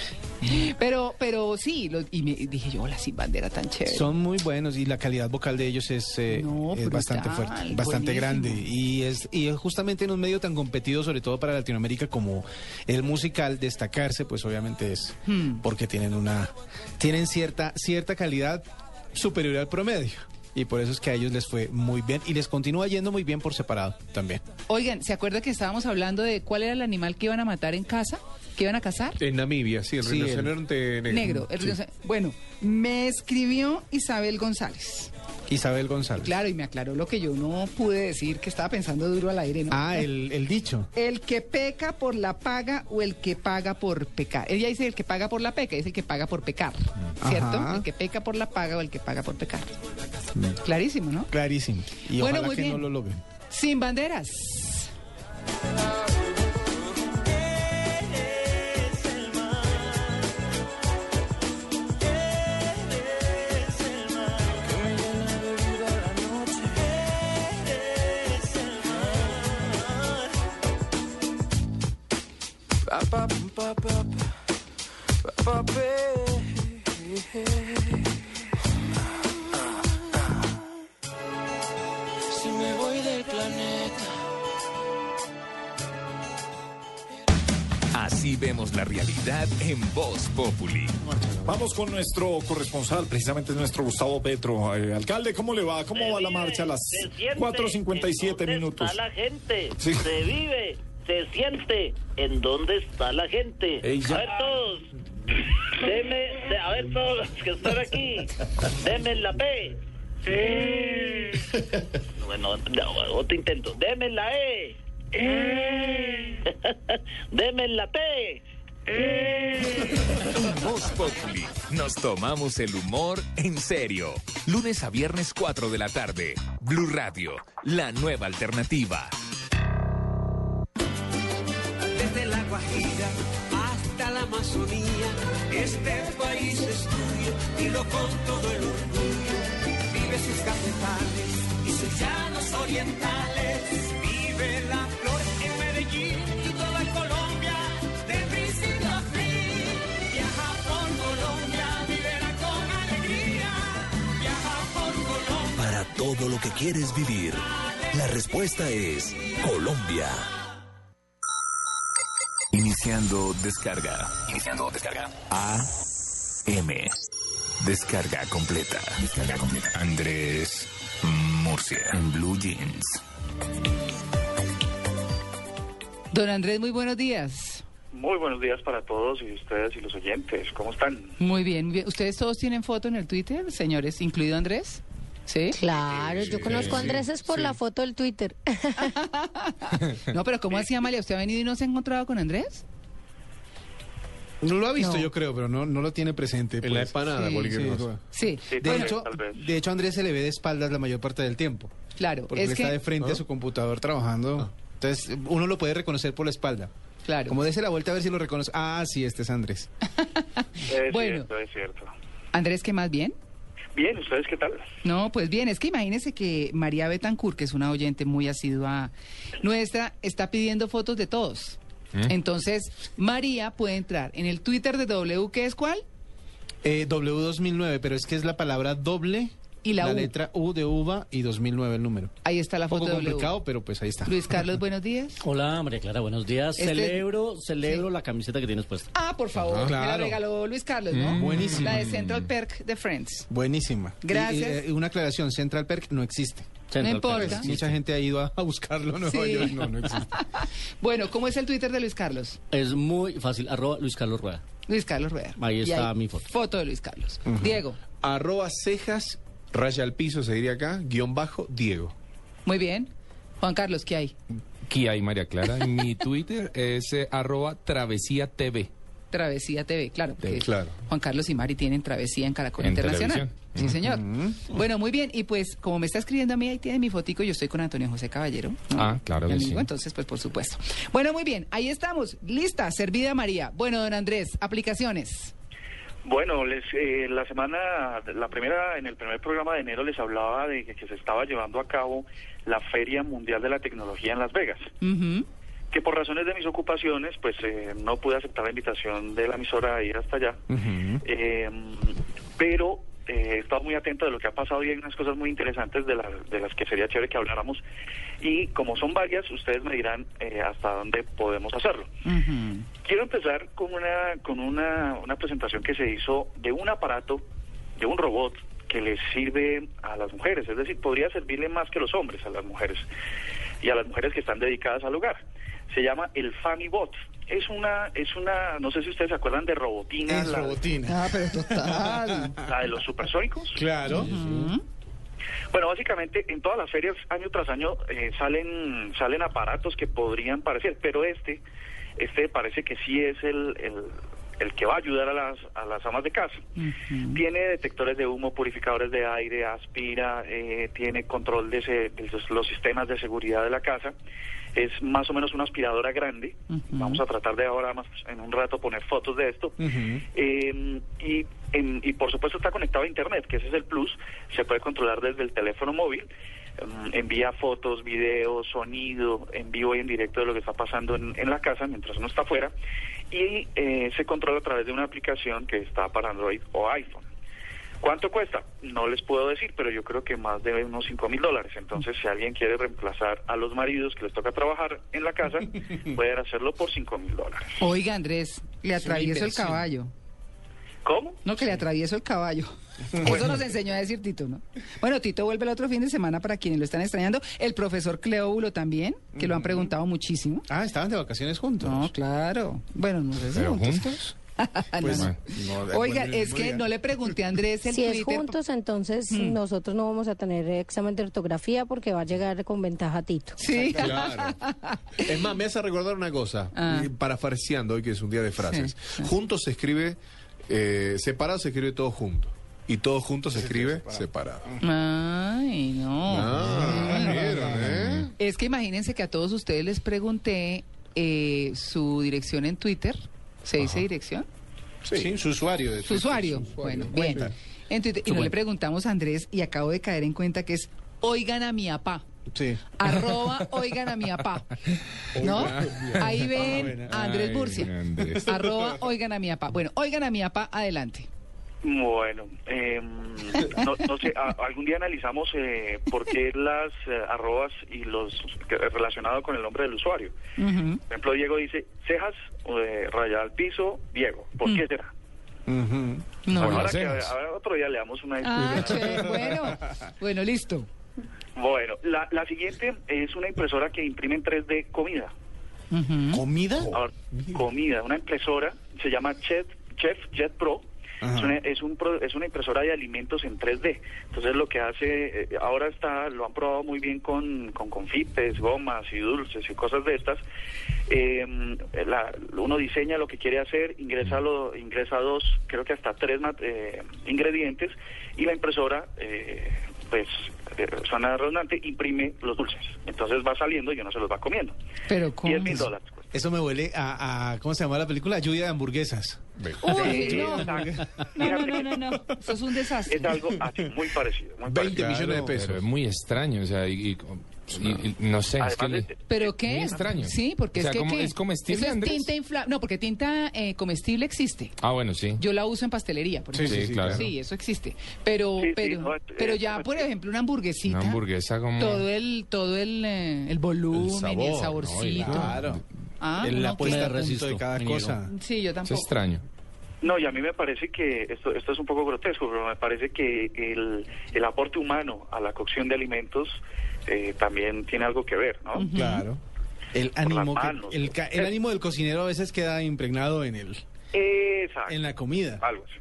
Pero, pero sí, lo- y me dije yo, la Sin Bandera tan chévere. Son muy buenos y la calidad vocal de ellos es, eh, No, es bastante fuerte, bastante buenísimo. grande. Y es, y es justamente en un medio tan competido, sobre todo para Latinoamérica, como el musical, destacarse, pues obviamente es Hmm. porque tienen una, tienen cierta, cierta calidad superior al promedio. Y por eso es que a ellos les fue muy bien y les continúa yendo muy bien por separado también. Oigan, ¿se acuerda que estábamos hablando de cuál era el animal que iban a matar en casa? ¿Que iban a cazar? En Namibia, sí, el Sí, el- rinoceronte negro. Negro. el Sí. Bueno, me escribió Isabel González. Isabel González. Claro, y me aclaró lo que yo no pude decir, que estaba pensando duro al aire, ¿no? Ah, el, el dicho. El que peca por la paga o el que paga por pecar. Ella dice el que paga por la peca, dice el que paga por pecar, ¿cierto? Ajá. El que peca por la paga o el que paga por pecar. Clarísimo, ¿no? Clarísimo. Y Bueno, ojalá muy que bien. no lo logren. Sin banderas. Si me voy del planeta. Así vemos la realidad en Voz Populi. Vamos con nuestro corresponsal, precisamente nuestro Gustavo Petro. Eh, alcalde, ¿cómo le va? ¿Cómo va la marcha a las Se siente 4.57 en minutos? Está la gente, Sí. se vive, se siente en dónde está la gente. A ver todos, deme, de- a ver todos los que están aquí, denme la P. Bueno, no, otro intento, deme la E. deme la T. Voz Populi. Nos tomamos el humor en serio. Lunes a viernes 4 de la tarde. Blue Radio, la nueva alternativa. Hasta la Amazonía, este país es tuyo, dilo con todo el orgullo. Vive sus cafetales y sus llanos orientales. Vive la flor en Medellín y toda Colombia, de principio a fin. Viaja por Colombia, vivera con alegría. Viaja por Colombia. Para todo lo que quieres vivir, la respuesta es Colombia. Iniciando descarga. Iniciando descarga. A M. Descarga completa. Descarga completa. Andrés Murcia. En Blue Jeans. Don Andrés, muy buenos días. Muy buenos días para todos y ustedes y los oyentes. ¿Cómo están? Muy bien, muy bien. ¿Ustedes todos tienen foto en el Twitter, señores, incluido Andrés? ¿Sí? Claro, yo conozco a Andrés es por sí. la foto del Twitter. No, pero ¿cómo así, Amalia? ¿Usted ha venido y no se ha encontrado con Andrés? No lo ha visto, No. yo creo, pero no, no lo tiene presente. En la pues. empanada, Sí, sí, bueno. Sí. Sí, De, tal vez, hecho, de hecho, Andrés se le ve de espaldas la mayor parte del tiempo. Claro, Porque es él está de frente a su computador trabajando. Entonces, uno lo puede reconocer por la espalda. Claro. Como dése la vuelta a ver si lo reconoce. Ah, sí, este es Andrés. Es Bueno. cierto, es cierto. Andrés, ¿qué más bien? Bien, ¿ustedes qué tal? No, pues bien, es que imagínese que María Betancourt, que es una oyente muy asidua nuestra, está pidiendo fotos de todos. Entonces, María puede entrar en el Twitter de W, ¿qué es cuál? Eh, W2009, pero es que es la palabra doble. Y la U. letra U de uva y 2009 el número. Ahí está la Un foto poco de W. complicado, pero pues ahí está. Luis Carlos, buenos días. Hola, María Clara, buenos días. Este- Celebro, celebro la camiseta que tienes puesta. Ah, por favor, Ah, me la claro. regaló Luis Carlos, ¿no? Mm, buenísimo. La de Central Perk de Friends. Buenísima. Gracias. Y, eh, una aclaración, Central Perk no existe. No importa. Mucha gente ha ido a, buscarlo en Nueva Sí. York. No, no existe. Bueno, ¿cómo es el Twitter de Luis Carlos? Es muy fácil, arroba Luis Carlos Rueda. Luis Carlos Rueda. Ahí está mi foto. Foto de Luis Carlos. Diego, Arroba cejas, raya al piso, se diría acá, guion bajo, Diego. muy bien. Juan Carlos, ¿qué hay? Aquí hay María Clara. Mi Twitter es eh, arroba travesía TV. Travesía TV, claro. porque claro. Juan Carlos y Mari tienen Travesía en Caracol En Internacional. Sí, señor. Bueno, muy bien. Y pues, como me está escribiendo a mí, ahí tiene mi fotico. Yo estoy con Antonio José Caballero. ¿no? Ah, claro que amigo, sí. Entonces, pues, por supuesto. Bueno, muy bien. Ahí estamos. Lista, servida María. Bueno, don Andrés, aplicaciones. Bueno, les, eh, la semana, la primera, en el primer programa de enero les hablaba de que, que se estaba llevando a cabo la Feria Mundial de la Tecnología en Las Vegas. Que por razones de mis ocupaciones, pues eh, no pude aceptar la invitación de la emisora a ir hasta allá. Eh, pero eh, he estado muy atento de lo que ha pasado y hay unas cosas muy interesantes de, la- de las que sería chévere que habláramos. Y como son varias, ustedes me dirán eh, hasta dónde podemos hacerlo. Quiero empezar con una con una, una presentación que se hizo de un aparato, de un robot que les sirve a las mujeres, es decir, podría servirle más que los hombres a las mujeres y a las mujeres que están dedicadas al hogar. Se llama el FamiBot. Es una es una no sé si ustedes se acuerdan de Robotina, Es la, Robotina. Ah, pero total. la de los supersónicos. Claro. Bueno, básicamente en todas las ferias año tras año eh, salen salen aparatos que podrían parecer, pero este este parece que sí es el, el, el que va a ayudar a las a las amas de casa. Tiene detectores de humo, purificadores de aire, aspira, eh, tiene control de, ese- de los, los sistemas de seguridad de la casa. Es más o menos una aspiradora grande. Vamos a tratar de ahora más en un rato poner fotos de esto. Eh, y, en- y por supuesto está conectado a Internet, que ese es el plus. Se puede controlar desde el teléfono móvil. Mm, envía fotos, videos, sonido en vivo y en directo de lo que está pasando en, en la casa mientras uno está afuera. Y eh, se controla a través de una aplicación que está para Android o iPhone. ¿Cuánto cuesta? No les puedo decir, pero yo creo que más de unos 5 mil dólares. Entonces, si alguien quiere reemplazar a los maridos que les toca trabajar en la casa, pueden hacerlo por 5 mil dólares. Oiga, Andrés, le atravieso el caballo. ¿Cómo? No, que le atravieso el caballo. Eso nos enseñó a decir Tito, ¿no? Bueno, Tito vuelve el otro fin de semana para quienes lo están extrañando. El profesor Cleóbulo también, que lo han preguntado muchísimo. Ah, estaban de vacaciones juntos. No, claro. Bueno, no sé si ¿Pero juntos. juntos? No, Pues, no. no, de Oiga, es que bien. no le pregunté a Andrés el Si es juntos, entonces nosotros no vamos a tener examen de ortografía porque va a llegar con ventaja Tito. Sí. Claro. Es más, me hace recordar una cosa, Ah. parafraseando hoy que es un día de frases. Juntos se escribe, eh, separado se escribe todo junto. Y todo junto se escribe separado. Ay, no. Ah, Mm. ¿vieron, eh? Es que imagínense que a todos ustedes les pregunté eh, su dirección en Twitter. ¿Se dice dirección? Sí, su usuario. De Su usuario. su Bueno, Cuenta. bien. En Twitter, y no le preguntamos a Andrés y acabo de caer en cuenta que es oigan a mi apá. Sí. Arroba oigan a mi apá. ¿No? Ahí ven a Andrés Murcia. Arroba oigan a mi apá. Bueno, oigan a mi apá, adelante. Bueno, eh, no, no sé, a- algún día analizamos eh, por qué las eh, arrobas y los que- relacionado con el nombre del usuario. Por ejemplo, Diego dice cejas, eh, raya al piso, Diego. ¿Por qué será? No, Bueno, no. ahora que ahora otro día le damos una Ah, che, bueno. Bueno, listo. Bueno, la, la siguiente es una impresora que imprime en 3D comida. ¿Comida? Ahora, comida, una impresora, se llama Chef, Chef Jet Pro. Es una, es, un pro- es una impresora de alimentos en 3D. Entonces lo que hace, eh, ahora está, lo han probado muy bien con, con confites, gomas y dulces y cosas de estas. Eh, la- uno diseña lo que quiere hacer, ingresa, lo, ingresa dos, creo que hasta tres eh, ingredientes y la impresora, eh, pues, eh, suena redundante, imprime los dulces. Entonces va saliendo y uno se los va comiendo. Pero ¿cómo? 10 mil dólares. Eso me huele a, a- ¿cómo se llama la película? Lluvia de hamburguesas. Uy, Sí, no. No, no, no, no, no. Eso es un desastre. Es algo así, muy parecido. Muy 20 parecido. millones de pesos. Pero es muy extraño, o sea, y, y- y- y no sé, es que le- ¿Pero qué? Muy extraño. Sí, porque O sea, es que ¿cómo- ¿qué? es comestible, Eso es tinta infla... No, porque tinta eh, comestible existe. Ah, bueno, sí. Yo la uso en pastelería, por Sí, ejemplo. sí, sí, claro. Sí, eso existe. Pero, Sí, sí, pero, no, pero ya, por ejemplo, una hamburguesita. Una hamburguesa como... Todo el, todo el, eh, el volumen y el saborcito. Claro. Ah, En la no, puesta ¿qué? a punto de cada cosa. Sí, yo Es tampoco. extraño. No, y a mí me parece que esto, esto es un poco grotesco, pero me parece que el, el aporte humano a la cocción de alimentos eh, también tiene algo que ver, ¿no? Claro. El ánimo, que- el, ca- el ánimo del cocinero a veces queda impregnado en el Exacto. en la comida. Algo así.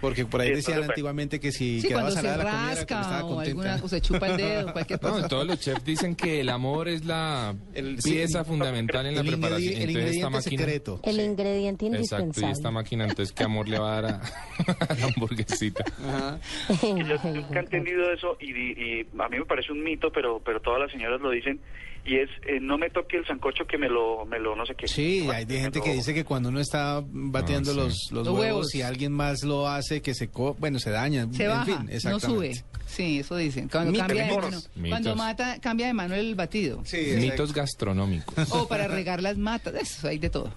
Porque por ahí Sí, decían entonces, antiguamente que si Sí, quedaba cuando se salada la comida rasca o alguna cosa, se chupa el dedo, cualquier cosa. No, todos los chefs dicen que el amor es la sí, pieza el- fundamental en la el ingredi- preparación. el Entonces, esta ingrediente máquina... secreto. El ingrediente Exacto, y esta indispensable. máquina, entonces, ¿qué amor le va a dar a, a la hamburguesita? Y yo nunca he entendido eso y, y a mí me parece un mito, pero, pero todas las señoras lo dicen, y es eh, no me toque el sancocho que me lo, me lo no sé qué. Sí, hay de gente que dice que cuando uno está bateando Ah, sí. los, los Los huevos, huevos. y alguien más lo hace, que se, co bueno, se daña. Se en baja, fin, no exactamente. sube. Sí, eso dicen. Cuando Mitos. cambia de mano, cuando mata, cambia de mano el batido. Mitos gastronómicos. O para regar las matas, eso hay de todo.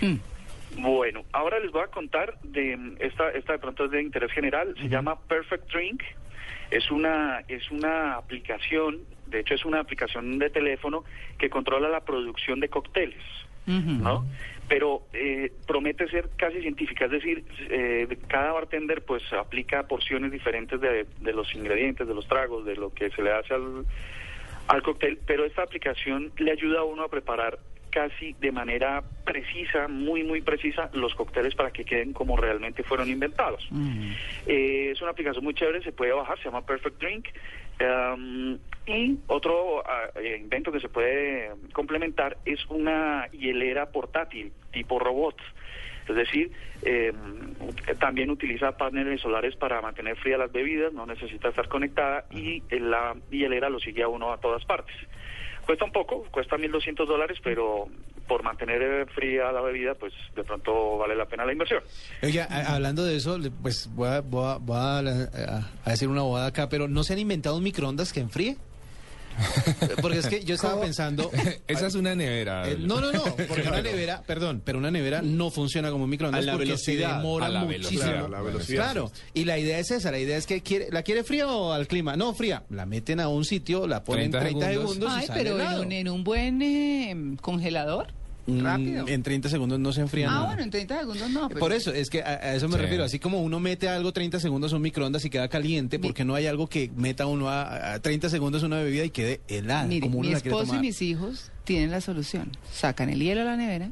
Mm. Bueno, ahora les voy a contar de mm, esta, esta de pronto es de interés general, se llama Perfect Drink, es una, es una aplicación, de hecho es una aplicación de teléfono que controla la producción de cócteles, ¿no? Pero eh, promete ser casi científica, es decir, eh, cada bartender pues aplica porciones diferentes de, de los ingredientes, de los tragos, de lo que se le hace al, al cóctel, pero esta aplicación le ayuda a uno a preparar casi de manera precisa, muy, muy precisa, los cócteles para que queden como realmente fueron inventados. Eh, es una aplicación muy chévere, se puede bajar, se llama Perfect Drink. Um, y otro eh, invento que se puede complementar es una hielera portátil tipo robot. Es decir, eh, también utiliza paneles solares para mantener frías las bebidas, no necesita estar conectada y la hielera lo sigue a uno a todas partes. Cuesta un poco, cuesta 1.200 dólares, pero por mantener fría la bebida, pues de pronto vale la pena la inversión. Oiga, hablando de eso, pues voy a, voy a- voy a- a- decir una bobada acá, pero ¿no se han inventado microondas que enfríe? Porque es que yo estaba pensando... Esa es una nevera. Eh, no, no, no, porque una nevera, perdón, pero una nevera no funciona como un microondas A la porque velocidad, se demora a la muchísimo. velocidad, la velocidad, Claro, y la idea es esa, la idea es que quiere, la quiere fría o al clima. No, fría, la meten a un sitio, la ponen 30 30 segundos, segundos. y Ay, sale pero en un, en un buen eh, congelador. Mm, rápido. En 30 segundos no se enfría Ah, nada. bueno, en 30 segundos no. pero- Por eso, es que a, a eso me Sí. refiero. Así como uno mete algo 30 segundos a un microondas y queda caliente, porque no hay algo que meta uno a, a 30 segundos una bebida y quede helada, Mire, como uno mi la quiere esposo y tomar. mis hijos tienen la solución. Sacan el hielo a la nevera,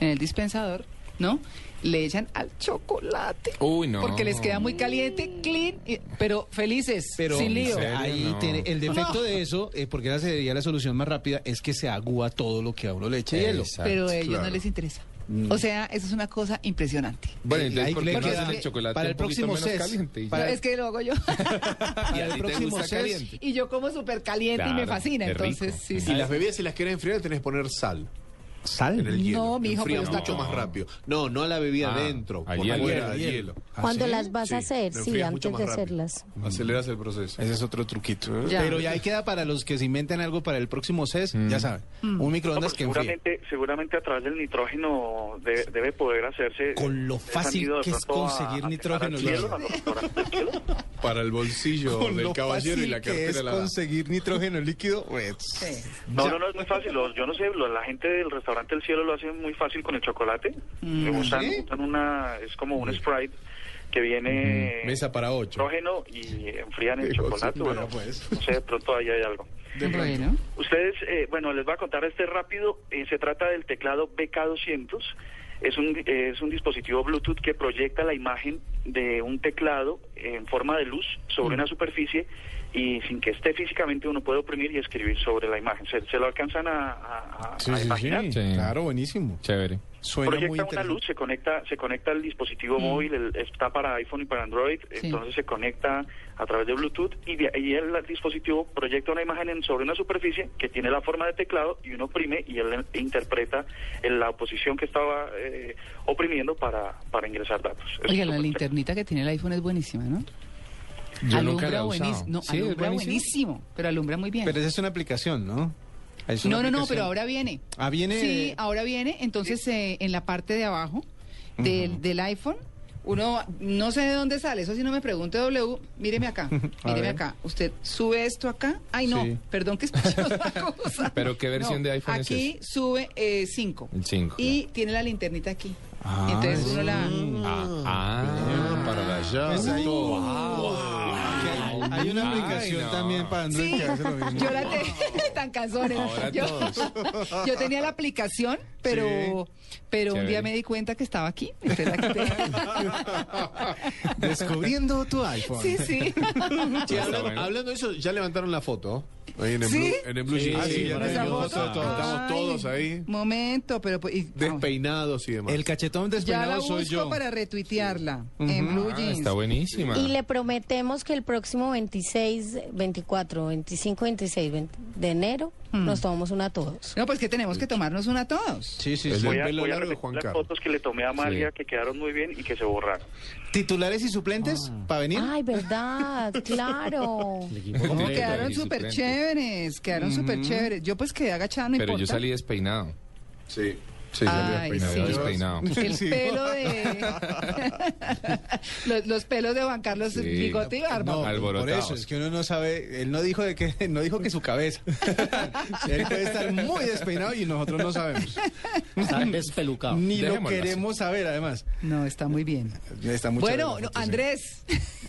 en el dispensador, ¿no? Le echan al chocolate. Uy, no. Porque les queda muy caliente, clean, y- pero felices, Pero sin lío. serio? ahí No. tiene el defecto No. de eso, eh, porque esa sería la solución más rápida, es que se agúa todo lo que a uno le eche hielo. Exacto. Pero a ellos claro. no les interesa. Mm. O sea, eso es una cosa impresionante. Bueno, entonces, ahí ¿por le no queda- hacen el chocolate para el un poquito próximo menos CES, caliente? y ya? para- es que lo hago yo. Para el ti te próximo gusta CES, caliente? y yo como súper caliente y me Claro, fascina. es Entonces, rico. sí, Y sí. las bebidas, si las quieres enfriar, tenés que poner sal. ¿Sal? En el hielo. No, mijo, pero está- mucho más rápido. No, no a la bebida Ah, adentro, por hielo. fuera del hielo. Hielo. Cuando ¿Ah, sí? las vas a Sí, hacer, lo sí, antes de rápido. hacerlas. Aceleras el proceso. Ese es otro truquito. Ya. Pero ya ahí queda para los que se inventen algo para el próximo CES, Mm. ya saben. Un No, microondas pero que enfríe. seguramente, seguramente a través del nitrógeno de- debe poder hacerse. Con lo ¿ustedes han fácil que es a- conseguir a nitrógeno, cielo, a los? Para el bolsillo Con del caballero y la que cartera es la conseguir nitrógeno líquido, pues, No, no, no es muy fácil. Los- yo no sé, lo- la gente del restaurante del cielo lo hace muy fácil con el chocolate. Mm, ¿sí? usan una, es como un Sprite que viene Mesa para ocho. nitrógeno y enfrían el chocolate. Bueno, pues. no sé, de pronto ahí hay algo. Bueno. Ustedes, eh, bueno, les voy a contar este rápido. Eh, se trata del teclado BK200. Es un, eh, es un dispositivo Bluetooth que proyecta la imagen de un teclado en forma de luz sobre una superficie y sin que esté físicamente uno puede oprimir y escribir sobre la imagen. ¿Se, se lo alcanzan a, sí, a sí, sí. imaginar? Sí. Claro, buenísimo. Chévere. Suena muy Proyecta una luz, se conecta, se conecta al dispositivo móvil, el- está para iPhone y para Android, entonces se conecta a través de Bluetooth y de el dispositivo proyecta una imagen en- sobre una superficie que tiene la forma de teclado y uno oprime y él interpreta en la posición que estaba eh, oprimiendo para, para ingresar datos. Oiga, la linternita que tiene el iPhone es buenísima, ¿no? Yo nunca alumbra la he usado. buenísimo. No, Sí, es alumbra buenísimo. buenísimo, pero alumbra muy bien. Pero esa es una aplicación, ¿no? Una No, no, no, pero ahora viene. Ah, viene... Sí, ahora viene. Entonces, eh, en la parte de abajo del, del iPhone, uno, no sé de dónde sale, eso sí no me pregunte W, míreme acá, míreme acá. Usted sube esto acá. Ay, no, Sí. perdón que escuché otra cosa. ¿Pero qué versión No, de iPhone es Aquí sube 5. El 5. y tiene la linternita aquí. Ah, Entonces uno la... Ah, para la llave. Pues ahí- todo. Que hay, hay una Ay, aplicación no. también para Android Sí, que hace lo mismo. yo la tengo tan canzones. Ahora Yo, yo tenía la aplicación, pero, pero un día me di cuenta que estaba aquí. entonces la quité. Descubriendo tu iPhone. Sí, sí. Sí, hablando, hablando de eso, ya levantaron la foto. Ahí en el ¿Sí? Blue, en el Blue Sí, Jeans. sí, ya ya esa tenemos foto. foto de todos. Estamos todos ahí Momento, pero pues, y- despeinados y demás. El cachetón ya la despeinado busco soy yo. para retuitearla en Blue Ah, Jeans. está buenísima. Y le prometemos que el próximo 26, 24, 25, 26 20 de enero Mm. nos tomamos una todos. No, pues que tenemos que tomarnos una todos. Sí, sí, voy a, voy a repetir las fotos que le tomé a Amalia que quedaron muy bien y que se borraron. ¿Titulares y suplentes para venir? Ay, verdad, claro. No, quedaron súper chéveres, quedaron súper chéveres. Yo pues quedé agachada, no Pero yo importa. salí despeinado. Sí. Sí, Ay, despeinado. sí. despeinado. El Sí. pelo de... los, los pelos de Juan Carlos Sí. Bigote y Barba. No, por eso es que uno no sabe, él no dijo de que no dijo que su cabeza. él puede estar muy despeinado y nosotros no sabemos. Está despelucado. Ni lo así. queremos saber además. No, está muy bien. Está Bueno, no. Andrés.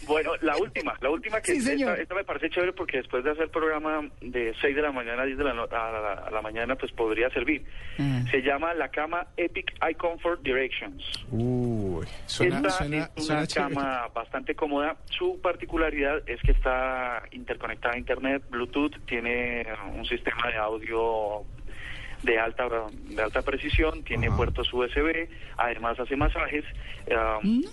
Bueno, la última, la última que Sí, señor. esta, esta me parece chévere porque después de hacer programa de 6 de la mañana a 10 de la, no- a la, a la mañana, pues podría servir. Ah. Se llama la cama Epic Eye Comfort Directions. Uy, suena, Esta suena, es una suena chévere. cama bastante cómoda. Su particularidad es que está interconectada a Internet, Bluetooth, tiene un sistema de audio de alta de alta precisión, tiene puertos USB, además hace masajes. um,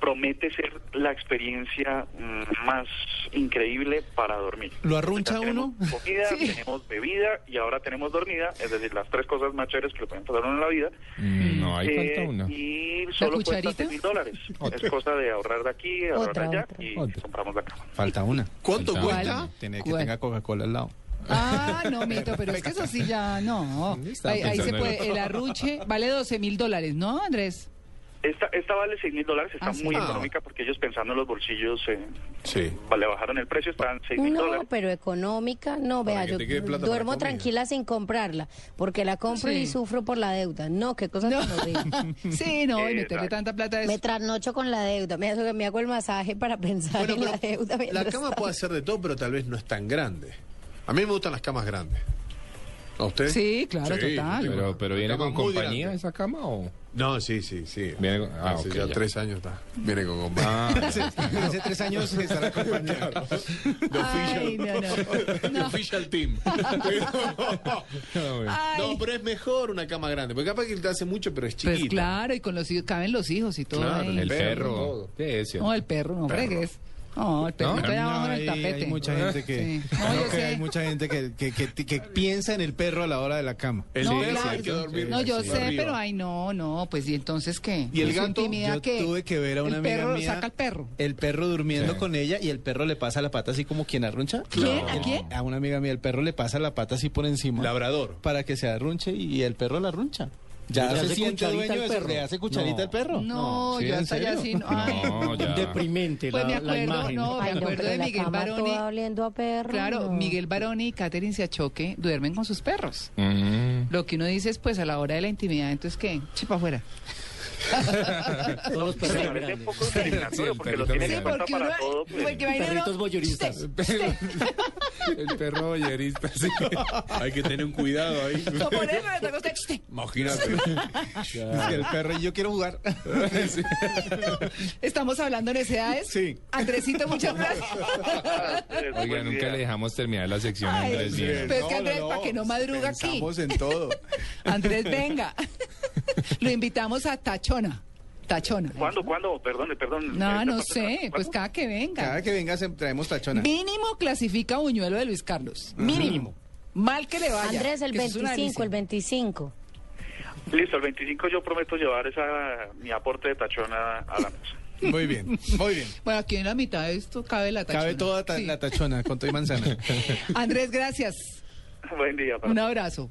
Promete ser la experiencia mm, más increíble para dormir. ¿Lo arruncha Tenemos uno? Comida, tenemos bebida y ahora tenemos dormida, es decir, las tres cosas más chéveres que le pueden pasar a uno en la vida. Mm, No, ahí Eh, falta una. Y solo cuesta cucharita? 6 mil dólares. Es cosa de ahorrar de aquí, ahorrar Otra, allá otra. y Otra. compramos la cama. Falta una. ¿Cuánto Falta cuesta? una. Tiene que ¿Cuál? tenga Coca-Cola al lado. Ah, no, Mito, pero es que eso sí ya, no. Ahí, ahí se puede, el arruche vale 12 mil dólares, ¿no, Andrés? Esta, esta vale 6 mil dólares, está Ah, muy Ah. económica porque ellos pensando en los bolsillos eh, Sí. le bajaron el precio, están 6 mil No, dólares. pero económica, no, Para vea, yo duermo tranquila sin comprarla, porque la compro Sí. y sufro por la deuda. No, qué cosa tan horrible. Sí, no, y meterle Exacto. tanta plata es... Me trasnocho con la deuda, me hago, me hago el masaje para pensar Bueno, en la deuda. la cama puede ser de todo, pero tal vez no es tan grande. A mí me gustan las camas grandes. ¿A usted? Sí, claro, total. Pero, pero viene con compañía grande. esa cama o No, sí, sí, sí. Viene con- ah, Hace ok, ya, ya. tres años está. Viene con compañía. Ah, Hace, hace tres años estará acompañado. The Ay, official, no, no. the official team. Ay. no, pero es mejor una cama grande. Porque capaz que te hace mucho, pero es chiquita. Pues claro, y con los hijos, caben los hijos y todo Claro, ahí. el perro, perro. todo. ¿Qué es? No, el perro, no fregues. No, el perro ¿No? abajo en el hay, tapete. hay mucha gente que, Sí. No, creo yo que sé. hay mucha gente que, que, que- que piensa en el perro a la hora de la cama. El No, perro claro. hay que dormir No, yo sí, sé, pero ay, no, no, pues y entonces qué. Y el ¿Su gato, yo qué? tuve que ver a una el amiga perro mía. saca al perro. El perro durmiendo Sí. con ella y el perro le pasa la pata así como quien arruncha. ¿Quién? ¿A quién? A una amiga mía, el perro le pasa la pata así por encima. Labrador. Para que se arrunche y el perro la arruncha. Ya ¿Le se hace siente dueño de perro? le hace cucharita No. al perro. No, Sí, yo ¿en hasta allá sí. no, ay. No, ya. Deprimente Pues la, me la acuerdo, imagen. no, me Ay, no, acuerdo de la Miguel Baroni. oliendo a perro. Claro, no. Miguel Baroni y Catherine Siachoque duermen con sus perros. Mm. Lo que uno dice es, pues, a la hora de la intimidad, entonces, ¿qué? Chipa afuera. Todos los perros Me un grandes. poco discriminatorio porque lo en cuenta porque para todo. pues. Perritos boyeristas. El perro bollerista, sí. Hay que tener un cuidado ahí. Imagínate. Es que el perro y yo quiero jugar. Estamos hablando de necesidades. Sí. Andresito, muchas gracias. Oiga, Buen nunca le dejamos terminar la sección Ay, Andrés. Pero es que Andrés, para que no madruga aquí. Pensamos en todo. Andrés, venga. Lo invitamos a Tachona. Tachona. ¿Cuándo, cuándo? Perdón, perdón. No, Eh, no ¿cuándo? sé, pues cada que venga. Cada que venga se- traemos tachona. Mínimo clasifica Buñuelo de Luis Carlos. Mínimo. Mal que le vaya. Andrés, el que eso es una 25, el delicia. 25. Listo, el 25 yo prometo llevar esa mi aporte de tachona a la mesa. Muy bien, muy bien. Bueno, aquí en la mitad de esto cabe la tachona. Cabe toda ta- Sí. la tachona con todo y manzana. Andrés, gracias. Buen día. para Un abrazo.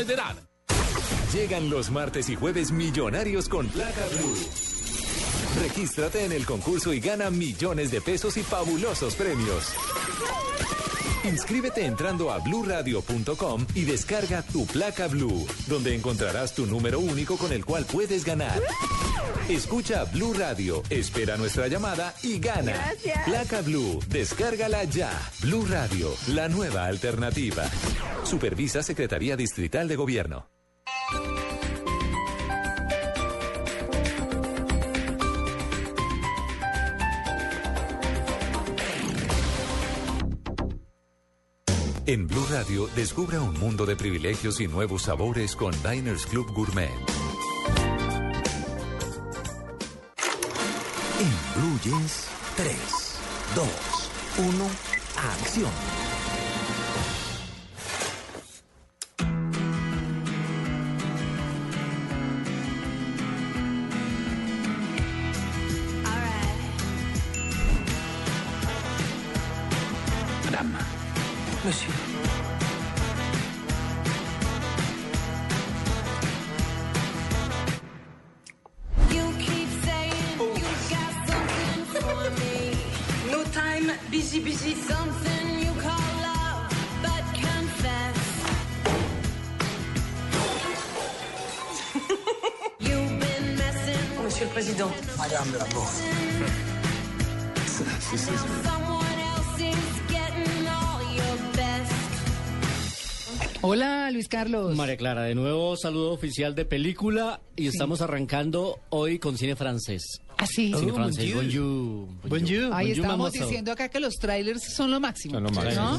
Llegan los martes y jueves millonarios con placa blue. Regístrate en el concurso y gana millones de pesos y fabulosos premios. Inscríbete entrando a bluradio.com y descarga tu placa Blue, donde encontrarás tu número único con el cual puedes ganar. Escucha Blue Radio, espera nuestra llamada y gana. Gracias. Placa Blue, descárgala ya. Blue Radio, la nueva alternativa. Supervisa Secretaría Distrital de Gobierno. En Blue Radio, descubra un mundo de privilegios y nuevos sabores con Diners Club Gourmet. En Blue Jeans, 3, 2, 1, acción. Carlos. María Clara, de nuevo saludo oficial de película y estamos arrancando hoy con cine francés. ¿Ah, sí? Oh, francés, bonjour. bonjour. Bonjour. Ahí Bonjour, mademoiselle. diciendo acá que los trailers son lo máximo. ¿no?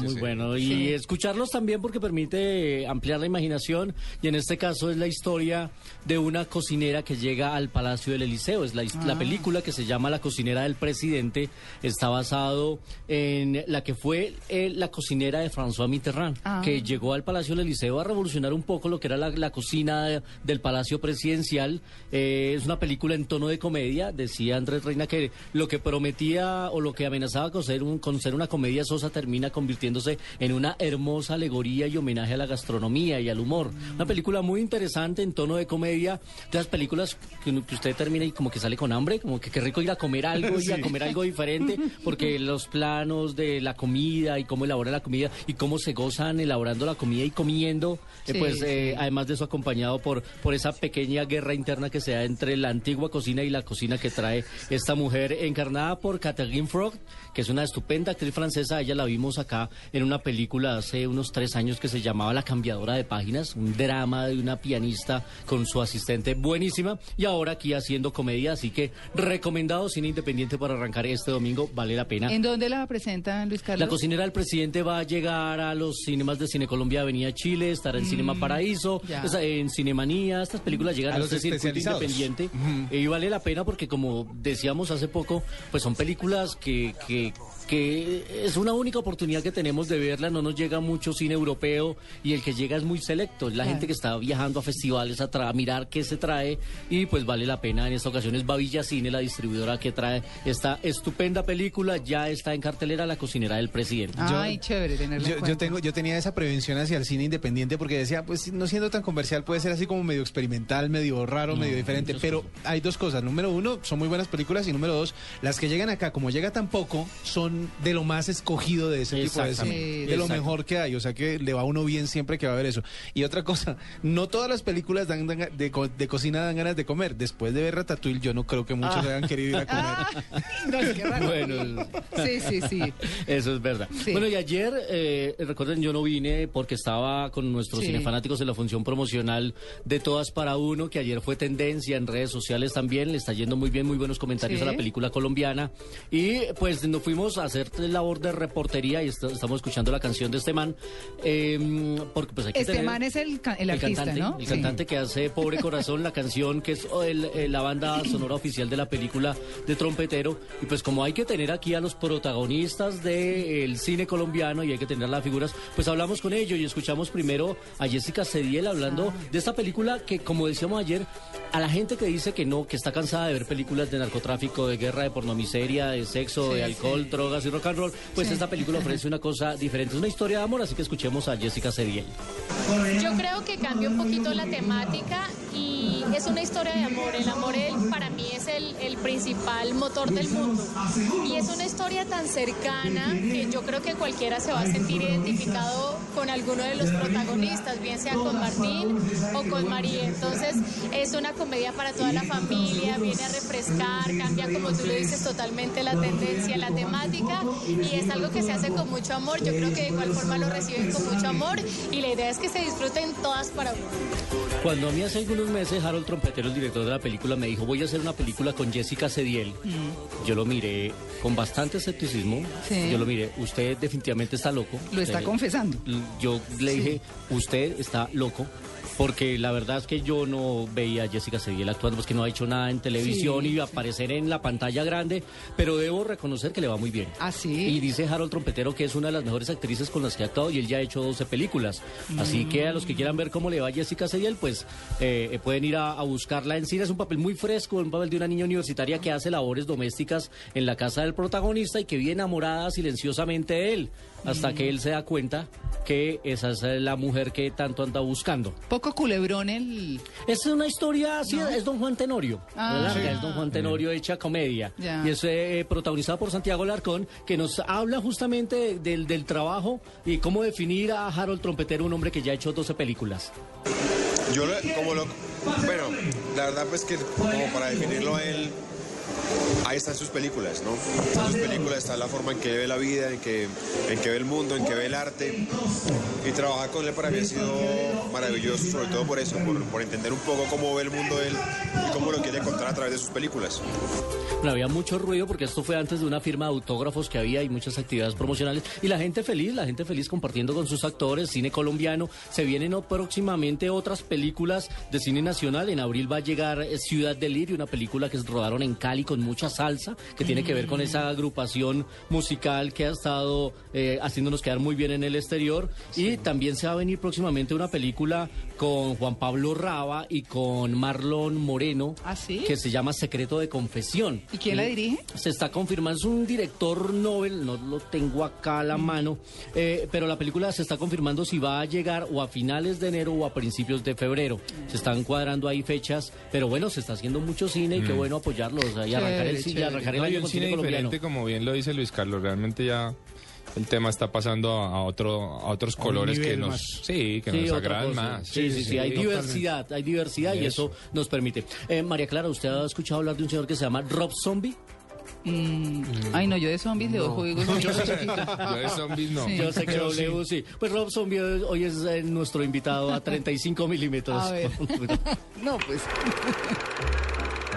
Muy bueno. Y Sí. escucharlos también porque permite ampliar la imaginación. Y en este caso es la historia de una cocinera que llega al Palacio del Eliseo. Es la, Ah. película que se llama La cocinera del presidente. Está basado en la que fue eh, la cocinera de François Mitterrand, Ah. que llegó al Palacio del Eliseo a revolucionar un poco lo que era la, la cocina de- del Palacio Presidencial. Eh, es una película en tono de comedia. Decía Andrés Reina que lo que prometía o lo que amenazaba con ser, un- con ser una comedia sosa termina convirtiéndose en una hermosa alegoría y homenaje a la gastronomía y al humor. Una película muy interesante en tono de comedia. De las películas que, usted termina y como que sale con hambre, como que qué rico ir a comer algo y a comer algo diferente, porque los planos de la comida y cómo elabora la comida y cómo se gozan elaborando la comida y comiendo, eh, pues sí. eh, además de eso acompañado por, por esa pequeña guerra interna que se da entre la antigua cocina y la cocina que trae esta mujer encarnada por Catherine Frog, que es una estupenda actriz francesa. Ella la vimos acá en una película hace unos tres años que se llamaba La cambiadora de páginas, un drama de una pianista con su asistente buenísima y ahora aquí haciendo comedia, así que recomendado cine independiente para arrancar este domingo, vale la pena. ¿En dónde la presentan, Luis Carlos? La cocinera del presidente va a llegar a los cinemas de Cine Colombia Avenida Chile, estará en Mm, Cinema Paraíso, ya. en Cinemanía, estas películas llegan A a, los este circuito independiente y vale la pena porque como decíamos hace poco, pues son películas que, que, que es una única oportunidad que tenemos de verla, no nos llega mucho cine europeo y el que llega es muy selecto, es la Claro. gente que está viajando a festivales a, tra- a mirar qué se trae y pues vale la pena en esta ocasión es Bavilla Cine, la distribuidora que trae esta estupenda película, ya está en cartelera La cocinera del presidente. Ay, chévere tenerla en Yo, yo tengo, yo tenía esa prevención hacia el cine independiente porque decía, pues no siendo tan comercial puede ser así como medio experimental, medio raro, No, medio diferente. Pero hay dos cosas. Número uno, son muy buenas películas y número dos, las que llegan acá, como llega tan poco, son de lo más escogido de ese tipo de cine. Sí, de lo mejor que hay. O sea que le va a uno bien siempre que va a ver eso. Y otra cosa, no todas las películas dan, dan- de, co- de cocina dan ganas de comer. Después de ver Ratatouille, yo no creo que muchos Ah. hayan querido ir a comer. No, es que raro. Bueno, Sí, sí, sí. Eso es verdad. Sí. Bueno, y ayer, eh, recuerden, yo no vine porque estaba con nuestros Sí. cinefanáticos en la función promocional de Todas para Uno, que ayer fue tendencia en redes sociales también. Le está yendo muy bien, muy buenos comentarios Sí. a la película colombiana. Y pues nos fuimos a hacer labor de reportería y est- estamos escuchando la canción de este man. eh, porque pues Este tener- man es el, el artista, cantante, ¿no? El Sí. cantante que hace Pobre Corazón, la canción que es oh, el- eh, la banda sonora oficial de la película de Trompetero. Y pues como hay que tener aquí a los protagonistas del cine colombiano y hay que tener las figuras, pues hablamos con ellos y escuchamos primero a Jessica Cediel hablando de esta película que, como decíamos ayer, a la gente que dice que no, que está cansada de ver películas de narcotráfico, de guerra, de pornomiseria, de sexo, Sí, de alcohol, sí. drogas y rock and roll, pues Sí. esta película ofrece una cosa diferente. Es una historia de amor, así que escuchemos a Jessica Cediel. Yo creo que cambia un poquito la temática y es una historia de amor. El amor el- para mí es el, el principal motor del mundo. Y es una historia tan cercana que yo creo que cualquiera se va a sentir identificado con alguno de los protagonistas, bien sea con Martín o con María. Entonces es una comedia para toda la familia, viene a refrescar, cambia como tú lo dices totalmente la tendencia, la temática y es algo que se hace con mucho amor. Yo creo que de igual forma lo reciben con mucho amor y la idea es que se disfruten todas para uno. Cuando mí hace algunos meses Harold Trompetero, el director de la película, me dijo voy a hacer una película con Jessica Cediel, yo lo miré con bastante escepticismo. Sí. Yo lo miré, usted definitivamente está loco. Lo está Eh, confesando. Yo le dije, usted está loco. Porque la verdad es que yo no veía a Jessica Cediel actuando, pues que no ha hecho nada en televisión Sí. y aparecer en la pantalla grande, pero debo reconocer que le va muy bien. ¿Ah, sí? Y dice Harold Trompetero que es una de las mejores actrices con las que ha actuado y él ya ha hecho 12 películas. Así que a los que quieran ver cómo le va a Jessica Cediel, pues eh, pueden ir a, a buscarla en cine. Es un papel muy fresco, un papel de una niña universitaria que hace labores domésticas en la casa del protagonista y que vive enamorada silenciosamente de él, hasta que él se da cuenta que esa es eh, la mujer que tanto anda buscando. Poco culebrón el... Es una historia así, es Don Juan Tenorio. Ah. Es Don Juan Tenorio hecha comedia. Ya. Y es eh, protagonizado por Santiago Larcón, que nos habla justamente del, del trabajo y cómo definir a Harold Trompetero, un hombre que ya ha hecho 12 películas. Yo lo- como lo... Bueno, la verdad pues que como para definirlo a él, ahí están sus películas, ¿no? En sus películas está la forma en que ve la vida, en que, en que ve el mundo, en que ve el arte. Y trabajar con él para mí ha sido maravilloso, sobre todo por eso, por, entender un poco cómo ve el mundo él y cómo lo quiere contar a través de sus películas. Había mucho ruido porque esto fue antes de una firma de autógrafos que había y muchas actividades promocionales. Y la gente feliz, la gente feliz compartiendo con sus actores, cine colombiano. Se vienen próximamente otras películas de cine nacional. En abril va a llegar eh, Ciudad Delirio, una película que rodaron en Cali con mucha salsa, que tiene que ver con esa agrupación musical que ha estado eh, haciéndonos quedar muy bien en el exterior. Y también se va a venir próximamente una película con Juan Pablo Raba y con Marlon Moreno, que se llama Secreto de Confesión. ¿Y quién la dirige? Se está confirmando, es un director Nobel, no lo tengo acá a la mano, eh, pero la película se está confirmando si va a llegar o a finales de enero o a principios de febrero. Se están cuadrando ahí fechas, pero bueno, se está haciendo mucho cine y qué Mm. bueno apoyarlos sea, y arrancar el, cine, y arrancar el No, año con cine diferente, como bien lo dice Luis Carlos, realmente ya el tema está pasando a, otro, a otros A colores que nos, más. sí, que Sí, nos agradan cosa. más. Sí, sí, sí, hay totalmente. diversidad, hay diversidad y Eso. eso nos permite. Eh, María Clara, ¿usted ha escuchado hablar de un señor que se llama Rob Zombie? Mm, Ay, no, yo de zombies le ojo, digo, Yo yo sé- Yo de zombies no. Yo sé que Yo W sí. Pues Rob Zombie hoy es eh, nuestro invitado a 35 milímetros. A ver. No, pues.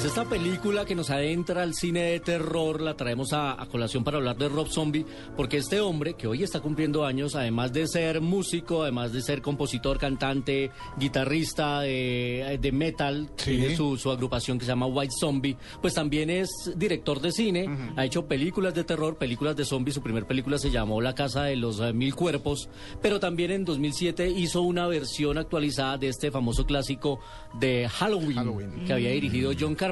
Pues esta película que nos adentra al cine de terror la traemos a, a colación para hablar de Rob Zombie, porque este hombre que hoy está cumpliendo años, además de ser músico, además de ser compositor, cantante, guitarrista de, de metal, tiene su, su agrupación que se llama White Zombie, pues también es director de cine, ha hecho películas de terror, películas de zombies, su primer película se llamó La Casa de los eh, Mil Cuerpos, pero también en 2007 hizo una versión actualizada de este famoso clásico de Halloween, que había dirigido John Carpenter.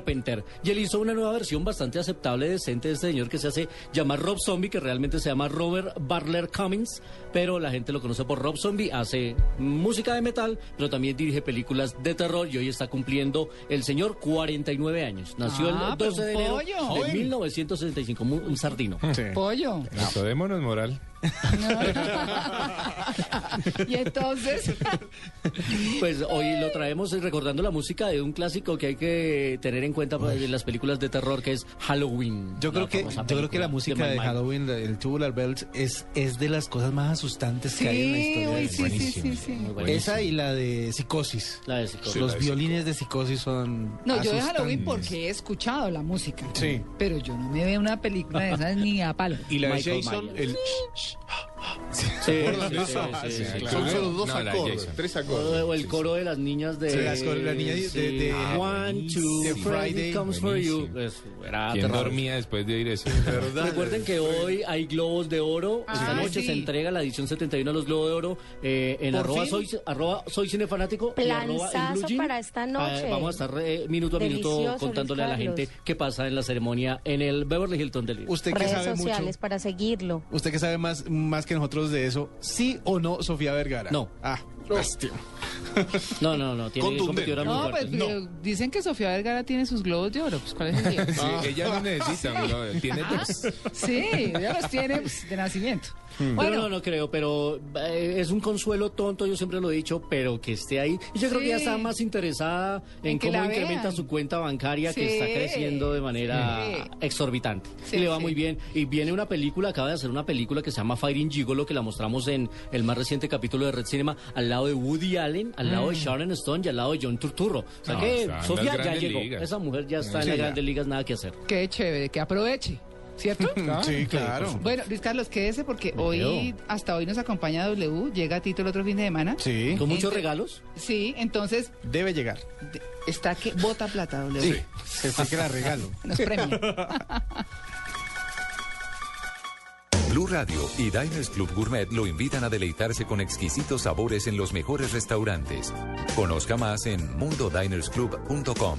Y él hizo una nueva versión bastante aceptable, decente de este señor que se hace llamar Rob Zombie, que realmente se llama Robert Barler Cummings, pero la gente lo conoce por Rob Zombie. Hace música de metal, pero también dirige películas de terror y hoy está cumpliendo el señor 49 años. Nació Ah, el pero 12 de un enero pollo. de 1965, mu- un sardino. Pollo. Metodémonos moral. Y entonces, Pues hoy lo traemos recordando la música de un clásico que hay que tener en cuenta pues, en las películas de terror que es Halloween. Yo creo que yo creo que la música de Myers. Halloween, el Tubular Bells, es, es de las cosas más asusstantes que hay en la historia. uy, sí, cine. sí, sí, sí. Muy buenísimo. Esa y la de Psicosis. La de Psicosis. Los de violines de Psicosis son no, yo de asustantes. Halloween porque he escuchado la música. Sí. Pero yo no me veo una película de esas ni a palo. Y la de Jason, Myers. el... Sí, sí, de sí, Son solo dos No, acordes, tres acordes. o el coro de las niñas de... Sí, las coro- las niñas de- sí. de- One, two, de Friday comes for you. Eso, era ¿Quién aterrador. dormía después de oír eso? Recuerden que hoy hay globos de oro. Esta Ah, noche sí. se entrega la edición 71 de los globos de oro eh, en ¿Por arroba fin? soy, arroba soy cinefanático Jean. para esta noche. Eh, vamos a estar eh, minuto a minuto Delicioso, contándole a la gente qué pasa en la ceremonia en el Beverly Hilton del Usted que Redes sabe sociales mucho. para seguirlo. Usted que sabe más, más que nosotros de eso, ¿sí o no, Sofía Vergara? No. Ah, lástima. No, no, no, tiene competidora muy No, pues fuerte. pero dicen que Sofía Vergara tiene sus globos de oro. Pues, ¿cuál es el lío? Sí, ella no necesita, brother, tiene dos. Sí, ella los tiene pues, de nacimiento. Bueno, Bueno, no, no creo, pero eh, es un consuelo tonto, yo siempre lo he dicho, pero que esté ahí. Y yo creo que ella Sí. está más interesada en, cómo incrementa vean. su cuenta bancaria que está creciendo de manera Sí. exorbitante. Sí, y le va sí. muy bien. Y viene una película, acaba de hacer una película que se llama Fighting Gigolo, que la mostramos en el más reciente capítulo de Red Cinema, al lado de Woody Allen, al lado de Mm. Sharon Stone y al lado de John Turturro. O sea No, que Sofía ya llegó. ligas. Esa mujer ya está en las ya. grandes ligas, nada que hacer. qué chévere, que aproveche. ¿Cierto? Sí, claro. Bueno, Luis Carlos, quédese porque Me hoy, hasta hoy nos acompaña W, llega Tito el otro fin de semana. Sí, Con muchos regalos. Sí, entonces debe llegar. de- está que bota plata W. Sí, se fue que la regalo. Nos premia. Blue Radio y Diners Club Gourmet lo invitan a deleitarse con exquisitos sabores en los mejores restaurantes. Conozca más en mundodinersclub.com.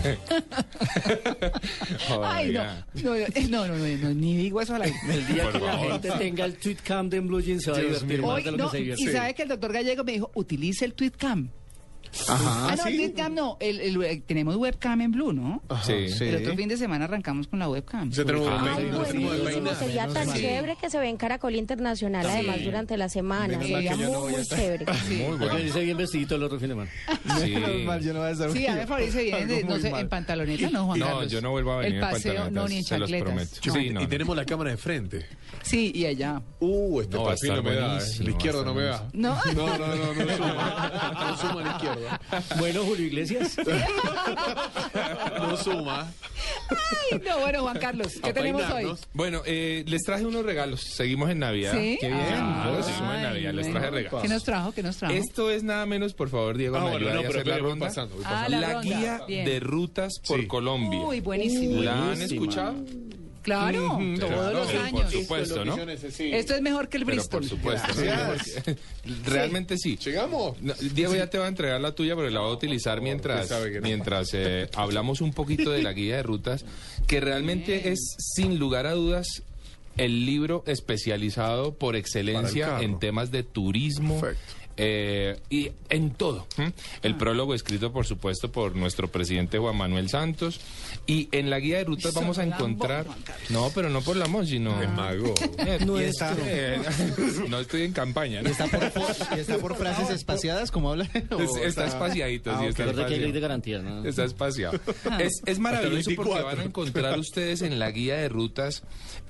Ay, no. Eh, no, no, no, no, ni digo eso a la El día Por que la gente tenga el tweet cam de Blue Jeans se va a divertir más Hoy, de lo no, que se y sabe que el doctor Gallego me dijo, utilice el tweetcam. Ajá, Ah, no, el sí. tweetcam no, el, el- el- tenemos webcam en Blue, ¿no? Sí. Sí. El otro fin de semana arrancamos con la webcam. Ya tenemos Ah, buenísimo. Sería tan Sí. chévere que se ve en Caracol Internacional, además, durante la semana. Sería yo no muy, muy chévere. Muy bueno. dice bien vestidito el otro fin de semana. Sí. Yo no voy a estar Sí, a mí me parece bien, no muy sé, en pantaloneta, ¿no, Juan No, yo no vuelvo a venir El en paseo, no, ni en se chancletas. Sí, y tenemos la cámara de frente. Sí, y allá. Uh, este perfil no me da. eh. La izquierda no me da. No. No, no, no, no suma. No suma a la izquierda. Bueno, Julio Iglesias. No suma. Ay, no, bueno, Juan Carlos, ¿qué A tenemos hoy? Bueno, eh, les traje unos regalos. Seguimos en Navidad. ¿Sí? Qué bien. Ah, seguimos en Navidad. Les traje bueno. regalos. ¿Qué nos trajo? ¿Qué nos trajo? Esto es nada menos, por favor, Diego, Ah, me bueno, ayuda no, a pero hacer la voy ronda. pasando, voy Ah, pasando. la la ronda. guía Bien. de rutas por Sí. Colombia. Uy, buenísimo. ¿La han escuchado? Claro, todos claro, los sí, años. Por supuesto, ¿no? Esto es mejor que el Pero Bristol. por supuesto. Realmente sí. ¿Llegamos? No, Diego ya te va a entregar la tuya, pero la voy a utilizar mientras, que no. mientras eh, hablamos un poquito de la guía de rutas, que realmente es, sin lugar a dudas, el libro especializado por excelencia en temas de turismo. Perfecto. Eh, y en todo. ¿m? El prólogo escrito, por supuesto, por nuestro presidente Juan Manuel Santos. Y en la guía de rutas vamos a encontrar... No, pero no por la voz, sino... Es mago. Eh, no, está- eh, no estoy en campaña. ¿no? ¿Y está por, y está por frases espaciadas, como habla? ¿O Es- está espaciadito, sí, Ah, está que hay ley de espaciado. garantía, ¿no? Está espaciado. Es, es maravilloso porque van a encontrar ustedes en la guía de rutas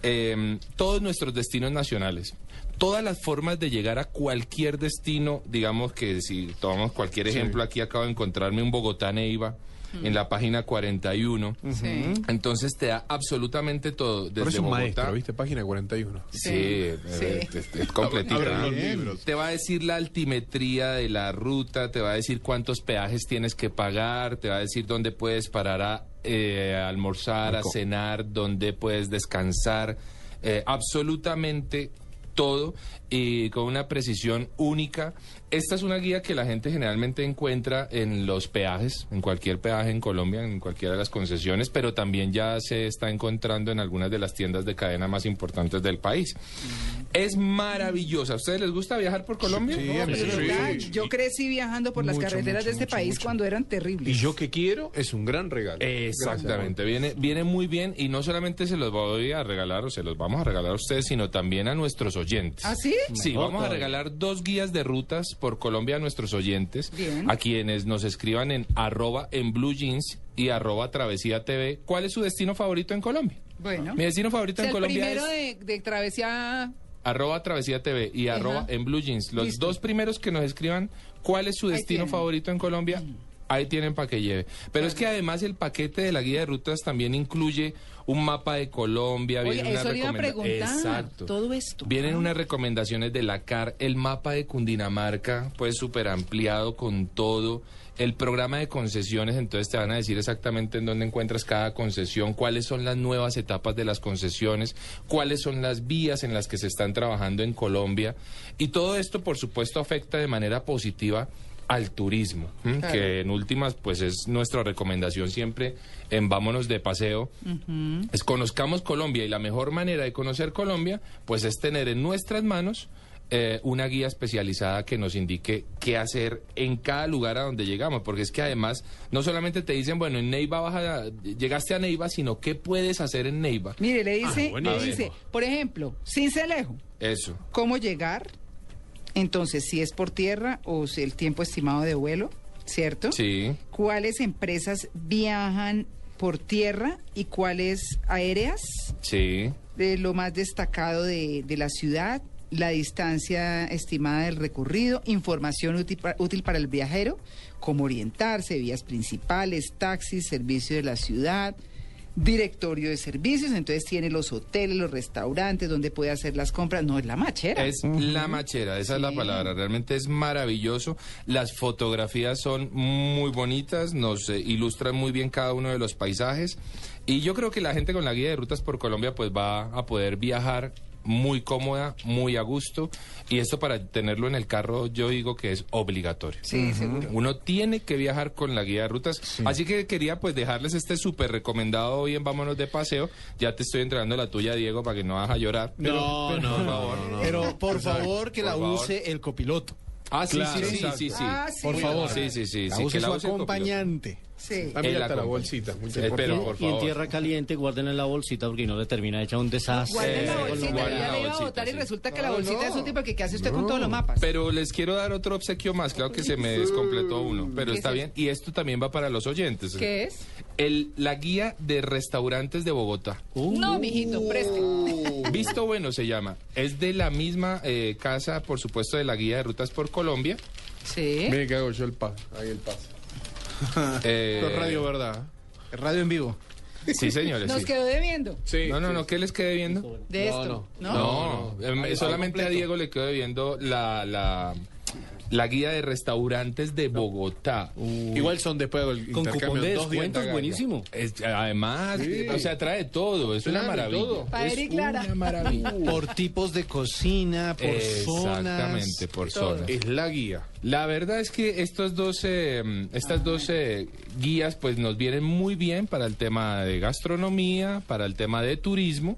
eh, todos nuestros destinos nacionales. Todas las formas de llegar a cualquier destino, digamos que si tomamos cualquier ejemplo, aquí acabo de encontrarme un Bogotá-Neiva en la página 41. Sí. Entonces te da absolutamente todo. Desde Pero es un Bogotá. maestro, ¿viste? Página 41. Sí, Sí, sí. Es, libros. Te va a decir la altimetría de la ruta, te va a decir cuántos peajes tienes que pagar, te va a decir dónde puedes parar a eh, a almorzar, a cenar, dónde puedes descansar, eh, absolutamente todo y con una precisión única esta es una guía que la gente generalmente encuentra en los peajes, en cualquier peaje en Colombia, en cualquiera de las concesiones, pero también ya se está encontrando en algunas de las tiendas de cadena más importantes del país. Es maravillosa. ¿A ustedes les gusta viajar por Colombia? Sí, No, sí. Yo crecí viajando por las Mucho, carreteras de este mucho, país mucho. cuando eran terribles. Y yo que quiero es un gran regalo. Exactamente, viene, viene muy bien y no solamente se los voy a regalar o se los vamos a regalar a ustedes, sino también a nuestros oyentes. ¿Ah, sí? Sí, Mejor vamos a regalar dos guías de rutas por Colombia a nuestros oyentes, Bien. a quienes nos escriban en arroba en blue jeans y arroba travesía TV. ¿Cuál es su destino favorito en Colombia? Bueno. Mi destino favorito O sea, en el Colombia primero es de, de travesía... arroba travesía TV y Ajá. arroba en blue jeans. Los Listo. dos primeros que nos escriban cuál es su destino favorito en Colombia. Ahí tienen para que lleve. Pero es que además el paquete de la guía de rutas también incluye un mapa de Colombia. Oye, vienen eso unas le iba a recomenda- preguntar. Exacto. Todo esto. Vienen unas recomendaciones de la CAR, el mapa de Cundinamarca, pues súper ampliado con todo, el programa de concesiones, entonces te van a decir exactamente en dónde encuentras cada concesión, cuáles son las nuevas etapas de las concesiones, cuáles son las vías en las que se están trabajando en Colombia. Y todo esto, por supuesto, afecta de manera positiva al turismo, que en últimas, pues es nuestra recomendación siempre en Vámonos de Paseo, es conozcamos Colombia y la mejor manera de conocer Colombia pues es tener en nuestras manos eh, una guía especializada que nos indique qué hacer en cada lugar a donde llegamos, porque es que además no solamente te dicen, bueno, en Neiva baja, llegaste a Neiva, sino qué puedes hacer en Neiva. Mire, le dice, Ah, le dice, por ejemplo, Cincelejo, Eso. ¿cómo llegar? Entonces, si es por tierra o si el tiempo estimado de vuelo, ¿cierto? Sí. ¿Cuáles empresas viajan por tierra y cuáles aéreas? Sí. de lo más destacado de, de la ciudad, la distancia estimada del recorrido, información útil, pa- útil para el viajero, cómo orientarse, vías principales, taxis, servicio de la ciudad, directorio de servicios, entonces tiene los hoteles, los restaurantes, donde puede hacer las compras, no es la machera. Es la machera, esa es la palabra. Realmente es maravilloso. Las fotografías son muy bonitas, nos eh, ilustran muy bien cada uno de los paisajes. Y yo creo que la gente con la guía de rutas por Colombia pues va a poder viajar muy cómoda, muy a gusto. Y esto para tenerlo en el carro yo digo que es obligatorio. Sí, seguro. Uno tiene que viajar con la guía de rutas. Así que quería pues dejarles este súper recomendado hoy en Vámonos de Paseo. Ya te estoy entregando la tuya, Diego, para que no vas a llorar. No, Pero- no, por no, favor. Pero por favor que la Por favor. use el copiloto. Ah, sí, Claro, sí, sí, sí, sí. Ah, sí. Por favor. Sí, sí, sí. La sí, que la su acompañante. Sí. Ah, la acompa- bolsita. muy Eh, pero, por Y en favor. tierra caliente, guárdenla en la bolsita porque no le termina hecha un desastre. Guarden la Eh, bolsita, guarden ya la le iba a bolsita, votar y sí. resulta que la No, bolsita no. es útil porque ¿qué hace usted con todos los mapas? Pero les quiero dar otro obsequio más, claro que se me descompletó uno, pero ¿Qué está es bien. Y esto también va para los oyentes. ¿Qué es? El, la guía de restaurantes de Bogotá. No, mijito, preste. Visto bueno se llama. Es de la misma eh, casa, por supuesto, de la guía de rutas por Colombia. Sí. Mire que hago yo el pas. Ahí el pas. Eh, Pero radio, ¿verdad? Radio en vivo. Sí, señores. Nos sí. quedó debiendo Sí. No, no, no, ¿qué les quede viendo? de esto, ¿no? No, em, Ahí está, solamente a. Diego le quedo viendo la, la, la guía de restaurantes de Bogotá. Igual son después del Con cupón de descuentos, buenísimo. Es- además, Sí. o sea, trae todo, es una Claro, maravilla. todo. Es una maravilla. Por tipos de cocina, por zonas. Exactamente, por todo. zonas. Es la guía. La verdad es que estos dos, eh, estas dos eh, guías pues nos vienen muy bien para el tema de gastronomía, para el tema de turismo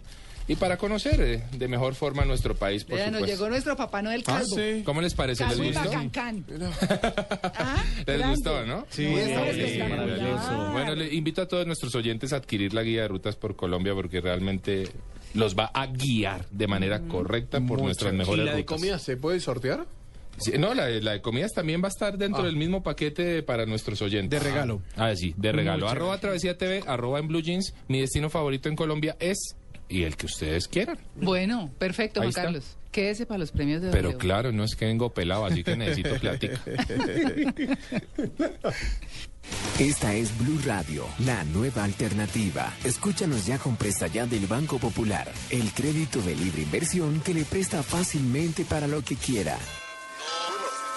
y para conocer eh, de mejor forma nuestro país, por nos supuesto. llegó nuestro papá Noel Calvo. ¿Cómo les parece? ¿Les Calvo y gustó? Bacancán. Ah, ¿Les grande. gustó, no? Sí, sí, espectacular. maravilloso. Bueno, le invito a todos nuestros oyentes a adquirir la guía de rutas por Colombia porque realmente los va a guiar de manera correcta por nuestras ¿Y mejores la de rutas. comida se puede sortear? Sí, no, la, de- la de comidas también va a estar dentro Ah. del mismo paquete para nuestros oyentes. De regalo. Ah, sí, de regalo. Arroba Travesía TV, arroba en Blue Jeans. Mi destino favorito en Colombia es, y el que ustedes quieran. Bueno, perfecto, Ahí Juan está. Carlos. Quédese para los premios de Pero W. claro, no es que vengo pelado, así que necesito plática. Esta es Blue Radio, la nueva alternativa. Escúchanos ya con presta ya del Banco Popular, el crédito de libre inversión que le presta fácilmente para lo que quiera.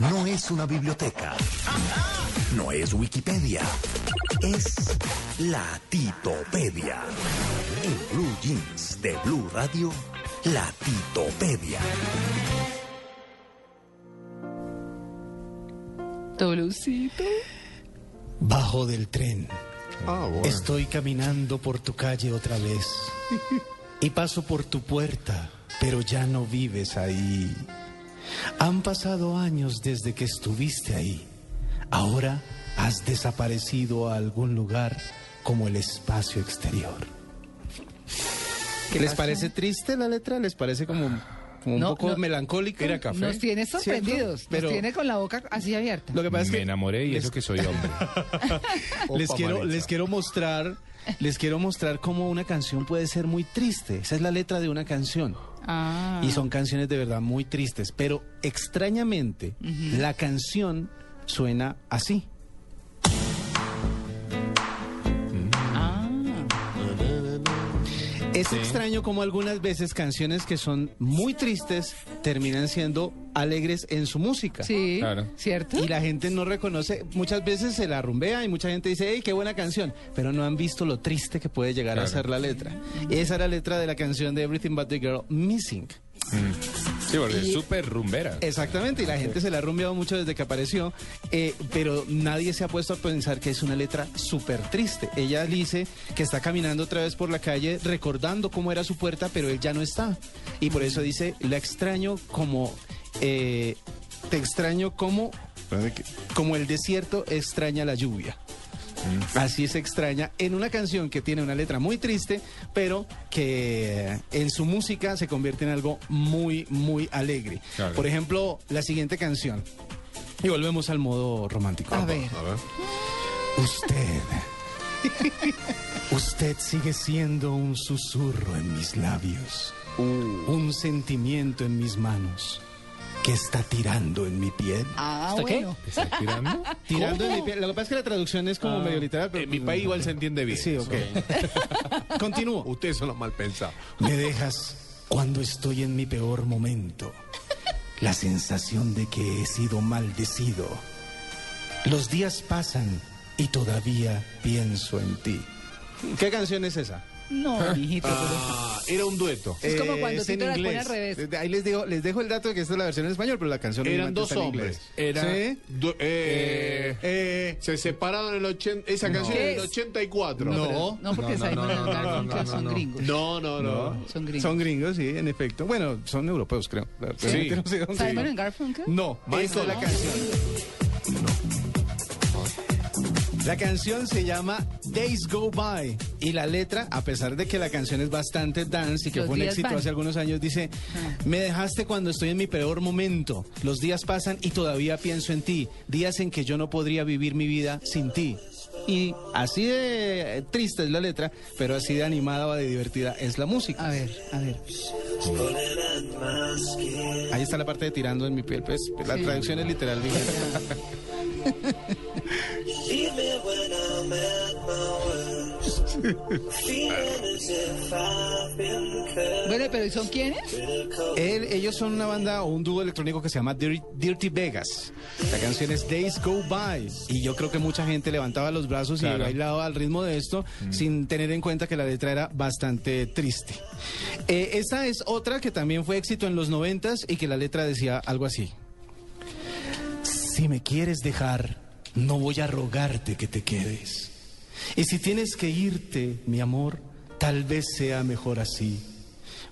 No es una biblioteca. No es Wikipedia. Es la Titopedia. En Blue Jeans de Blue Radio, la Titopedia. Tolucito. Bajo del tren. Estoy caminando por tu calle otra vez. Y paso por tu puerta, pero ya no vives ahí. Han pasado años desde que estuviste ahí. Ahora has desaparecido a algún lugar como el espacio exterior. ¿Qué ¿Les parece triste la letra? ¿Les parece como, como un No, poco no. melancólica? Nos tiene sorprendidos. Pero Nos tiene con la boca así abierta. lo que pasa es Me que enamoré y eso que soy hombre. les quiero, les quiero mostrar, les quiero mostrar cómo una canción puede ser muy triste. Esa es la letra de una canción. Ah. Y son canciones de verdad muy tristes. Pero extrañamente, la canción suena así. Es Sí. extraño como algunas veces canciones que son muy tristes terminan siendo alegres en su música. Sí, Claro. ¿cierto? Y la gente no reconoce, muchas veces se la rumbea y mucha gente dice, hey, qué buena canción, pero no han visto lo triste que puede llegar a ser la letra. Esa era la letra de la canción de Everything But the Girl, Missing. Sí, porque es súper rumbera. Exactamente, y la gente se la ha rumbeado mucho desde que apareció, eh, pero nadie se ha puesto a pensar que es una letra súper triste. Ella dice que está caminando otra vez por la calle recordando cómo era su puerta, pero él ya no está. Y por eso dice, la extraño como... eh, te extraño como... Como el desierto extraña la lluvia. Así se extraña en una canción que tiene una letra muy triste, pero que en su música se convierte en algo muy, muy alegre. Claro. Por ejemplo, la siguiente canción. Y volvemos al modo romántico. A ver. Usted. Usted sigue siendo un susurro en mis labios. Un sentimiento en mis manos. Que está tirando en mi piel. Ah, ¿Está qué? bueno. ¿Está tirando? Tirando en mi piel. Lo que pasa es que la traducción es como Ah. medio literal. Pero En mi país igual se entiende bien. Sí, ok. Continúo. Ustedes son los mal pensados. Me dejas cuando estoy en mi peor momento. La sensación de que he sido maldecido. Los días pasan y todavía pienso en ti. ¿Qué canción es esa? No, mijito, pero... Ah, era un dueto. Es como cuando es en Tito la pone inglés. al revés. Ahí les digo, les dejo el dato de que esta es la versión en español, pero la canción Eran dos está en hombres. Era, ¿Sí? du- eh, Eh, se separaron en el 80. Esa canción ¿Qué es del es? 84. No. pero- no, porque No, no, Simon no, no, Garfunkel no, no, son no. gringos. No, no, no. Son gringos. Son gringos, sí, en efecto. Bueno, son europeos, creo. Realmente no sé dónde- Simon and Garfunkel. No, esta es la canción. La canción se llama Days Go By y la letra, a pesar de que la canción es bastante dance y que Los fue un éxito van. hace algunos años, dice, me dejaste cuando estoy en mi peor momento, los días pasan y todavía pienso en ti, días en que yo no podría vivir mi vida sin ti. Y así de eh, triste es la letra, pero así de animada o de divertida es la música. A ver, a ver. Ahí está la parte de tirando en mi piel, pues la Sí. traducción es literal. Bueno, pero ¿y son quiénes? Él- ellos son una banda o un dúo electrónico que se llama Dirty, Dirty Vegas. La canción es Days Go By. Y yo creo que mucha gente levantaba los brazos y bailaba al ritmo de esto sin tener en cuenta que la letra era bastante triste. Eh, esta es otra que también fue éxito en los noventas y que la letra decía algo así. Si me quieres dejar, no voy a rogarte que te quedes. Y si tienes que irte, mi amor, tal vez sea mejor así.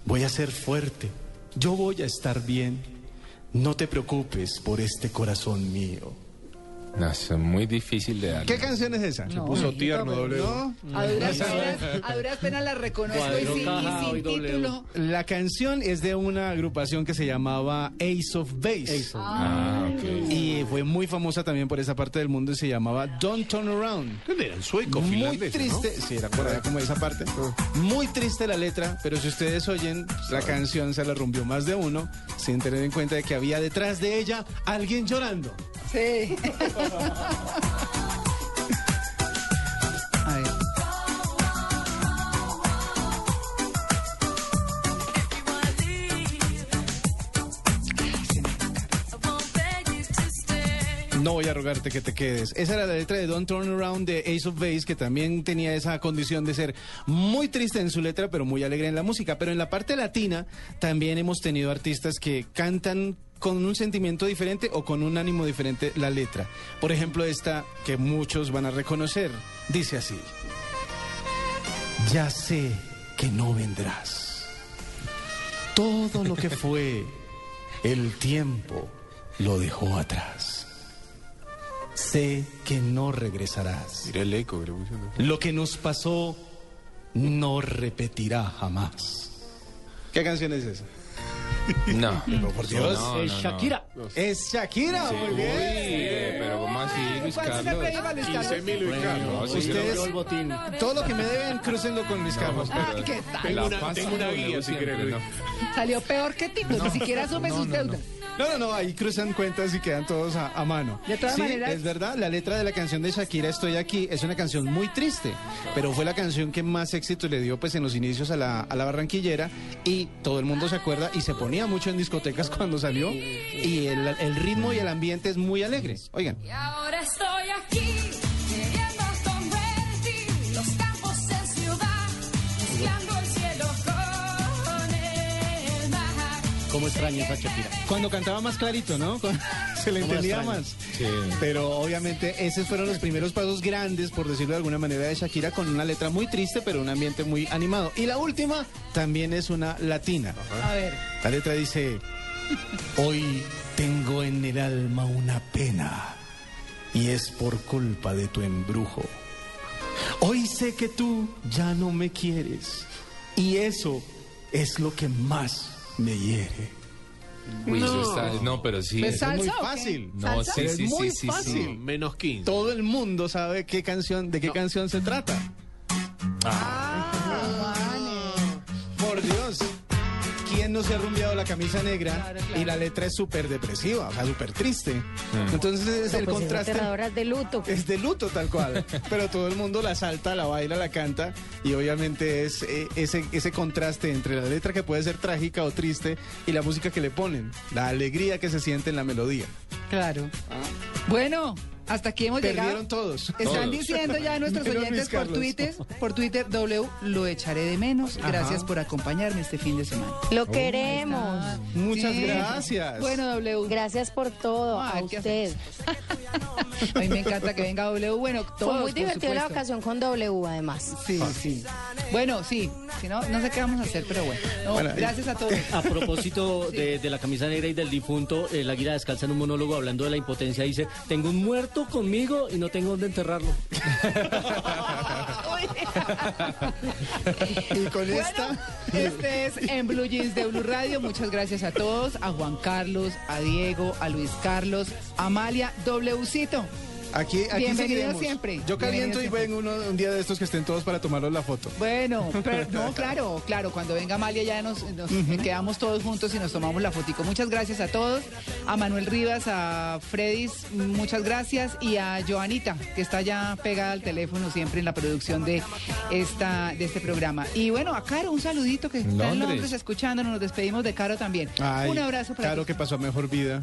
Voy a ser fuerte, yo voy a estar bien. No te preocupes por este corazón mío. No, es muy difícil de dar. ¿Qué canción es esa? No, puso tierno, W. no. A duras penas, a duras penas la reconozco y sin, y sin título. La canción es de una agrupación que se llamaba Ace of Base. Ah, ok. Y fue muy famosa también por esa parte del mundo y se llamaba Don't Turn Around. ¿Dónde eran? ¿Suecos? Muy finlandeses, triste, sí, era por allá como esa parte. Muy triste la letra, pero si ustedes oyen, la canción se la rompió más de uno, sin tener en cuenta de que había detrás de ella alguien llorando. Sí. A ver. No voy a rogarte que te quedes. Esa era la letra de Don't Turn Around de Ace of Base, que también tenía esa condición de ser muy triste en su letra, pero muy alegre en la música. Pero en la parte latina también hemos tenido artistas que cantan con un sentimiento diferente o con un ánimo diferente la letra. Por ejemplo, esta que muchos van a reconocer. Dice así. Ya sé que no vendrás. Todo lo que fue, el tiempo lo dejó atrás. Sé que no regresarás. Mirá el eco. Lo que nos pasó no repetirá jamás. ¿Qué canción es esa? No. por Dios. No, no, es no. Shakira. Es Shakira, Sí, muy uy, bien. pero ¿cómo así, Luis ¿Cuál es el Carlos? premio para Luis Carlos? 15 mil Luis Carlos. Ustedes, el botín. todo lo que me deben, crucenlo con Luis Carlos. Ay, ¿qué tal? Tengo una, tengo una guía si. ¿no? Salió peor que Tito, ni siquiera asume sus deudas. No, no, no, ahí cruzan cuentas y quedan todos a, a mano. De todas sí, maneras- es verdad, la letra de la canción de Shakira Estoy aquí es una canción muy triste, pero fue la canción que más éxito le dio pues en los inicios a la, a la barranquillera y todo el mundo se acuerda y se ponía mucho en discotecas cuando salió y el, el ritmo y el ambiente es muy alegre. Oigan. Y ahora estoy aquí, ¿Cómo extraña esa Shakira? Cuando cantaba más clarito, ¿no? Se le ¿Cómo la entendía extraño? más. Sí. Pero obviamente esos fueron los primeros pasos grandes, por decirlo de alguna manera, de Shakira con una letra muy triste, pero un ambiente muy animado. Y la última también es una latina. A ver. La letra dice, hoy tengo en el alma una pena y es por culpa de tu embrujo. Hoy sé que tú ya no me quieres y eso es lo que más me hiere. Uy, eso está. No, pero sí. ¿Es Eso es muy fácil. No, ¿Salsa? sí, Pero sí, es muy sí, sí, fácil. sí. Menos 15. Todo el mundo sabe qué canción, de qué canción se trata. Por Dios. ¿Quién no se ha rumbeado la camisa negra Claro, claro. y la letra es súper depresiva, o sea, súper triste? Mm. Entonces es No, el pues es contraste. aterradora de luto. Es de luto tal cual, pero todo el mundo la salta, la baila, la canta y obviamente es eh, ese, ese contraste entre la letra que puede ser trágica o triste y la música que le ponen, la alegría que se siente en la melodía. Claro. Bueno, hasta aquí hemos Perdieron llegado. todos. Están Todos. diciendo ya nuestros Menos oyentes por. Twitter, por Twitter, W, lo echaré de menos. Gracias Ajá. por acompañarme este fin de semana. Lo queremos. Muchas Sí. gracias. Bueno, W. Gracias por todo, a ¿qué usted. A mí me encanta que venga W. Bueno, Fue todos, muy por divertido la ocasión con W, además. Sí, sí. Bueno, sí. Si no, no sé qué vamos a hacer, pero bueno. No, Bueno, gracias a todos. A propósito de, de la camisa negra y del difunto, el águila descalza en un monólogo hablando de la impotencia dice, tengo un muerto conmigo y no tengo dónde enterrarlo. Y con Bueno, esta... este es en Blue Jeans de Blue Radio. Muchas gracias a todos, a Juan Carlos, a Diego, a Luis Carlos, a Amalia, Wcito. Aquí, aquí Bienvenido seguiremos. siempre. Yo caliento Bienvenido y vengo uno- un día de estos que estén todos para tomarnos la foto. Bueno, pero no, claro, claro, cuando venga Amalia ya nos, nos quedamos todos juntos y nos tomamos la fotico. Muchas gracias a todos, a Manuel Rivas, a Fredis, muchas gracias, y a Joanita, que está ya pegada al teléfono siempre en la producción de esta de este programa. Y bueno, a Caro, un saludito que está en Londres. Londres escuchándonos, nos despedimos de Caro también. Ay, un abrazo para Claro ti. que pasó a mejor vida.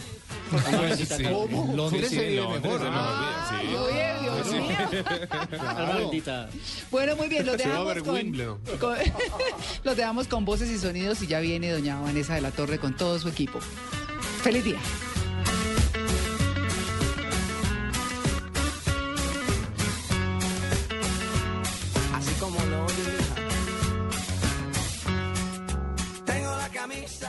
Sí. ¿Cómo? Londres Sí, Londres mejor. Ah, sí. Muy bien, Dios mío. Alma bendita. Bueno, muy bien, los Se va a dejamos ver con, Wimbledon. con- los dejamos con voces y sonidos y ya viene doña Vanessa de la Torre con todo su equipo. Feliz día. Así como lo oyes. Tengo la camisa.